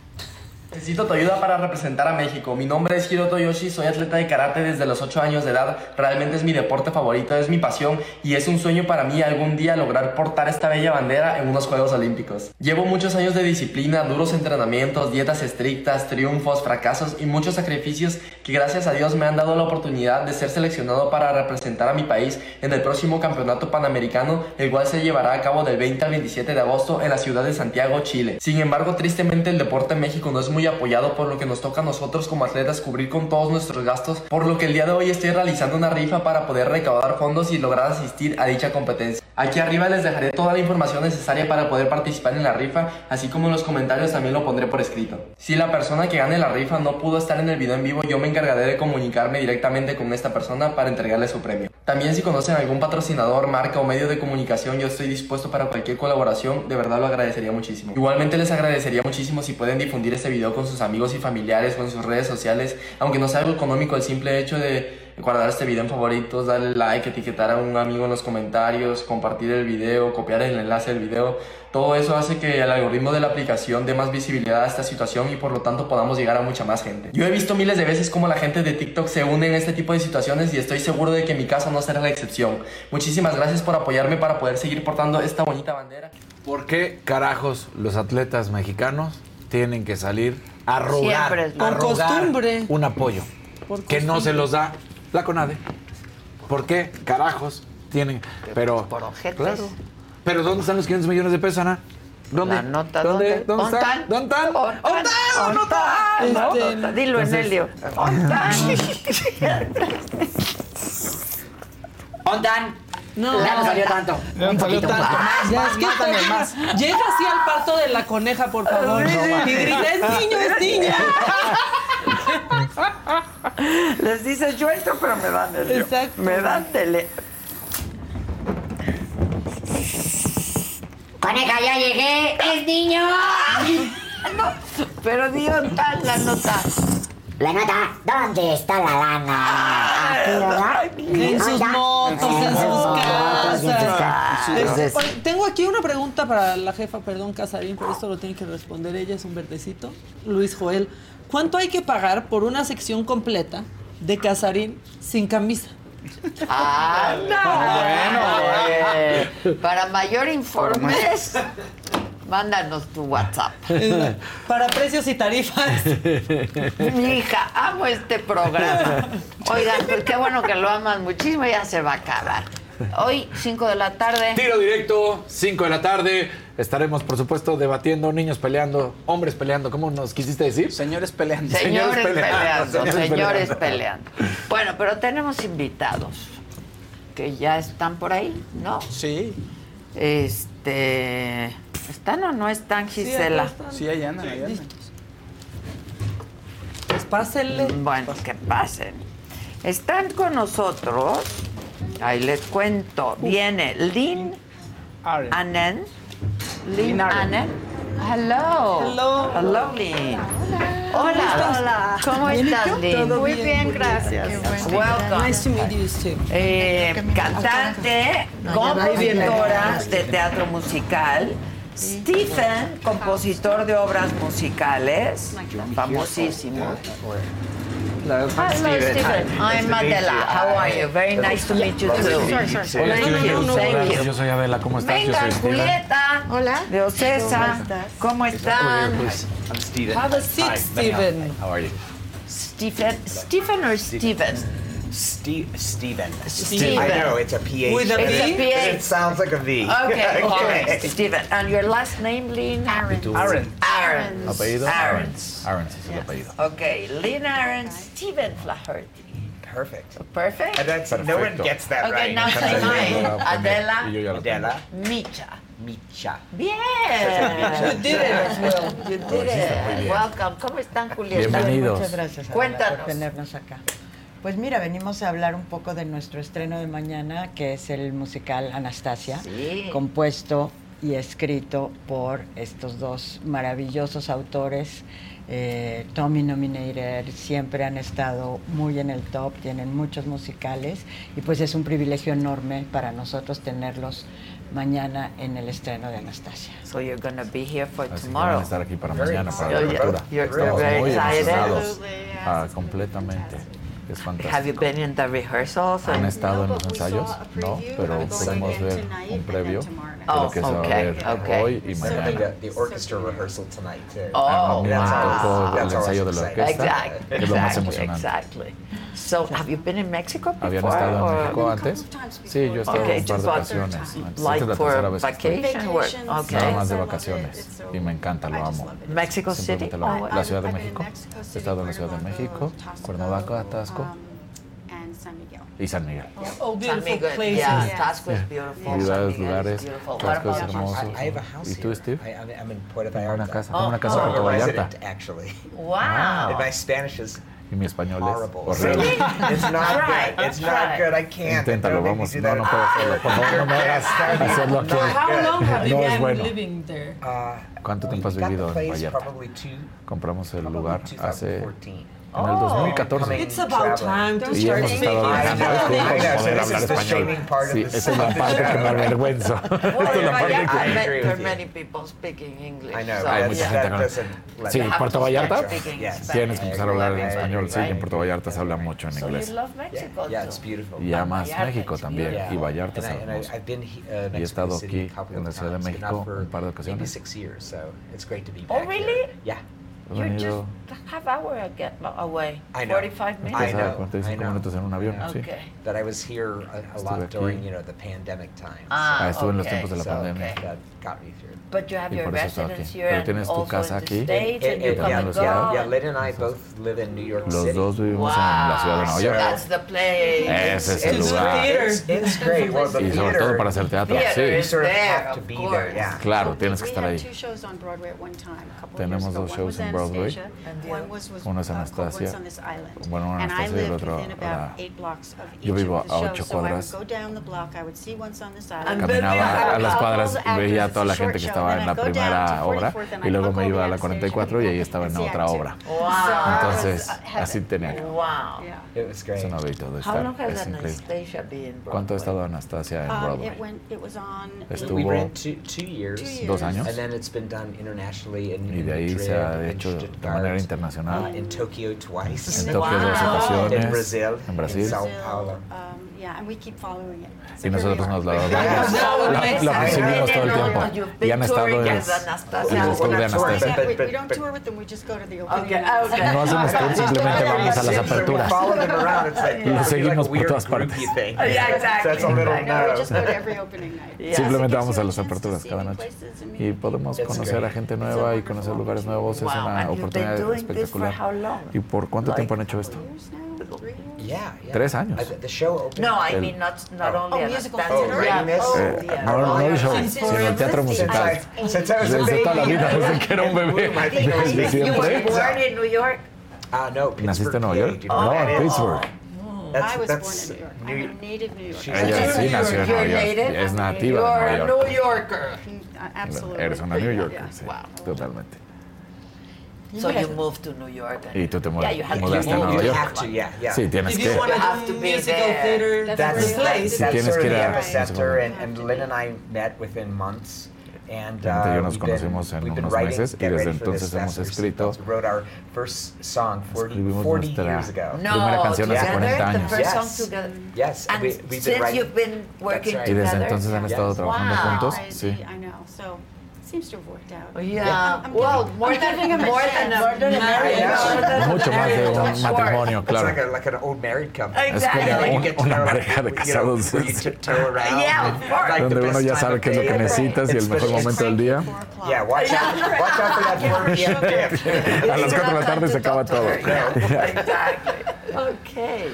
Necesito tu ayuda para representar a México. Mi nombre es Hiroto Yoshi, soy atleta de karate desde los 8 años de edad. Realmente es mi deporte favorito, es mi pasión y es un sueño para mí algún día lograr portar esta bella bandera en unos Juegos Olímpicos. Llevo muchos años de disciplina, duros entrenamientos, dietas estrictas, triunfos, fracasos y muchos sacrificios que gracias a Dios me han dado la oportunidad de ser seleccionado para representar a mi país en el próximo Campeonato Panamericano, el cual se llevará a cabo del 20 al 27 de agosto en la ciudad de Santiago, Chile. Sin embargo, tristemente el deporte en México no es muy apoyado por lo que nos toca a nosotros como atletas cubrir con todos nuestros gastos, por lo que el día de hoy estoy realizando una rifa para poder recaudar fondos y lograr asistir a dicha competencia. Aquí arriba les dejaré toda la información necesaria para poder participar en la rifa, así como en los comentarios también lo pondré por escrito. Si la persona que gane la rifa no pudo estar en el video en vivo, yo me encargaré de comunicarme directamente con esta persona para entregarle su premio. También si conocen algún patrocinador, marca o medio de comunicación, yo estoy dispuesto para cualquier colaboración, de verdad lo agradecería muchísimo. Igualmente les agradecería muchísimo si pueden difundir este video con sus amigos y familiares o en sus redes sociales, aunque no sea algo económico, el simple hecho de guardar este video en favoritos, darle like, etiquetar a un amigo en los comentarios, compartir el video, copiar el enlace del video. Todo eso hace que el algoritmo de la aplicación dé más visibilidad a esta situación y por lo tanto podamos llegar a mucha más gente. Yo he visto miles de veces cómo la gente de TikTok se une en este tipo de situaciones y estoy seguro de que mi caso no será la excepción. Muchísimas gracias por apoyarme para poder seguir portando esta bonita bandera. ¿Por qué carajos los atletas mexicanos tienen que salir a rogar, a rogar costumbre. un apoyo Por que no se los da la CONADE? ¿Por qué carajos tienen? Pero, Por claro. Pero ¿dónde están los 500 millones de pesos, Ana? ¿Dónde? La nota, ¿Dónde? ¿dónde? ¿Dónde están? ¿Ontan? ¿Dónde están? ¿No? Este, ¿Ontan? Dilo en Helio. ¿Ontan? No. Ya no salió tanto. No Un salió tanto. más. Ya, es que más, también, estoy- más. Llega así al parto de la coneja, por favor. y grita, es niño, es niña. Les dices, yo entro, pero me dan el Exacto. Me dan tele. Coneja, ya llegué. ¡Es niño! Pero di tal la nota. La nota, ¿dónde está la lana? Aquí, ¿verdad? En sus motos, en sus casas. oye, tengo aquí una pregunta para la jefa, perdón, Casarín, pero esto lo tiene que responder ella, es un verdecito. Luis Joel, ¿cuánto hay que pagar por una sección completa de Casarín sin camisa? Ah, no. Para mayor informes, mándanos tu WhatsApp. Para precios y tarifas. Mi hija, amo este programa. Oigan, pues qué bueno que lo aman muchísimo, ya se va a acabar. Hoy, 5 de la tarde. Tiro directo, 5 de la tarde. Estaremos, por supuesto, debatiendo, niños peleando, hombres peleando. ¿Cómo nos quisiste decir? Señores peleando. Señores, peleando, señores señores, peleando. peleando. Bueno, pero tenemos invitados que ya están por ahí, ¿no? Sí. Este. ¿Están o no están, Gisela? Sí, ahí andan, ahí andan. Pues pásenle. Bueno, que pasen. Están con nosotros. Ahí les cuento. Viene Lynn. Annen. Lynn. Annen. Hello. Hello. Hello, Lynn. Hola. Hola. ¿Cómo ¿Bien y estás? Lynn? Muy bien, gracias. Welcome. Nice to meet you too. Eh, cantante, compositora de teatro musical. Stephen, compositor de obras musicales, famosísimo. Hello, I'm Hello, Stephen. Stephen. I'm nice Mandela. How are you? Very nice to meet you too. Sorry, sorry. Thank you. Thank you. Yo soy Abela. ¿Cómo estás? Venga, Yo soy Julieta. Hola. Diosesa. ¿Cómo estás? están? Pues, I'm Stephen. Have a seat, Stephen. How are you? Stephen. Stephen or Stephen? Stephen. Steve, Steven. Steven. I know, it's a PH. With It's a V? It sounds like a V. Okay, all right, Steven. And your last name, Lynn? Aaron. Aaron. Aaron. Aaron. Aaron. Okay, Lynn Aaron. Steven Flaherty. Perfect. Perfect? And that's, no one gets that right. Okay, now say mine. Adela. Adela Micha. Micha. Bien. You did it as well. You did it. Welcome. ¿Cómo están, Julieta? Bienvenidos. Muchas gracias Adela, por tenernos acá. Pues mira, venimos a hablar un poco de nuestro estreno de mañana, que es el musical Anastasia, sí. compuesto y escrito por estos dos maravillosos autores. Eh, Tommy Nominator siempre han estado muy en el top, tienen muchos musicales y pues es un privilegio enorme para nosotros tenerlos mañana en el estreno de Anastasia. So you're going be here for tomorrow. Van a estar aquí para mañana para la apertura. Estamos muy emocionados, ah, completamente. Es fantástico. Have you been in the rehearsals? Han estado en los ensayos, no, pero podemos ver un previo oh, que se va a ver okay. hoy y mañana. So the, the, orchestra rehearsal tonight too. Oh, wow. That's el ensayo de la orquesta, exactly, que exactly, es lo más emocionante. Exactly. So, have you been in Mexico before? ¿Habían estado en México antes? Sí, yo he estado okay, en un par de ocasiones. Like Esta es la tercera vez vacation, que estoy. Okay. Nada más de vacaciones. Y me encanta, lo amo. ¿Mexico City? Lo amo. La Ciudad de México. He estado en la Ciudad de México, Cuernavaca, Atasco y San Miguel. Oh, beautiful places. Yeah, beautiful. Ciudades, es hermoso. I have a house ¿Y tú, Steve? I'm in Puerto Vallarta. Tengo una casa, oh. en Puerto actually. Wow. My Spanish is y mi español es horrible. It's not right. good. It's not good. I can't. Inténtalo, vamos. No, no puedo hacerlo. Por favor, no me hacerlo aquí. How long have you been living there? Uh, ¿Cuánto tiempo has vivido en Vallarta? Compramos el lugar hace en el 2014. It's about time to español. Sí, es la parte que me avergüenzo. Esta many people speaking English. I know. Sí, Puerto Vallarta tienes que empezar a hablar en español. Sí, en Puerto Vallarta se habla mucho en inglés. Y amas México también. Y Vallarta es. Y he estado aquí en la Ciudad de México un par de ocasiones. Oh, really? Yeah. You're venido... just half hour again, away. I know. 45 minutes. I know. 45 minutos en. Okay. That I was here a, lot during, you know, the pandemic time. Ah, ah, estuve en los tiempos de la pandemia. Okay. That got me through. But you have your residence here Pero tienes tu casa aquí. States, yeah, Lyd and I both live in New York City. Los dos vivimos wow. en la ciudad de Nueva York. That's the place. Ese es el lugar. It's, it's great. Y sobre todo para hacer teatro. Of have to be there. Claro, tienes que estar ahí. Tenemos dos shows en Broadway. Uno es Anastasia. Bueno, Anastasia y el otro. Yo vivo a ocho cuadras. Caminaba a las cuadras y veía a toda la gente que estaba en la primera obra y luego me iba a la 44 y ahí estaba en la otra obra. Entonces, así tenía que. Es un hábito de estar. Es increíble. ¿Cuánto ha estado Anastasia en Broadway? Estuvo dos años. Y de ahí se ha hecho hecho de manera internacional. En Tokio dos ocasiones. En Brasil. Um, Yeah, y nosotros nos la vamos. la, la perseguimos todo el tiempo. Y han estado en los, de Anastasia. No hacemos tour, simplemente vamos a las aperturas. Y seguimos por todas partes. Simplemente vamos a las aperturas cada noche. Y podemos conocer a gente nueva y conocer lugares nuevos. Es una oportunidad espectacular. ¿Y por cuánto tiempo han hecho esto? Tres años. No, I mean, not, not oh, only eh, eh, No, no el show, sino el teatro musical. Desde toda la vida, desde que era un bebé. Desde siempre. York? Ah, no, ¿Naciste en Nueva York? No, en Pittsburgh. Oh. I was born in New York. Native New Ella sí nació en Nueva York. Es nativa de Nueva York. You're a New Yorker. Mm, uh, absolutely. Eres una New Yorker. Totalmente. So you moved to New York. and- Y tú te mu- Yeah, you had to mudaste a move. Nueva York. to, yeah, yeah. Sí, tienes If que. you have to be musical there. theater, That's the place. That's sort of the a- epicenter, and, and Lynn and I met within months. And Lynn y yo uh, nos we've been, conocimos en unos writing, meses y desde ready for this entonces hemos escrito- We wrote our first song 40, Escribimos 40 nuestra years ago. No, primera canción hace together, 40 the años. first Yes. song together. Yes, And we- we've been since writing- you've been working right. Y desde together. entonces han estado trabajando Wow. juntos. Sí. Seems to have worked out. Yeah, I'm- I'm well, giving- more than- giving him a more than a More than a marriage. Mucho más de un It's matrimonio, claro. like, a, like an old married couple. Es como Yeah, like un- una pareja de you know, casados. where you tiptoe around. Yeah, and, of course. like, the Donde uno best ya sabe of qué es lo day. que necesitas y el mejor momento del día. Yeah, watch out, watch out for that 4 p.m. dip. A las 4 de la tarde se acaba todo. Exactly. Okay.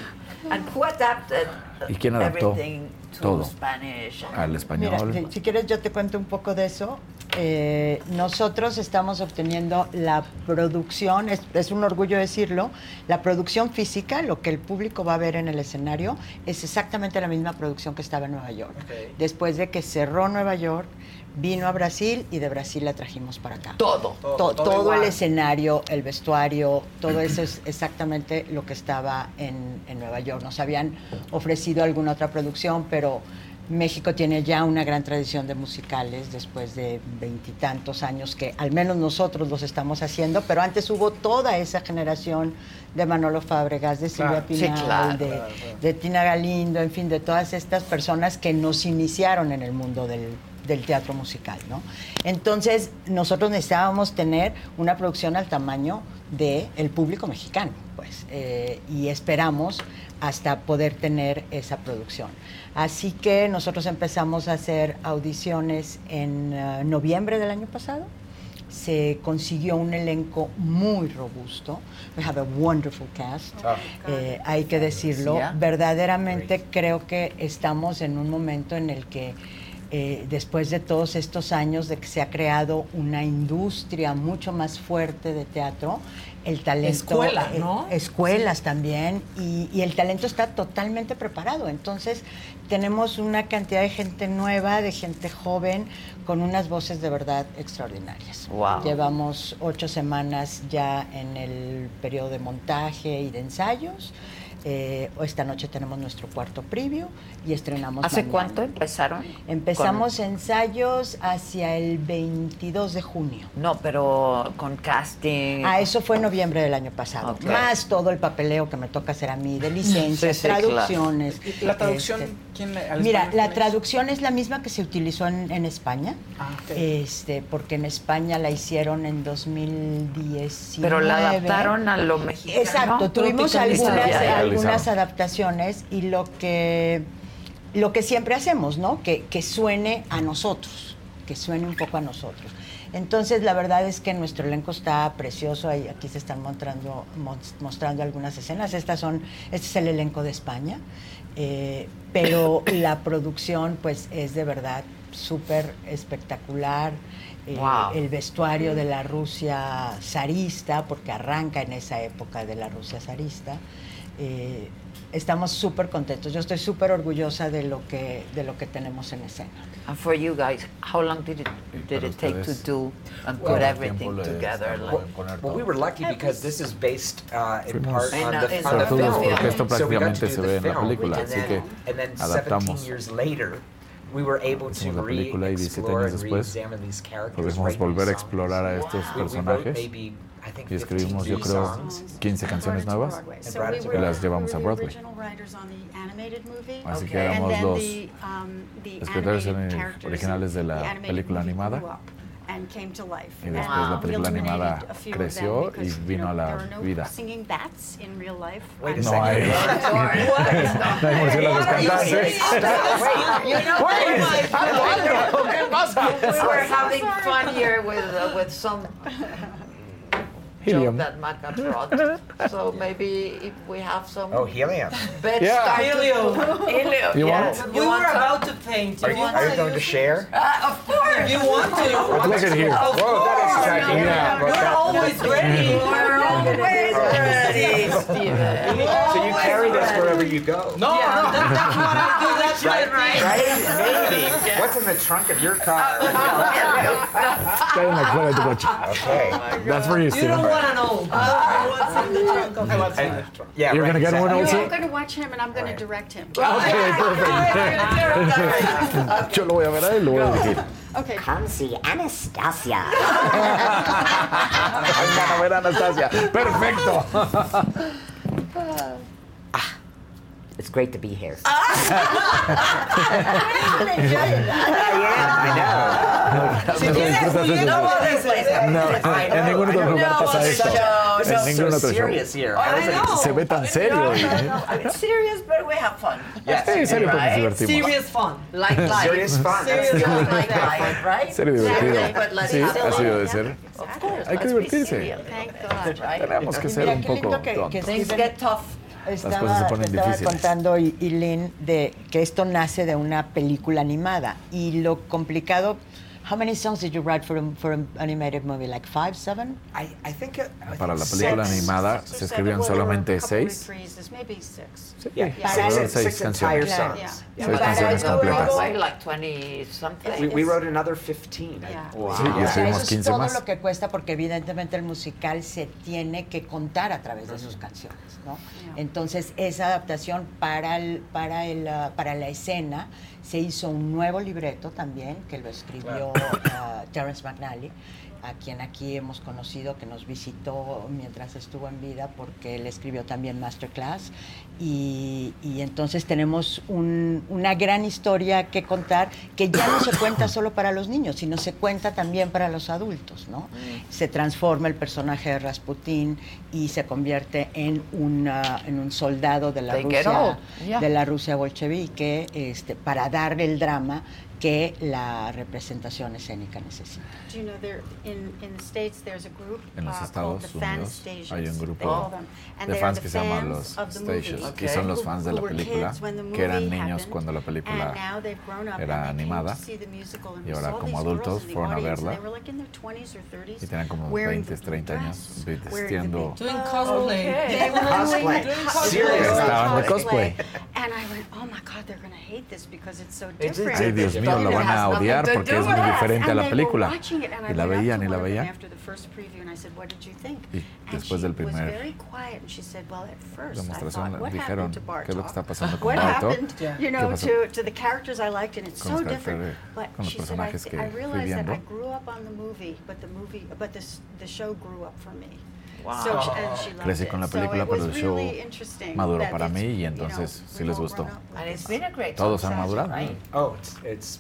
And who adapted ¿Y quién adaptó everything todo? Spanish? Al Mira, español. si, si quieres yo te cuento un poco de eso. Eh, nosotros estamos obteniendo la producción, es, es un orgullo decirlo, la producción física, lo que el público va a ver en el escenario, es exactamente la misma producción que estaba en Nueva York. Después de que cerró Nueva York, vino a Brasil y de Brasil la trajimos para acá. Todo. To- Todo todo el escenario, el vestuario, todo eso es exactamente lo que estaba en, en Nueva York. Nos habían ofrecido alguna otra producción, pero México tiene ya una gran tradición de musicales después de veintitantos años que al menos nosotros los estamos haciendo, pero antes hubo toda esa generación de Manolo Fábregas, de Silvia Claro. Sí, Pinal, claro, de, claro, claro. de Tina Galindo, en fin, de todas estas personas que nos iniciaron en el mundo del, del teatro musical, ¿no? Entonces, nosotros necesitábamos tener una producción al tamaño del público mexicano, pues, eh, y esperamos hasta poder tener esa producción. Así que nosotros empezamos a hacer audiciones en eh, noviembre del año pasado. Se consiguió un elenco muy robusto. We have a wonderful cast. Eh, hay que decirlo. Verdaderamente creo que estamos en un momento en el que eh, después de todos estos años de que se ha creado una industria mucho más fuerte de teatro, el talento... Escuela, eh, ¿no? escuelas también, y, y el talento está totalmente preparado. Entonces, tenemos una cantidad de gente nueva, de gente joven, con unas voces de verdad extraordinarias. Wow. Llevamos ocho semanas ya en el periodo de montaje y de ensayos. Eh, esta noche tenemos nuestro cuarto preview y estrenamos ¿Hace mañana. cuánto empezaron? Empezamos ensayos hacia el 22 de junio. No, pero con casting. Ah, eso fue en noviembre del año pasado. Más todo el papeleo que me toca hacer a mí, de licencias, Sí, sí, claro. traducciones. ¿Y la traducción? este, ¿Quién le- al Mira, la es? traducción es la misma que se utilizó en, en España, Ah, este, porque en España la hicieron en 2019. Pero la adaptaron a lo mexicano. Exacto, tuvimos algunas adaptaciones y lo que, lo que siempre hacemos, ¿no? Que, que suene a nosotros, que suene un poco a nosotros. Entonces, la verdad es que nuestro elenco está precioso. Aquí se están mostrando, mos- mostrando algunas escenas. Estas son, este es el elenco de España. Eh, pero la producción, pues, es de verdad súper espectacular. Eh, Wow. El vestuario de la Rusia zarista, porque arranca en esa época de la Rusia zarista. Eh, estamos súper contentos. Yo estoy súper orgullosa de lo que de lo que tenemos en escena. And for you guys, how long did it did it take to ustedes, do and Well, put everything together? Like, Well, we were lucky because this is based uh, in part on En- the, on film. porque esto So we got to prácticamente do se the ve en la film. película, And así then- que and then 17 adaptamos. years later, we were able to la película y 17 re-explore años and después re-examine these characters, pudimos write new volver a explorar a estos We- we wrote personajes y escribimos, yo 15 creo, songs. 15 canciones nuevas y las llevamos a Broadway. original writers on the animated movie. Así que And éramos then los um, escritores originales de la the animated película movie animada. grew up and came to life. Y después And la we película eliminated animada a few of them creció y vino a la there are no vida. singing bats in real life. Wait a And- No hay, no hay murciélagos cantantes. Oh. ¿qué pasa? We were having fun here with uh, with some Helium. joke that Maca brought. So maybe if we have some Oh, helium. bed Yeah. start to- Helium. Helium. You yes. want? We You were some? about to paint. Are You you, want are you going to share? Uh, of course. You want to? Look at here. Of Whoa, that is course. exciting. Yeah. Well, You're that- always ready. We're always ready, Steven. So you carry this wherever you go. No, no. that- that's what I do. That's Right? right. Right? Maybe. What's in the trunk of your car? ¿Qué hay en la cola de tu coche? Okay. That's for you, You Steven. don't Ah. want to know. What's in the trunk of your car? Yeah, You're right, gonna get one exactly. also? I'm going to watch him and I'm going to direct him. Okay, perfect. Yo lo voy a ver a él, lo voy a dirigir. Okay. Come see Anastasia. Vengan a ver a Anastasia. Perfecto. It's great to be here. Si No, disfrutas eso. No, en ningún otro lugar pasa esto. En ningún otro show. Se ve tan serio. I mean, serious, but we have fun. Yes. Sí, serio, pues nos Right? divertimos. Serious fun. Like life. Serious fun. Serious fun like life, right? Serio divertido. Exactly, but let's Sí, have así fun. debe ser. Of course, Hay que let's be divertirse. serious. Thank God, right? Tenemos que ser Mira, un qué poco lindo que- que tontos. Things Steven get tough. Estaba, cosas se ponen estaba difíciles. contando y, y Lynn de que esto nace de una película animada y lo complicado. How many songs did you write for, a- for an animated movie? Like five, seven? I, I think uh, I Para la película six. animada Six se Well, a solamente seis. maybe six. Sí, Yeah, Yeah. six, Six- six, seis entire songs. Yeah. Seis canciones completas. remember- Like 20 something. We, we wrote another 15. I- Yeah. Wow. Sí, y O sea, escribimos eso es 15 todo más. lo que cuesta porque evidentemente el musical se tiene que contar a través de sus canciones, ¿no? Entonces esa adaptación para el, para el, ah, para la escena se hizo un nuevo libreto también que lo escribió ah, Terrence McNally a quien aquí hemos conocido que nos visitó mientras estuvo en vida porque él escribió también Masterclass y, y entonces tenemos un- una gran historia que contar que ya no se cuenta solo para los niños, sino se cuenta también para los adultos, ¿no? Se transforma el personaje de Rasputín y se convierte en, una, en un soldado de la Rusia, yeah. de la Rusia bolchevique este, para darle el drama que la representación escénica necesita. Do you know there in in the states there's a group En los uh, called Estados the fan Unidos stations. hay un they grupo call them. And de fans que se llaman fans los of the movie. stations, que son los Who- fans de la were película, que eran niños happened, cuando la película and now they've grown up era animada, to see the musical and y ahora como adultos fueron a verla, they were like in their 20s or 30s, y tenían como wearing 20, the blue 30 años vistiendo. Doing cosplay. They were Cosplay. doing cosplay. Seriously. Estaban de cosplay. And I went, oh my God, they're going to hate this because it's so different. Ay, Dios mío, lo van a odiar porque es muy diferente a la película. Y la veían y la veían. Y después del primer demostración dijeron, ¿qué es lo que está pasando con happened, ¿Qué pasó? Con los caracteres- But con los personajes que I Wow. Crecí con la película, pero el show maduró para it's, mí y you entonces know, sí les gustó. Todos han madurado. right? Oh, it's, it's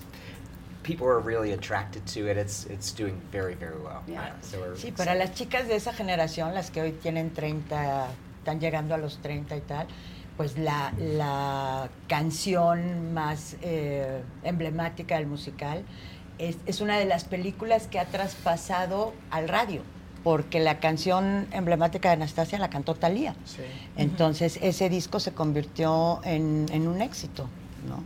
people are really attracted to it. It's it's doing very very well. Yeah. So we're Sí, para las chicas de esa generación, las que hoy tienen 30, están llegando a los 30 y tal, pues la, la canción más eh, emblemática del musical es, es una de las películas que ha traspasado al radio, porque la canción emblemática de Anastasia la cantó Thalía. Entonces ese disco se convirtió en, en un éxito, ¿no?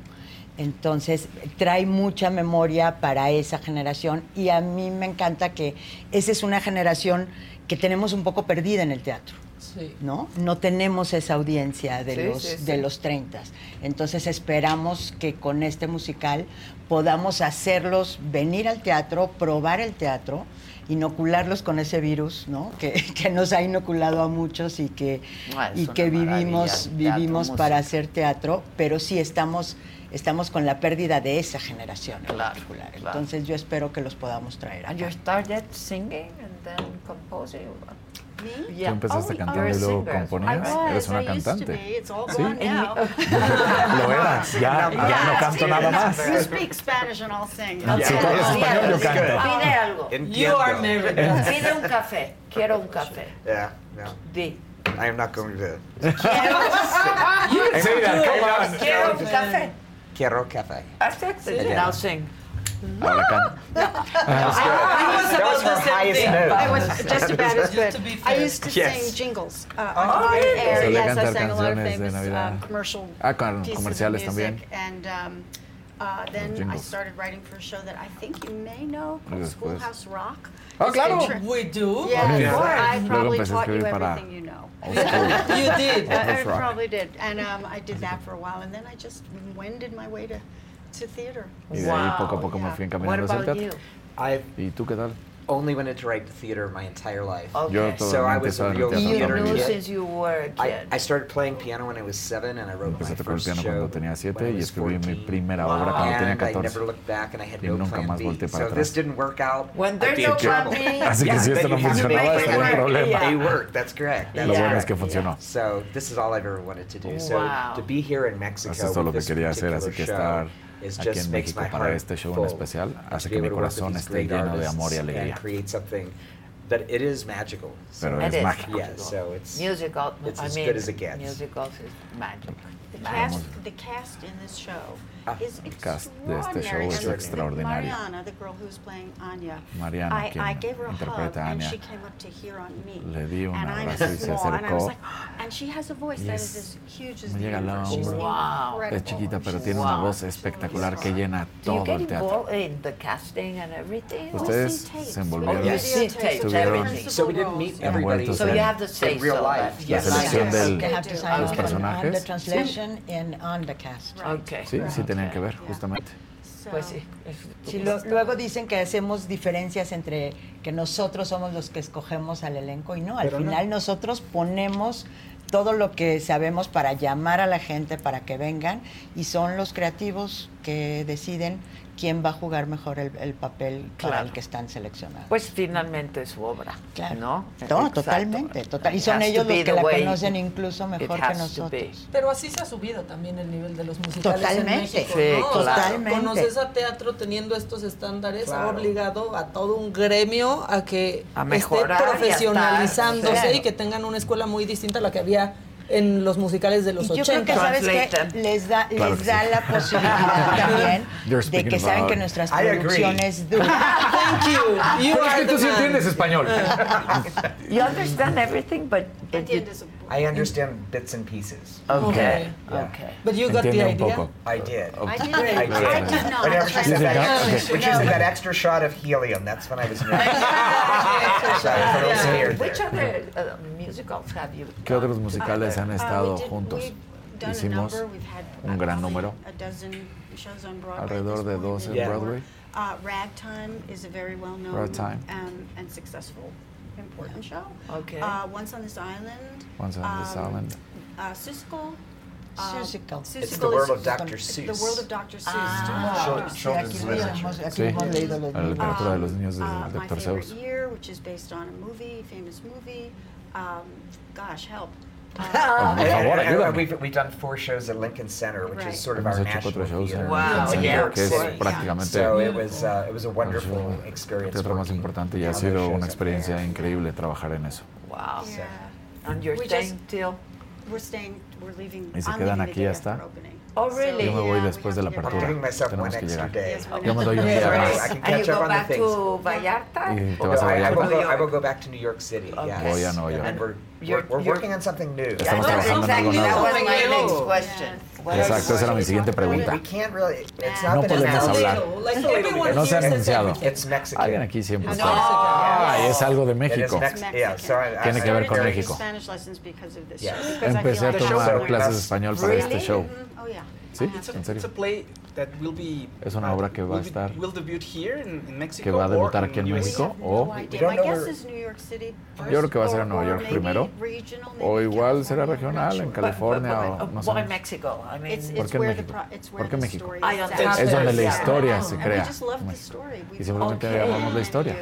Entonces trae mucha memoria para esa generación y a mí me encanta que esa es una generación que tenemos un poco perdida en el teatro. Sí. ¿no? No tenemos esa audiencia de Sí, los sí, de los 30. Entonces esperamos que con este musical podamos hacerlos venir al teatro, probar el teatro, inocularlos con ese virus, ¿no? Que, que nos ha inoculado a muchos y que, Ah, y que vivimos, vivimos para hacer teatro, pero sí estamos, estamos con la pérdida de esa generación en Claro, particular. claro. Entonces yo espero que los podamos traer. Acá. you started singing and then composing? Me? Tú empezaste Oh, cantando y luego componías. Eres una cantante. Sí. Lo era. Ya, ya no canto nada más. You speak Spanish and I'll sing. Ah, si tú hablas español, yo canto. Pide algo. You are married. Pide un café. Quiero un café. Yeah, yeah. Di. I am not going to. Quiero un café. Quiero café. That's it. Yeah. Now sing. Ahora can- That was her highest note. I was just about as good. To be I used to Yes. sing jingles uh, Oh, on air. Solía Yes, I sang a lot of canciones famous Navidad. um, commercial Ah, con pieces comerciales of music. también. And um, uh, then I started writing for a show that I think you may know called Schoolhouse Rock. Ah, It's claro. We do. Yeah, Yeah. I probably taught you everything you know. You did. I, probably did, and um, I did that for a while, and then I just wended my way to, to theater. Y de ahí poco a poco me Yeah. fui What encaminando hacia el about teatro. ¿Y tú qué tal? only went into right theater my entire life. Okay. So I was a real theater kid. Since you were a kid. I, started playing piano when I was seven and I wrote Empecé my a first piano cuando tenía siete y escribí mi primera obra cuando tenía 14. I never looked back and I had no nunca más so this didn't work out. When there's no plan yeah, worked, that's correct. Lo que funcionó. So this is all I've ever wanted to do. Wow. So to be here in Mexico es todo lo que quería hacer, así que estar a quien México para este show en especial hace que mi corazón esté lleno de amor y alegría. That it is magical. Pero it es is mágico. Yeah, so it's, musical, it's I as mean, good as it gets. Musical is magic. The cast, the cast in this show Ah, el cast de este show es extraordinario. Mariana, the interpreta a Anya, le di un abrazo y se acercó. Y es, me llega al hombro. Es chiquita, pero tiene una voz espectacular que llena todo el teatro. Ustedes se envolvieron, estuvieron envueltos en la selección de los personajes. Sí, sí tenían que ver, justamente. Pues sí. lo, luego dicen que hacemos diferencias entre que nosotros somos los que escogemos al elenco y no, al final nosotros ponemos todo lo que sabemos para llamar a la gente para que vengan y son los creativos que deciden quién va a jugar mejor el, papel claro. que están seleccionados. Pues finalmente su obra, claro. ¿no? no totalmente. Total. Y son ellos los que la conocen incluso mejor que nosotros. Pero así se ha subido también el nivel de los musicales totalmente. en México. Sí, ¿no? totalmente. O sea, conoces a teatro teniendo estos estándares ha obligado a todo un gremio a que esté profesionalizándose y que tengan una escuela muy distinta a la que había en los musicales de los 80. Yo creo que sabes que les da, les claro da sí. la posibilidad también de que saben que nuestras producciones duran. Thank you. you Pero es que tú sí entiendes español. you understand everything, but... Entiendes un I understand bits and pieces. Okay. Yeah. Okay. But you got the idea. I did. I did. I did. I did not. Whenever she said that, okay. which is that extra shot of helium. That's when I was nervous. Which other uh, musicals have you? ¿Qué otros musicales uh, han uh, estado juntos? Hicimos un uh, gran número. A dozen shows on Broadway. Alrededor de 12 en Broadway. Uh, Ragtime is a very well-known um, and successful important show. Okay. Uh, Once on this island. Once on this um, island. Uh, Seussical. Uh, um, It's the world of Dr. Seuss. The world of Dr. Seuss. Ah. Um, uh, my favorite year, which is based on a movie, famous movie. Um, gosh, help. Ah. Oh, Por favor, ayúdame. We've, done four shows at Lincoln Center, which right. is sort of Hemos our hecho cuatro shows en wow. Lincoln Center, que es prácticamente so it was, uh, it was a wonderful pues, experience teatro más importante y ha sido una experiencia increíble trabajar en eso. Wow. Yeah. So. And you're staying till? We're staying, we're leaving. Y se I'm quedan aquí hasta Oh, really? Yo me voy después de la apertura. Tenemos que llegar. Yo me doy un día más. And you go back Vallarta? Y te vas a Vallarta. I will go back to New York City. Voy a Nueva York. We're, we're working on something new. Estamos trabajando en algo nuevo. Exacto, esa era mi siguiente pregunta. No podemos hablar. No se ha anunciado. Alguien aquí siempre está. Ah, es algo de México. Tiene que ver con México. Empecé a tomar clases de español para este show. Oh, yeah. It's a, it's a play that will be, es una obra que va a estar will here in, in Mexico que va a debutar aquí en México o yo creo que va a ser en Nueva York primero o igual será regional en California o no sé ¿por qué México? ¿por qué México? es donde la historia se crea. y simplemente amamos la historia.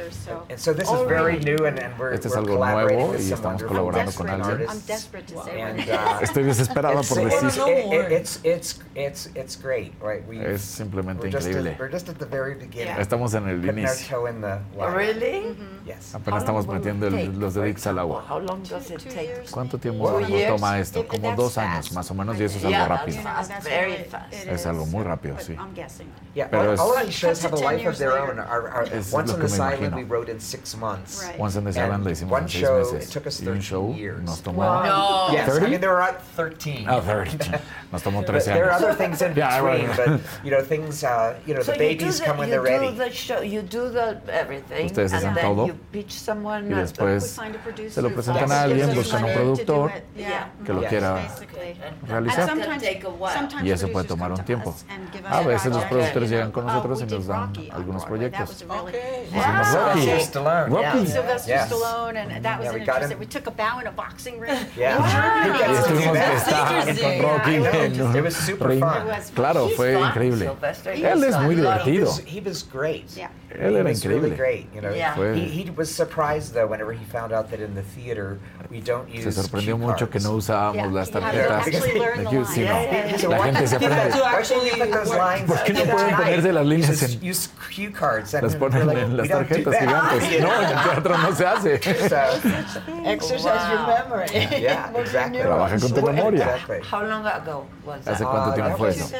Este es algo nuevo y estamos colaborando con alguien. Estoy desesperado por decir. it's, es simplemente we're increíble. Just at the very Estamos en el inicio. The. Really? Mm-hmm. Apenas estamos metiendo los deditos al agua. How long does it take? ¿Cuánto tiempo nos toma esto? Como dos años más o menos y eso es algo rápido. Very fast. Es algo muy rápido, sí. Pero es, all of these shows have a life of their own. Once on this island we wrote in six months. Once hicimos meses. Took us y 30? I mean there were 13. Oh, 13. Nos tomó 13 años. There are other things in between, you know, things, uh, you know, the babies come when they're ready. You do everything, Ustedes todo. You pitch someone y después se lo presentan a alguien, buscan un productor que lo quiera realizar. Y eso puede tomar un tiempo. A veces los productores llegan con nosotros y nos dan algunos proyectos. Rocky. Rocky. Sylvester Stallone. We took a bow in a boxing ring. Yeah. Y estuvimos que con Rocky. Claro, fue increíble. increíble. Él es muy divertido. He was, he was great. Yeah. Él era increíble. He, was surprised though whenever he found out that in theater we don't use Se sorprendió mucho que no usábamos las tarjetas. La gente se aprende. ¿Por qué no pueden ponerse las líneas en Las ponen en las tarjetas gigantes. No, en teatro no se hace. Exercise tu memoria. ¿Hace cuánto tiempo fue eso?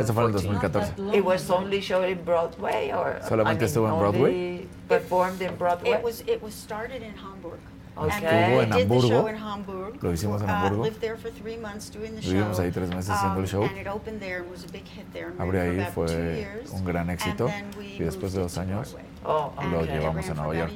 Eso fue en 2014. It was only in Broadway or Solamente I mean, estuvo en Broadway. Performed in Broadway. It was it was started in Hamburg. Okay. en Hamburgo. Lo hicimos en Hamburgo. Estuvimos ahí tres meses haciendo el show. Abrió ahí, fue un gran éxito. Y después de dos años oh, lo llevamos a Nueva York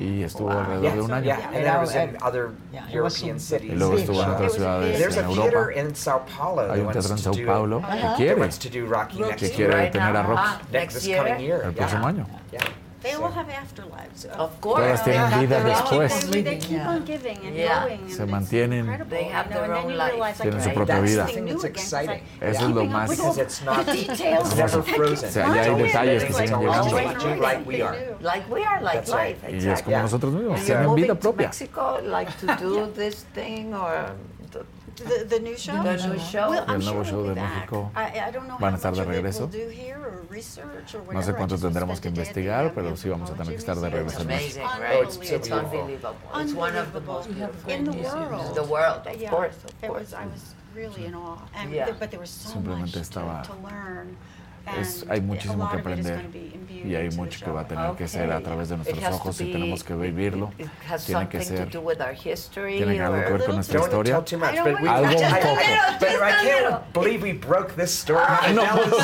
y oh, estuvo alrededor yeah, de un año. And in other European cities. Y luego estuvo en otras ciudades There's en Europa. In Sao Paulo Hay un teatro en Sao Paulo. Que quiere, tener a next year. el próximo año. They all have afterlives. Of course. Todas tienen vida después. They, Se mantienen. They have their own. Tienen su propia vida. Eso es lo más. It's not, ya hay que siguen llegando. Y es como nosotros mismos. Tienen vida propia. Like to do this thing or... The, the new show? The new show. El nuevo show de México. Van a estar de regreso. No sé cuánto tendremos que investigar, pero sí vamos a tener que estar de regreso. It's amazing, right? Oh, it's, unbelievable. It's one of the most beautiful in the world. The world, of course, of course. I was really mm-hmm. in awe. And yeah. but there was hay muchísimo que aprender y hay mucho que va a tener que ser a través de nuestros ojos y tenemos que vivirlo. It, it tiene que ser. Tiene algo que ver con nuestra historia. Algo un poco. Pero I can't believe we broke this story. No, no.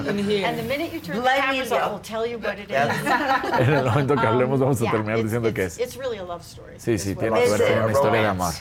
And the minute you turn the cameras we'll tell you what it is. En el momento que hablemos vamos a terminar diciendo qué es. It's really a love story. Sí, sí, tiene que ver con una historia de amor.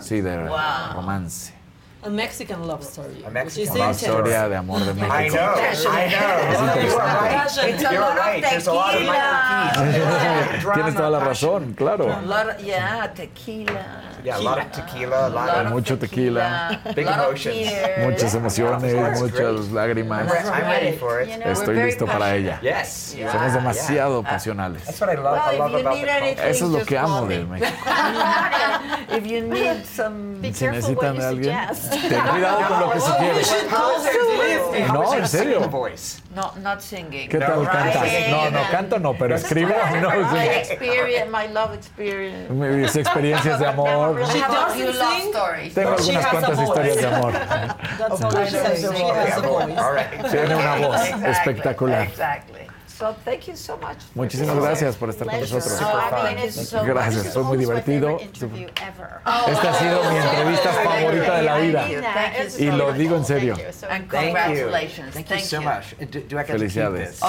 Sí, de romance. A Mexican Love Story. A Mexican Love Story. De amor de México. I know, I know. You're right. A lot of Tienes toda la razón, claro. A lot of, yeah, tequila. Yeah, a lot of tequila. A lot of mucho tequila. Big emotions. Muchas emociones, muchas lágrimas. I'm ready for it. Estoy listo para ella. Yes. Somos demasiado uh, pasionales. That's what I love, I love about the Eso es lo que amo de México. If you need some ten cuidado con lo que sugieres. No, en serio. No, not singing. ¿Qué tal cantas? No, no canto no, pero escribo. No, my experience, my love experience. Mis experiencias de amor. Tengo algunas cuantas historias de amor. Tiene una voz espectacular. Exactly. So thank you so much Muchísimas gracias por estar con nosotros. Oh, gracias, fue muy divertido. Esta ha sido mi entrevista favorita de la vida. Y lo digo en serio. Congratulations. Felicidades.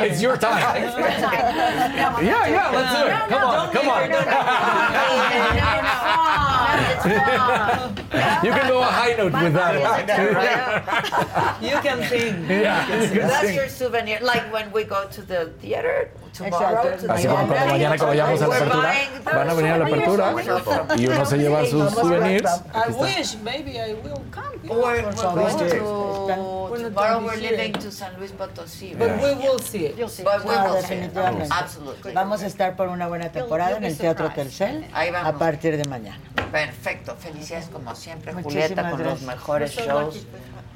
It's your time. you can go a high note with that one. you can sing. Yeah, you can That's sing. your souvenir. Like when we go to the theater, Así como cuando mañana cuando vayamos a la apertura, van a venir a la apertura y uno se lleva sus souvenirs. I wish, maybe I will come. Or to, tomorrow we're leaving to San Luis Potosí. But we will see it. But we will see it. Absolutely. Vamos a estar por una buena temporada en el Teatro Telcel a partir de mañana. Perfecto. Felicidades como siempre, Julieta, con los mejores shows.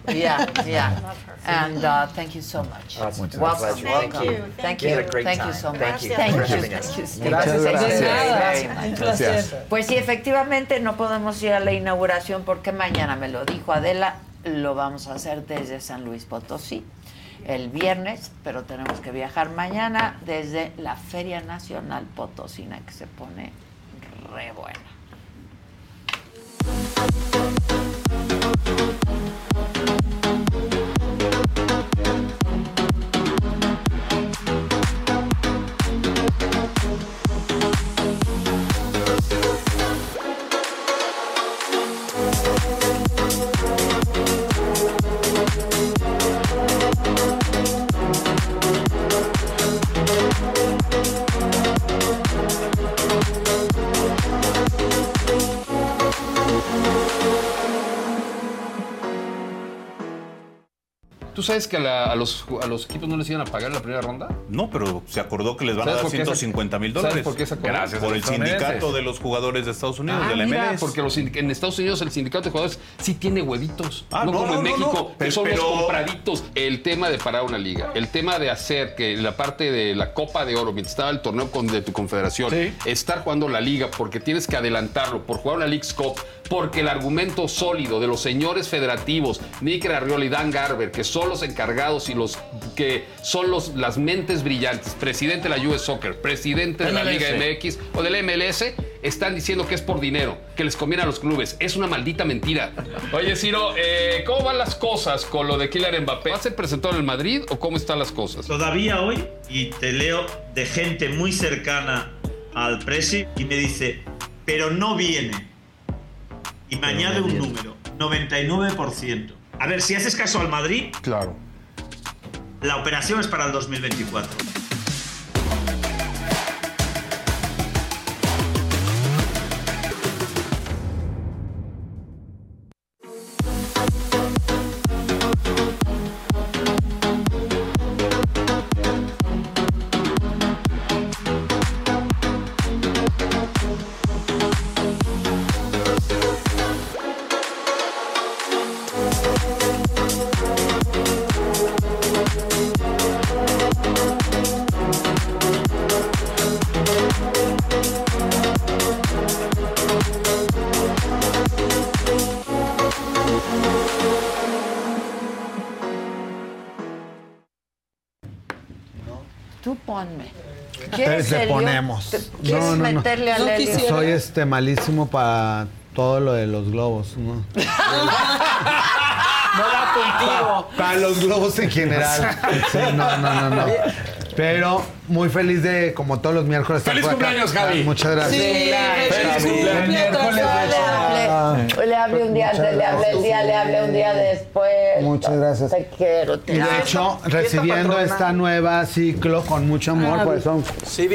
Yeah, yeah. And uh, thank you so much. It's welcome, pleasure. welcome. Thank you, Thank thank you. you. We had a great Thank you time. so much. Thank you Thank you. having us. Thank you. Muchas gracias. Very much. Gracias. Pues sí, efectivamente no podemos ir a la inauguración porque mañana me lo dijo Adela, lo vamos a hacer desde San Luis Potosí el viernes, pero tenemos que viajar mañana desde la Feria Nacional Potosina que se pone re buena. ¿Tú sabes que a, la- a los, a los equipos no les iban a pagar en la primera ronda? No, pero se acordó que les van a ¿Sabes dar por qué se- 150 mil ¿Sabes dólares. por qué se acordó? Gracias Por el sindicato de los jugadores de Estados Unidos, Ah, del mira, MLS. porque los en Estados Unidos el sindicato de jugadores sí tiene huevitos. Ah, no, no, como en no, no, México, no. que Pero- son los compraditos. El tema de parar una liga, el tema de hacer que la parte de la Copa de Oro, mientras estaba el torneo con, de tu confederación, estar jugando la liga porque tienes que adelantarlo, por jugar una League's Cup, porque el argumento sólido de los señores federativos, Nick Arriola y Dan Garber, que son los encargados y los que son los, las mentes brillantes, presidente de la US Soccer, presidente de la. Liga MX o del MLS, están diciendo que es por dinero, que les conviene a los clubes. Es una maldita mentira. Oye, Ciro, eh, ¿cómo van las cosas con lo de Kylian Mbappé? ¿Va a ser presentado en el Madrid o cómo están las cosas? Todavía hoy, y te leo de gente muy cercana al Presi, y me dice, pero no viene. Y me añade un número, 99%. A ver, si haces caso al Madrid, claro. la operación es para el 2024. Tú ponme. ¿Quieres te ponemos. ¿Te- ¿Quieres meterle al Helio? Soy este malísimo para todo lo de los globos, ¿no? No va contigo. Para los globos en general. Sí, no, no, no, no. Pero muy feliz de, como todos los miércoles, ¡Feliz cumpleaños, Javi! Muchas gracias. Sí, Feliz cumpleaños. Le hablé un día antes, le hablé el día, le hablé un día después. Muchas gracias. Te quiero, te Y de hecho, recibiendo esta nueva ciclo con mucho amor, Ah, pues son,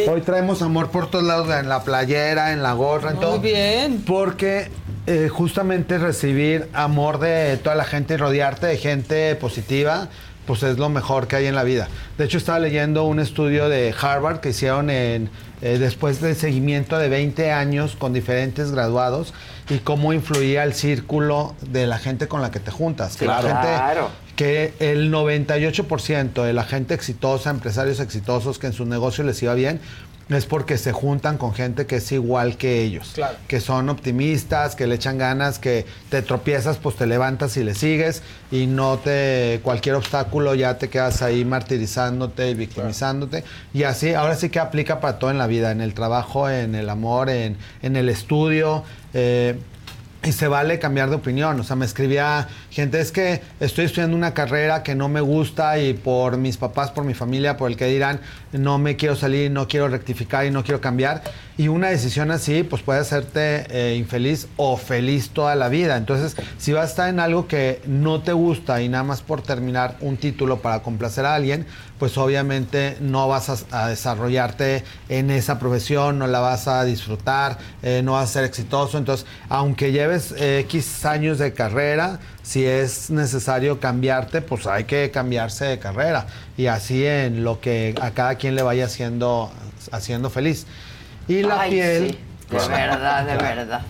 hoy traemos amor por todos lados, en la playera, en la gorra, en todo. bien. Porque eh, justamente recibir amor de toda la gente y rodearte de gente positiva, pues es lo mejor que hay en la vida. De hecho, estaba leyendo un estudio de Harvard que hicieron en, eh, después del seguimiento de 20 años con diferentes graduados y cómo influía el círculo de la gente con la que te juntas. Que la Claro. gente- Claro. que el 98% de la gente exitosa, empresarios exitosos que en su negocio les iba bien, es porque se juntan con gente que es igual que ellos. Claro. Que son optimistas, que le echan ganas, que te tropiezas, pues te levantas y le sigues y no te cualquier obstáculo ya te quedas ahí martirizándote y victimizándote. Y así, ahora sí que aplica para todo en la vida, en el trabajo, en el amor, en, en el estudio. eh, y se vale cambiar de opinión. O sea, me escribía gente, es que estoy estudiando una carrera que no me gusta y por mis papás, por mi familia, por el que dirán, no me quiero salir, no quiero rectificar y no quiero cambiar. Y una decisión así, pues puede hacerte eh, infeliz o feliz toda la vida. Entonces, si vas a estar en algo que no te gusta y nada más por terminar un título para complacer a alguien, pues obviamente no vas a, desarrollarte en esa profesión, no la vas a disfrutar, eh, no vas a ser exitoso. Entonces, aunque lleves eh, X años de carrera, si es necesario cambiarte, pues hay que cambiarse de carrera. Y así en lo que a cada quien le vaya haciendo, haciendo feliz. Y la Ay, piel. sí, de verdad, de verdad.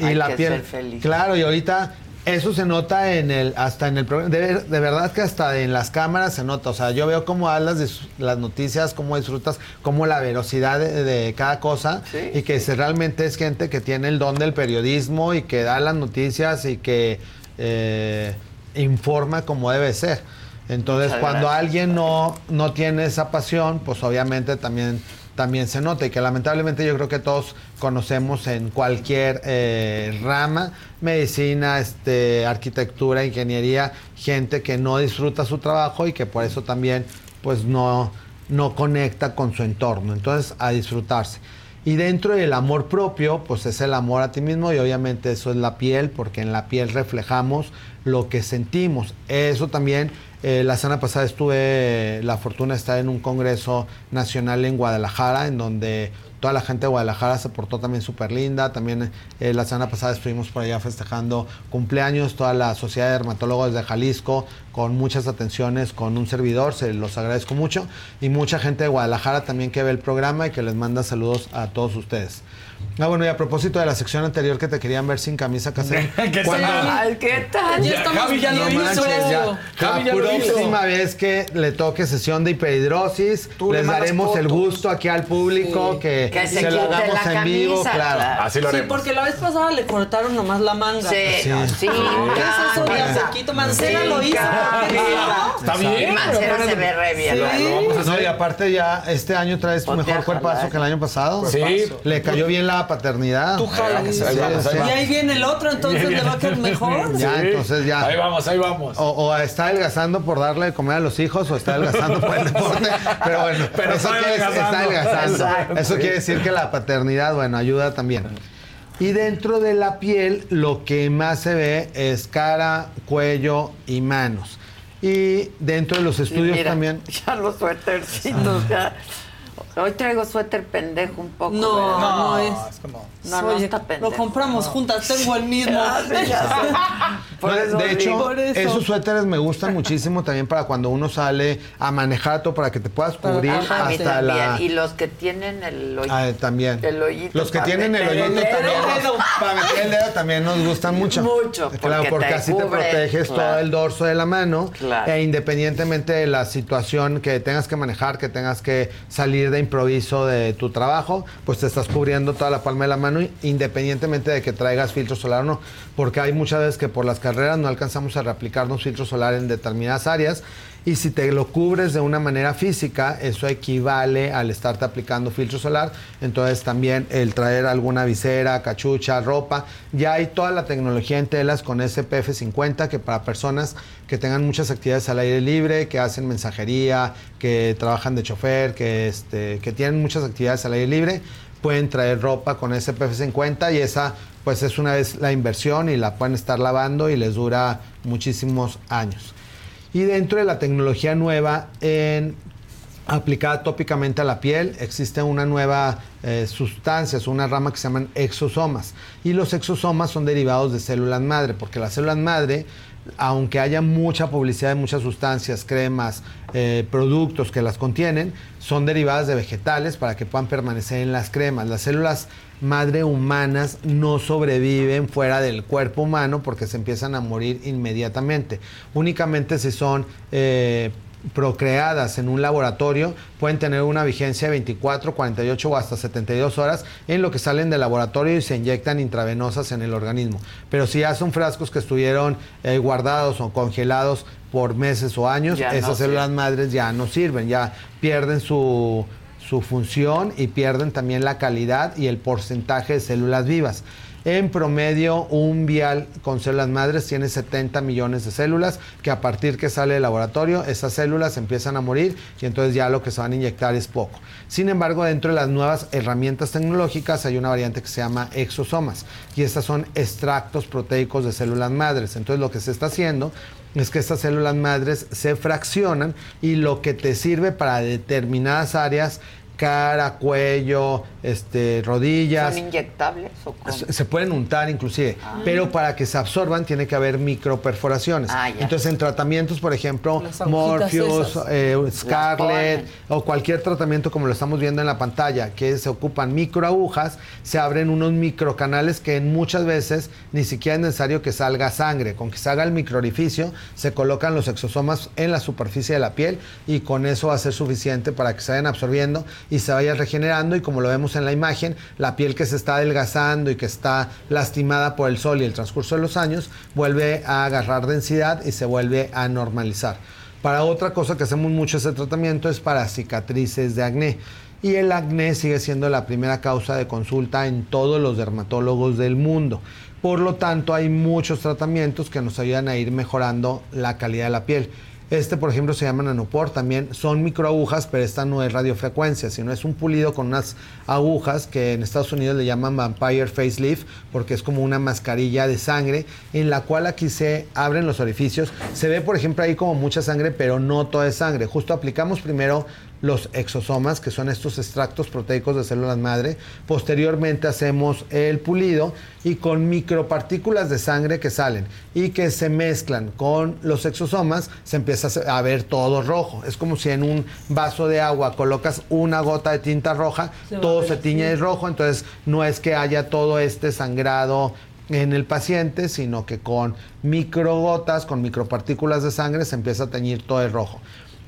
Y Hay la que piel. ser feliz. Claro, y ahorita eso se nota en el, hasta en el programa. De, de verdad que hasta en las cámaras se nota. O sea, yo veo cómo hablas de las noticias, cómo disfrutas, cómo la velocidad de, de cada cosa. y que se- realmente es gente que tiene el don del periodismo y que da las noticias y que eh, informa como debe ser. Entonces, Muchas cuando gracias. alguien no, no tiene esa pasión, pues obviamente también, también se nota y que lamentablemente yo creo que todos conocemos en cualquier eh, rama, medicina, este, arquitectura, ingeniería, gente que no disfruta su trabajo y que por eso también pues no, no conecta con su entorno. Entonces, a disfrutarse. Y dentro del amor propio, pues es el amor a ti mismo y obviamente eso es la piel, porque en la piel reflejamos lo que sentimos. Eso también, eh, la semana pasada estuve la fortuna de estar en un congreso nacional en Guadalajara, en donde toda la gente de Guadalajara se portó también súper linda. También eh, la semana pasada estuvimos por allá festejando cumpleaños, toda la Sociedad de Dermatólogos de Jalisco, con muchas atenciones, con un servidor, se los agradezco mucho. Y mucha gente de Guadalajara también que ve el programa y que les manda saludos a todos ustedes. Ah, bueno, y a propósito de la sección anterior que te querían ver sin camisa casera. ¿Qué. ¿Qué tal? Ya estamos Javi ya lo viendo. hizo. Ya. Javi La ya lo hizo. próxima vez que le toque sesión de hiperhidrosis, Tú le les mandas daremos el fotos. gusto aquí al público que, Que se se lo hagamos la en vivo, camisa, claro. claro. Así lo Sí, haremos. porque la vez pasada le cortaron nomás la manga. Sí, Sí. sí. ¿Qué es eso de a poquito? Mancera lo hizo. Está bien. Mancera se ve re bien. No, y aparte ya este año traes tu mejor cuerpazo que el año pasado. Sí. Le cayó bien la paternidad. Tú jalas. Sí, Ahí vamos, sí. ahí Y ahí viene el otro, entonces le va a quedar mejor. Ya, entonces ya. Ahí vamos, ahí vamos. O, o está adelgazando por darle de comer a los hijos o está adelgazando por el deporte. Pero bueno, Pero eso está quiere- está adelgazando. Exacto. Eso quiere decir que la paternidad, bueno, ayuda también. Y dentro de la piel, lo que más se ve es cara, cuello y manos. Y dentro de los estudios mira, también. Ya los suétercitos, ya. Hoy traigo suéter pendejo un poco. No, ¿verdad? no, es. No, no Oye, está pendejo. Lo compramos juntas, tengo el mismo. Por No, eso de hecho, digo. Por eso. esos suéteres me gustan muchísimo también para cuando uno sale a manejar todo para que te puedas cubrir Ajá, hasta la. Y los que tienen el hoyo. Ah, también. El hoyito Los que tienen el hoyito también. Para el dedo también nos gustan mucho. Mucho, Claro, porque te así te proteges claro. todo el dorso de la mano. Claro. E independientemente de la situación que tengas que manejar, que tengas que salir de improviso de tu trabajo, pues te estás cubriendo toda la palma de la mano, independientemente de que traigas filtro solar o no. Porque hay muchas veces que por las carreras no alcanzamos a reaplicarnos filtro solar en determinadas áreas. Y si te lo cubres de una manera física, eso equivale al estarte aplicando filtro solar. Entonces también el traer alguna visera, cachucha, ropa. Ya hay toda la tecnología en telas con SPF 50 que para personas que tengan muchas actividades al aire libre, que hacen mensajería, que trabajan de chofer, que, este, que tienen muchas actividades al aire libre, pueden traer ropa con SPF 50 y esa pues es una vez la inversión y la pueden estar lavando y les dura muchísimos años. Y dentro de la tecnología nueva, en, aplicada tópicamente a la piel, existe una nueva eh, sustancia, una rama que se llaman exosomas. Y los exosomas son derivados de células madre, porque las células madre, aunque haya mucha publicidad de muchas sustancias, cremas, eh, productos que las contienen, son derivadas de vegetales para que puedan permanecer en las cremas. Las células madre humanas no sobreviven fuera del cuerpo humano porque se empiezan a morir inmediatamente. Únicamente si son eh, procreadas en un laboratorio pueden tener una vigencia de 24, 48 o hasta 72 horas en lo que salen del laboratorio y se inyectan intravenosas en el organismo. Pero si ya son frascos que estuvieron eh, guardados o congelados por meses o años, Ya no esas células madres ya no sirven, ya pierden su, su función y pierden también la calidad y el porcentaje de células vivas. En promedio, un vial con células madres tiene 70 millones de células, que a partir que sale del laboratorio, esas células empiezan a morir y entonces ya lo que se van a inyectar es poco. Sin embargo, dentro de las nuevas herramientas tecnológicas hay una variante que se llama exosomas y estas son extractos proteicos de células madres. Entonces lo que se está haciendo es que estas células madres se fraccionan y lo que te sirve para determinadas áreas cara, cuello, este, rodillas. ¿Son inyectables o cómo? Se pueden untar inclusive, Ah. pero para que se absorban tiene que haber microperforaciones. Ah. Entonces en tratamientos, por ejemplo, Morpheus, eh. Scarlett o cualquier tratamiento como lo estamos viendo en la pantalla, que se ocupan microagujas, se abren unos microcanales que en muchas veces ni siquiera es necesario que salga sangre. Con que se haga el microorificio, se colocan los exosomas en la superficie de la piel y con eso va a ser suficiente para que se vayan absorbiendo y se vaya regenerando y como lo vemos en la imagen, la piel que se está adelgazando y que está lastimada por el sol y el transcurso de los años, vuelve a agarrar densidad y se vuelve a normalizar. Para otra cosa que hacemos mucho ese tratamiento es para cicatrices de acné. Y el acné sigue siendo la primera causa de consulta en todos los dermatólogos del mundo. Por lo tanto, hay muchos tratamientos que nos ayudan a ir mejorando la calidad de la piel. Este, por ejemplo, se llama nanopor. También son microagujas, pero esta no es radiofrecuencia, sino es un pulido con unas agujas que en Estados Unidos le llaman Vampire Facelift, porque es como una mascarilla de sangre, en la cual aquí se abren los orificios. Se ve, por ejemplo, ahí como mucha sangre, pero no toda es sangre. Justo aplicamos primero los exosomas, que son estos extractos proteicos de células madre. Posteriormente hacemos el pulido y con micropartículas de sangre que salen y que se mezclan con los exosomas, se empieza a ver todo rojo. Es como si en un vaso de agua colocas una gota de tinta roja, Se todo se tiñe de rojo, entonces no es que haya todo este sangrado en el paciente, sino que con microgotas, con micropartículas de sangre, se empieza a teñir todo de rojo.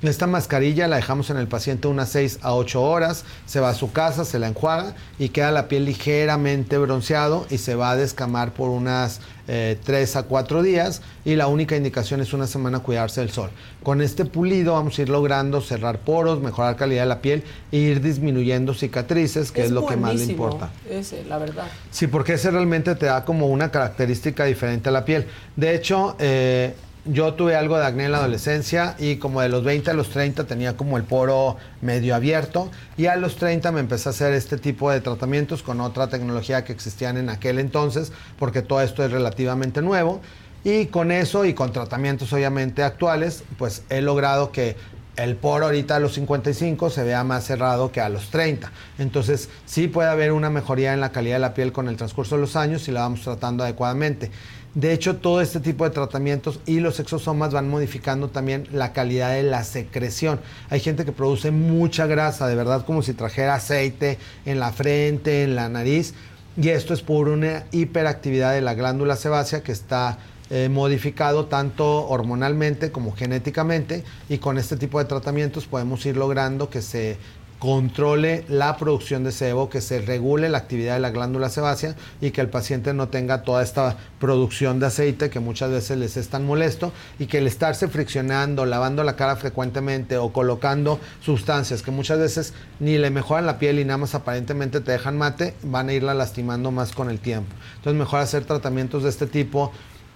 Esta mascarilla la dejamos en el paciente unas 6 a 8 horas, se va a su casa, se la enjuaga y queda la piel ligeramente bronceado y se va a descamar por unas 3 a 4 días y la única indicación es una semana cuidarse del sol. Con este pulido vamos a ir logrando cerrar poros, mejorar calidad de la piel e ir disminuyendo cicatrices, que es, lo que más le importa. Ese, la verdad. Sí, porque ese realmente te da como una característica diferente a la piel. De hecho, eh, yo tuve algo de acné en la adolescencia y como de los 20 a los 30 tenía como el poro medio abierto y a los 30 me empecé a hacer este tipo de tratamientos con otra tecnología que existían en aquel entonces, porque todo esto es relativamente nuevo. Y con eso y con tratamientos obviamente actuales, pues he logrado que el poro ahorita a los 55 se vea más cerrado que a los 30. Entonces sí puede haber una mejoría en la calidad de la piel con el transcurso de los años si la vamos tratando adecuadamente. De hecho, todo este tipo de tratamientos y los exosomas van modificando también la calidad de la secreción. Hay gente que produce mucha grasa, de verdad, como si trajera aceite en la frente, en la nariz. Y esto es por una hiperactividad de la glándula sebácea que está eh, modificado tanto hormonalmente como genéticamente y con este tipo de tratamientos podemos ir logrando que se controle la producción de sebo, que se regule la actividad de la glándula sebácea y que el paciente no tenga toda esta producción de aceite que muchas veces les es tan molesto y que el estarse friccionando, lavando la cara frecuentemente o colocando sustancias que muchas veces ni le mejoran la piel y nada más aparentemente te dejan mate, van a irla lastimando más con el tiempo. Entonces mejor hacer tratamientos de este tipo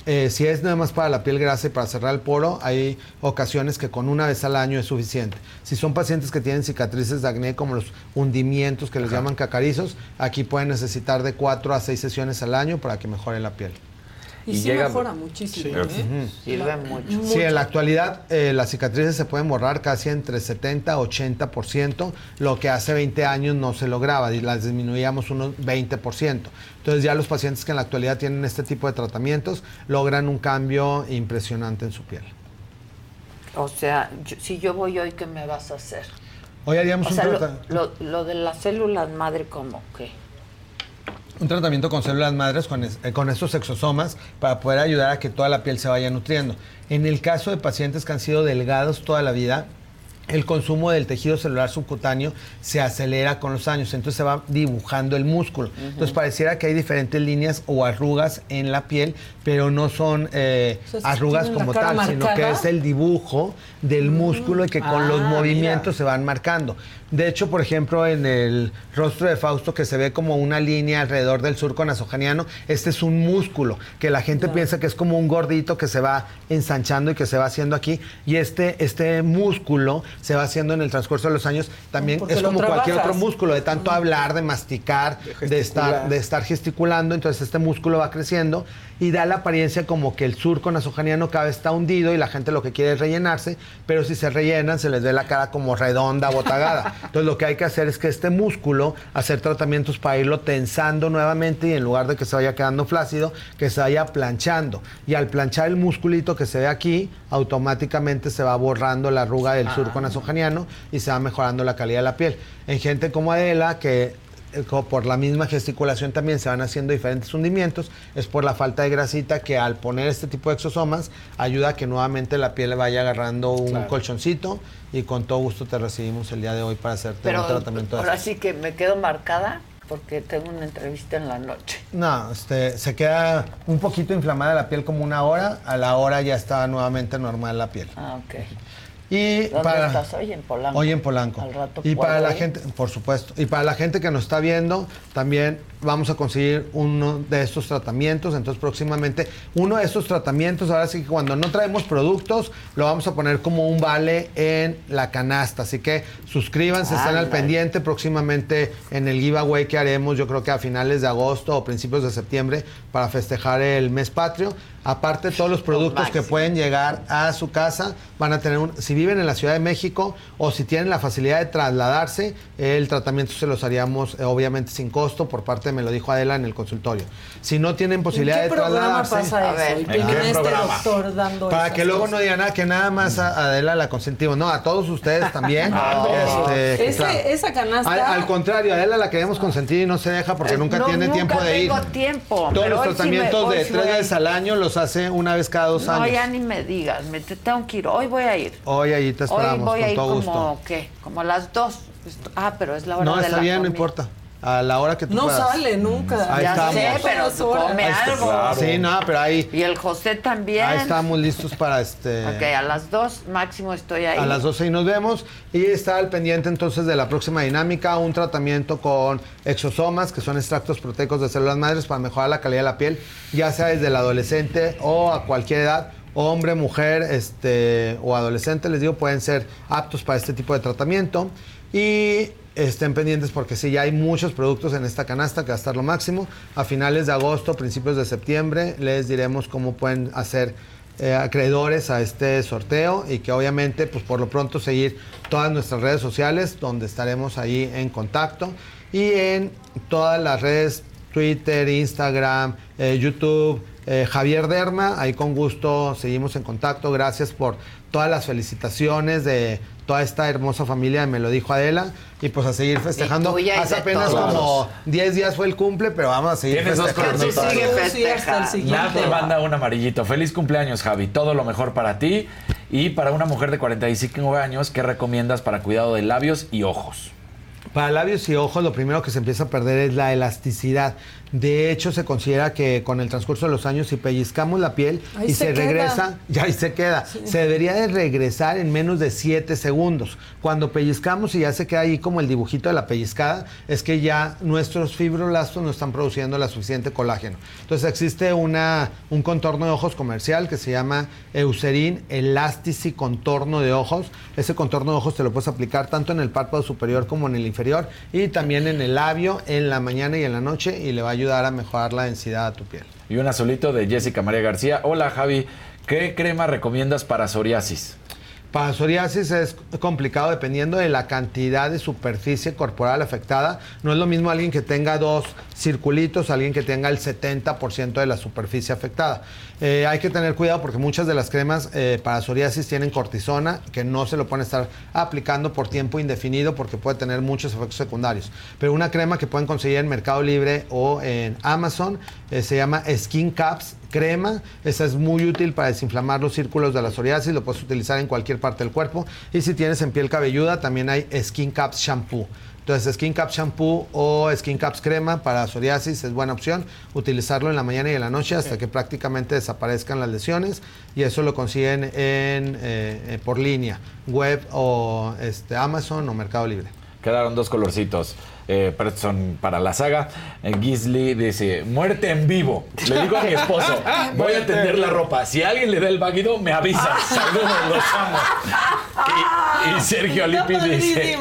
eh, si es nada más para la piel grasa y para cerrar el poro, hay ocasiones que con una vez al año es suficiente. Si son pacientes que tienen cicatrices de acné, como los hundimientos que les llaman cacarizos, aquí pueden necesitar de 4 a 6 sesiones al año para que mejore la piel. Y, Y sí llega- mejora muchísimo, Sí. ¿eh? Ujú. Sirve mucho. Sí, en la actualidad eh, las cicatrices se pueden borrar casi entre 70 a 80%, lo que hace 20 años no se lograba y las disminuíamos unos 20%. Entonces ya los pacientes que en la actualidad tienen este tipo de tratamientos logran un cambio impresionante en su piel. O sea, yo- si yo voy hoy, ¿qué me vas a hacer? Hoy haríamos O un sea, lo, lo- lo de las células madre, ¿cómo qué? Un tratamiento con células madres con, es- eh, con estos exosomas para poder ayudar a que toda la piel se vaya nutriendo. En el caso de pacientes que han sido delgados toda la vida, el consumo del tejido celular subcutáneo se acelera con los años, entonces se va dibujando el músculo. Entonces pareciera que hay diferentes líneas o arrugas en la piel, pero no son eh, arrugas como tal, sino que es el dibujo del músculo y que con los Ah, movimientos mira. se van marcando. De hecho, por ejemplo, en el rostro de Fausto, que se ve como una línea alrededor del surco nasogeniano, este es un músculo, que la gente piensa que es como un gordito que se va ensanchando y que se va haciendo aquí. Y este, este músculo se va haciendo en el transcurso de los años. También Porque es como cualquier otro músculo, de tanto hablar, de masticar, de, estar, gesticular. de estar gesticulando. Entonces, este músculo va creciendo y da la apariencia como que el surco nasogeniano cada vez está hundido y la gente lo que quiere es rellenarse, pero si se rellenan se les ve la cara como redonda, botagada. Entonces lo que hay que hacer es que este músculo, hacer tratamientos para irlo tensando nuevamente y en lugar de que se vaya quedando flácido, que se vaya planchando. Y al planchar el musculito que se ve aquí, automáticamente se va borrando la arruga del surco nasogeniano y se va mejorando la calidad de la piel. En gente como Adela, que eh, co- por la misma gesticulación también se van haciendo diferentes hundimientos, es por la falta de grasita que al poner este tipo de exosomas ayuda a que nuevamente la piel vaya agarrando un Claro. colchoncito y con todo gusto te recibimos el día de hoy para hacerte Pero un tratamiento de ahora sí que me quedo marcada porque tengo una entrevista en la noche. No, este, se queda un poquito inflamada la piel como una hora, a la hora ya está nuevamente normal la piel. Ah, ok. Y ¿Dónde para, estás hoy en Polanco? Hoy en Polanco. Al rato y para la ir. gente, por supuesto, y para la gente que nos está viendo, también vamos a conseguir uno de estos tratamientos. Entonces, próximamente, uno de estos tratamientos, ahora sí que cuando no traemos productos, lo vamos a poner como un vale en la canasta. Así que suscríbanse, estén al pendiente próximamente en el giveaway que haremos, yo creo que a finales de agosto o principios de septiembre, para festejar el mes patrio. Aparte, todos los productos que pueden llegar a su casa van a tener un. Si viven en la Ciudad de México o si tienen la facilidad de trasladarse, el tratamiento se los haríamos eh, obviamente sin costo por parte, me lo dijo Adela en el consultorio. Si no tienen posibilidad ¿En qué de trasladarse. pasa eso? Y tienen a este doctor dando Para que luego cosas. no digan nada, que nada más a Adela la consentimos. No, a todos ustedes también. No. Este, Ese- claro. esa canasta. Al, al contrario, a Adela la queremos consentir y no se deja porque nunca No, tiene nunca tiempo de ir. tengo tiempo. Todos los hoy sí me- tratamientos de tres a veces al año los hace una vez cada dos No, años. ya ni me digas, me te tengo que ir. Hoy voy a ir. Hoy allí te Hoy esperamos voy a con ir todo como, gusto. ¿qué? Como a las dos. Ah, pero es la hora No, de está la bien, no comida. importa. A la hora que tú No puedas. sale nunca. Ahí ya estamos. sé, pero horas. come Ahí algo. claro. Sí, no, pero ahí, Y el José también. ahí estamos listos para este. Ok, a las dos máximo estoy ahí. A las 12 y nos vemos. Y está al pendiente entonces de la próxima dinámica, un tratamiento con exosomas, que son extractos proteicos de células madres para mejorar la calidad de la piel, ya sea desde el adolescente o a cualquier edad. Hombre, mujer este, o adolescente, les digo, pueden ser aptos para este tipo de tratamiento. Y estén pendientes porque sí, ya hay muchos productos en esta canasta que va a estar lo máximo. A finales de agosto, principios de septiembre, les diremos cómo pueden hacer eh, acreedores a este sorteo y que obviamente, pues por lo pronto seguir todas nuestras redes sociales donde estaremos ahí en contacto y en todas las redes Twitter, Instagram, eh, YouTube, eh, Javier Derma, ahí con gusto seguimos en contacto. Gracias por todas las felicitaciones de toda esta hermosa familia, me lo dijo Adela, y pues a seguir festejando. y Hace apenas todos. como 10 días fue el cumple, pero vamos a seguir Tienes dos festejando. Sigue. Nat te manda un amarillito. Feliz cumpleaños, Javi. Todo lo mejor para ti. Y para una mujer de 45 años, ¿qué recomiendas para cuidado de labios y ojos? Para labios y ojos lo primero que se empieza a perder es la elasticidad. De hecho, se considera que con el transcurso de los años, si pellizcamos la piel Ahí y se regresa, ya ahí se queda. Se debería de regresar en menos de 7 segundos. Cuando pellizcamos y ya se queda ahí como el dibujito de la pellizcada, es que ya nuestros fibroblastos no están produciendo la suficiente colágeno. Entonces existe una, un contorno de ojos comercial que se llama Eucerin Elastici Contorno de Ojos. Ese contorno de ojos te lo puedes aplicar tanto en el párpado superior como en el inferior y también en el labio en la mañana y en la noche y le va a ayudar a mejorar la densidad a tu piel. Y un azulito de Jessica María García. Hola, Javi. ¿Qué crema recomiendas para psoriasis? Para psoriasis es complicado dependiendo de la cantidad de superficie corporal afectada. No es lo mismo alguien que tenga dos circulitos, alguien que tenga el 70% de la superficie afectada. Eh, hay que tener cuidado porque muchas de las cremas eh, para psoriasis tienen cortisona, que no se lo pueden estar aplicando por tiempo indefinido porque puede tener muchos efectos secundarios. Pero una crema que pueden conseguir en Mercado Libre o en Amazon eh, se llama Skin Caps crema. Esa es muy útil para desinflamar los círculos de la psoriasis. Lo puedes utilizar en cualquier parte del cuerpo. Y si tienes en piel cabelluda, también hay Skin Caps Shampoo. Entonces, Skin Caps Shampoo o Skin Caps Crema para psoriasis es buena opción. Utilizarlo en la mañana y en la noche hasta que prácticamente desaparezcan las lesiones. Y eso lo consiguen en, eh, eh, por línea, web o este, Amazon o Mercado Libre. Quedaron dos colorcitos. Eh, para la saga. Eh, Gisli dice, muerte en vivo. Le digo a mi esposo, voy a tender la ropa. Si alguien le da el váguido, me avisa. Saludos, los amo. Y, y Sergio Lipi dice,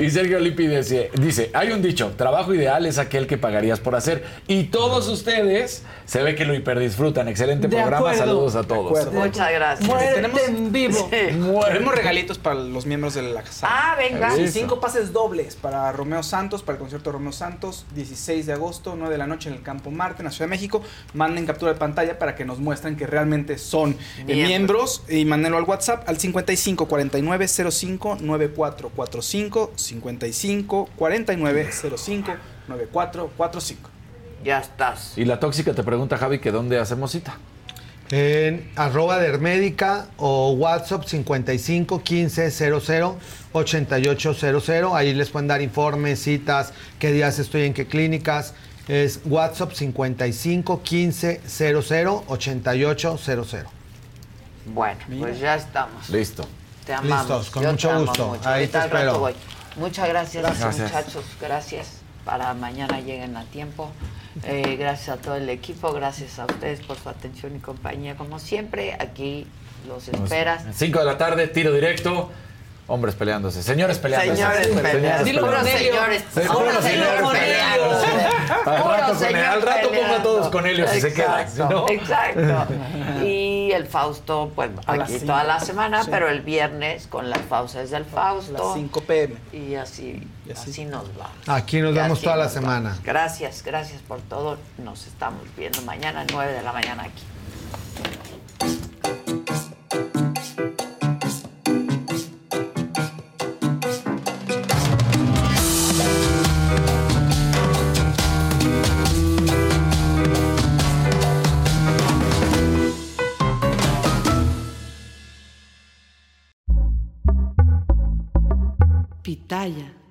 y Sergio Lipi dice, dice, hay un dicho, trabajo ideal es aquel que pagarías por hacer. Y todos ustedes se ve que lo hiperdisfrutan. Excelente De programa. acuerdo. Saludos a todos. Muchas gracias. Muerte Tenemos- en vivo. Tenemos regalitos para los miembros de la casa. Ah, venga. Sí, cinco pases dobles para Romeo Santos, para el concierto de Romeo Santos, 16 de agosto, 9 de la noche en el Campo Marte, en la Ciudad de México. Manden captura de pantalla para que nos muestren que realmente son eh, Miembros. miembros y mándenlo al WhatsApp al 55 49 05 9445 55 49 05 9445. Ya estás. Y la tóxica te pregunta, Javi, que dónde hacemos cita. En arroba dermédica o WhatsApp 55 15 00 8800. Ahí les pueden dar informes, citas, qué días estoy en qué clínicas. Es WhatsApp 55 15 00 8800. Bueno, pues ya estamos. Listo. Te amamos. Listos, con Yo mucho te amo gusto. mucho. Ahí Ahorita te espero. voy. Muchas gracias, Gracias. muchachos. Gracias. Para mañana lleguen a tiempo. Eh, gracias a todo el equipo. Gracias a ustedes por su atención y compañía. Como siempre, aquí los esperas. 5 de la tarde, tiro directo. Hombres peleándose. Señores peleándose. Señores peleándose. Dilo peleándose. con señores. Puro señor peleándose. Al rato, con- señor al rato pongo a todos con Helio si se queda. Exacto, ¿no? Exacto. Y el Fausto, pues aquí toda la semana, Sí. pero el viernes con las pausas del Fausto. Las 5 pm. Y así, así nos va. Aquí nos vemos toda la semana. Gracias, gracias por todo. Nos estamos viendo mañana, 9 de la mañana aquí. Pitaya.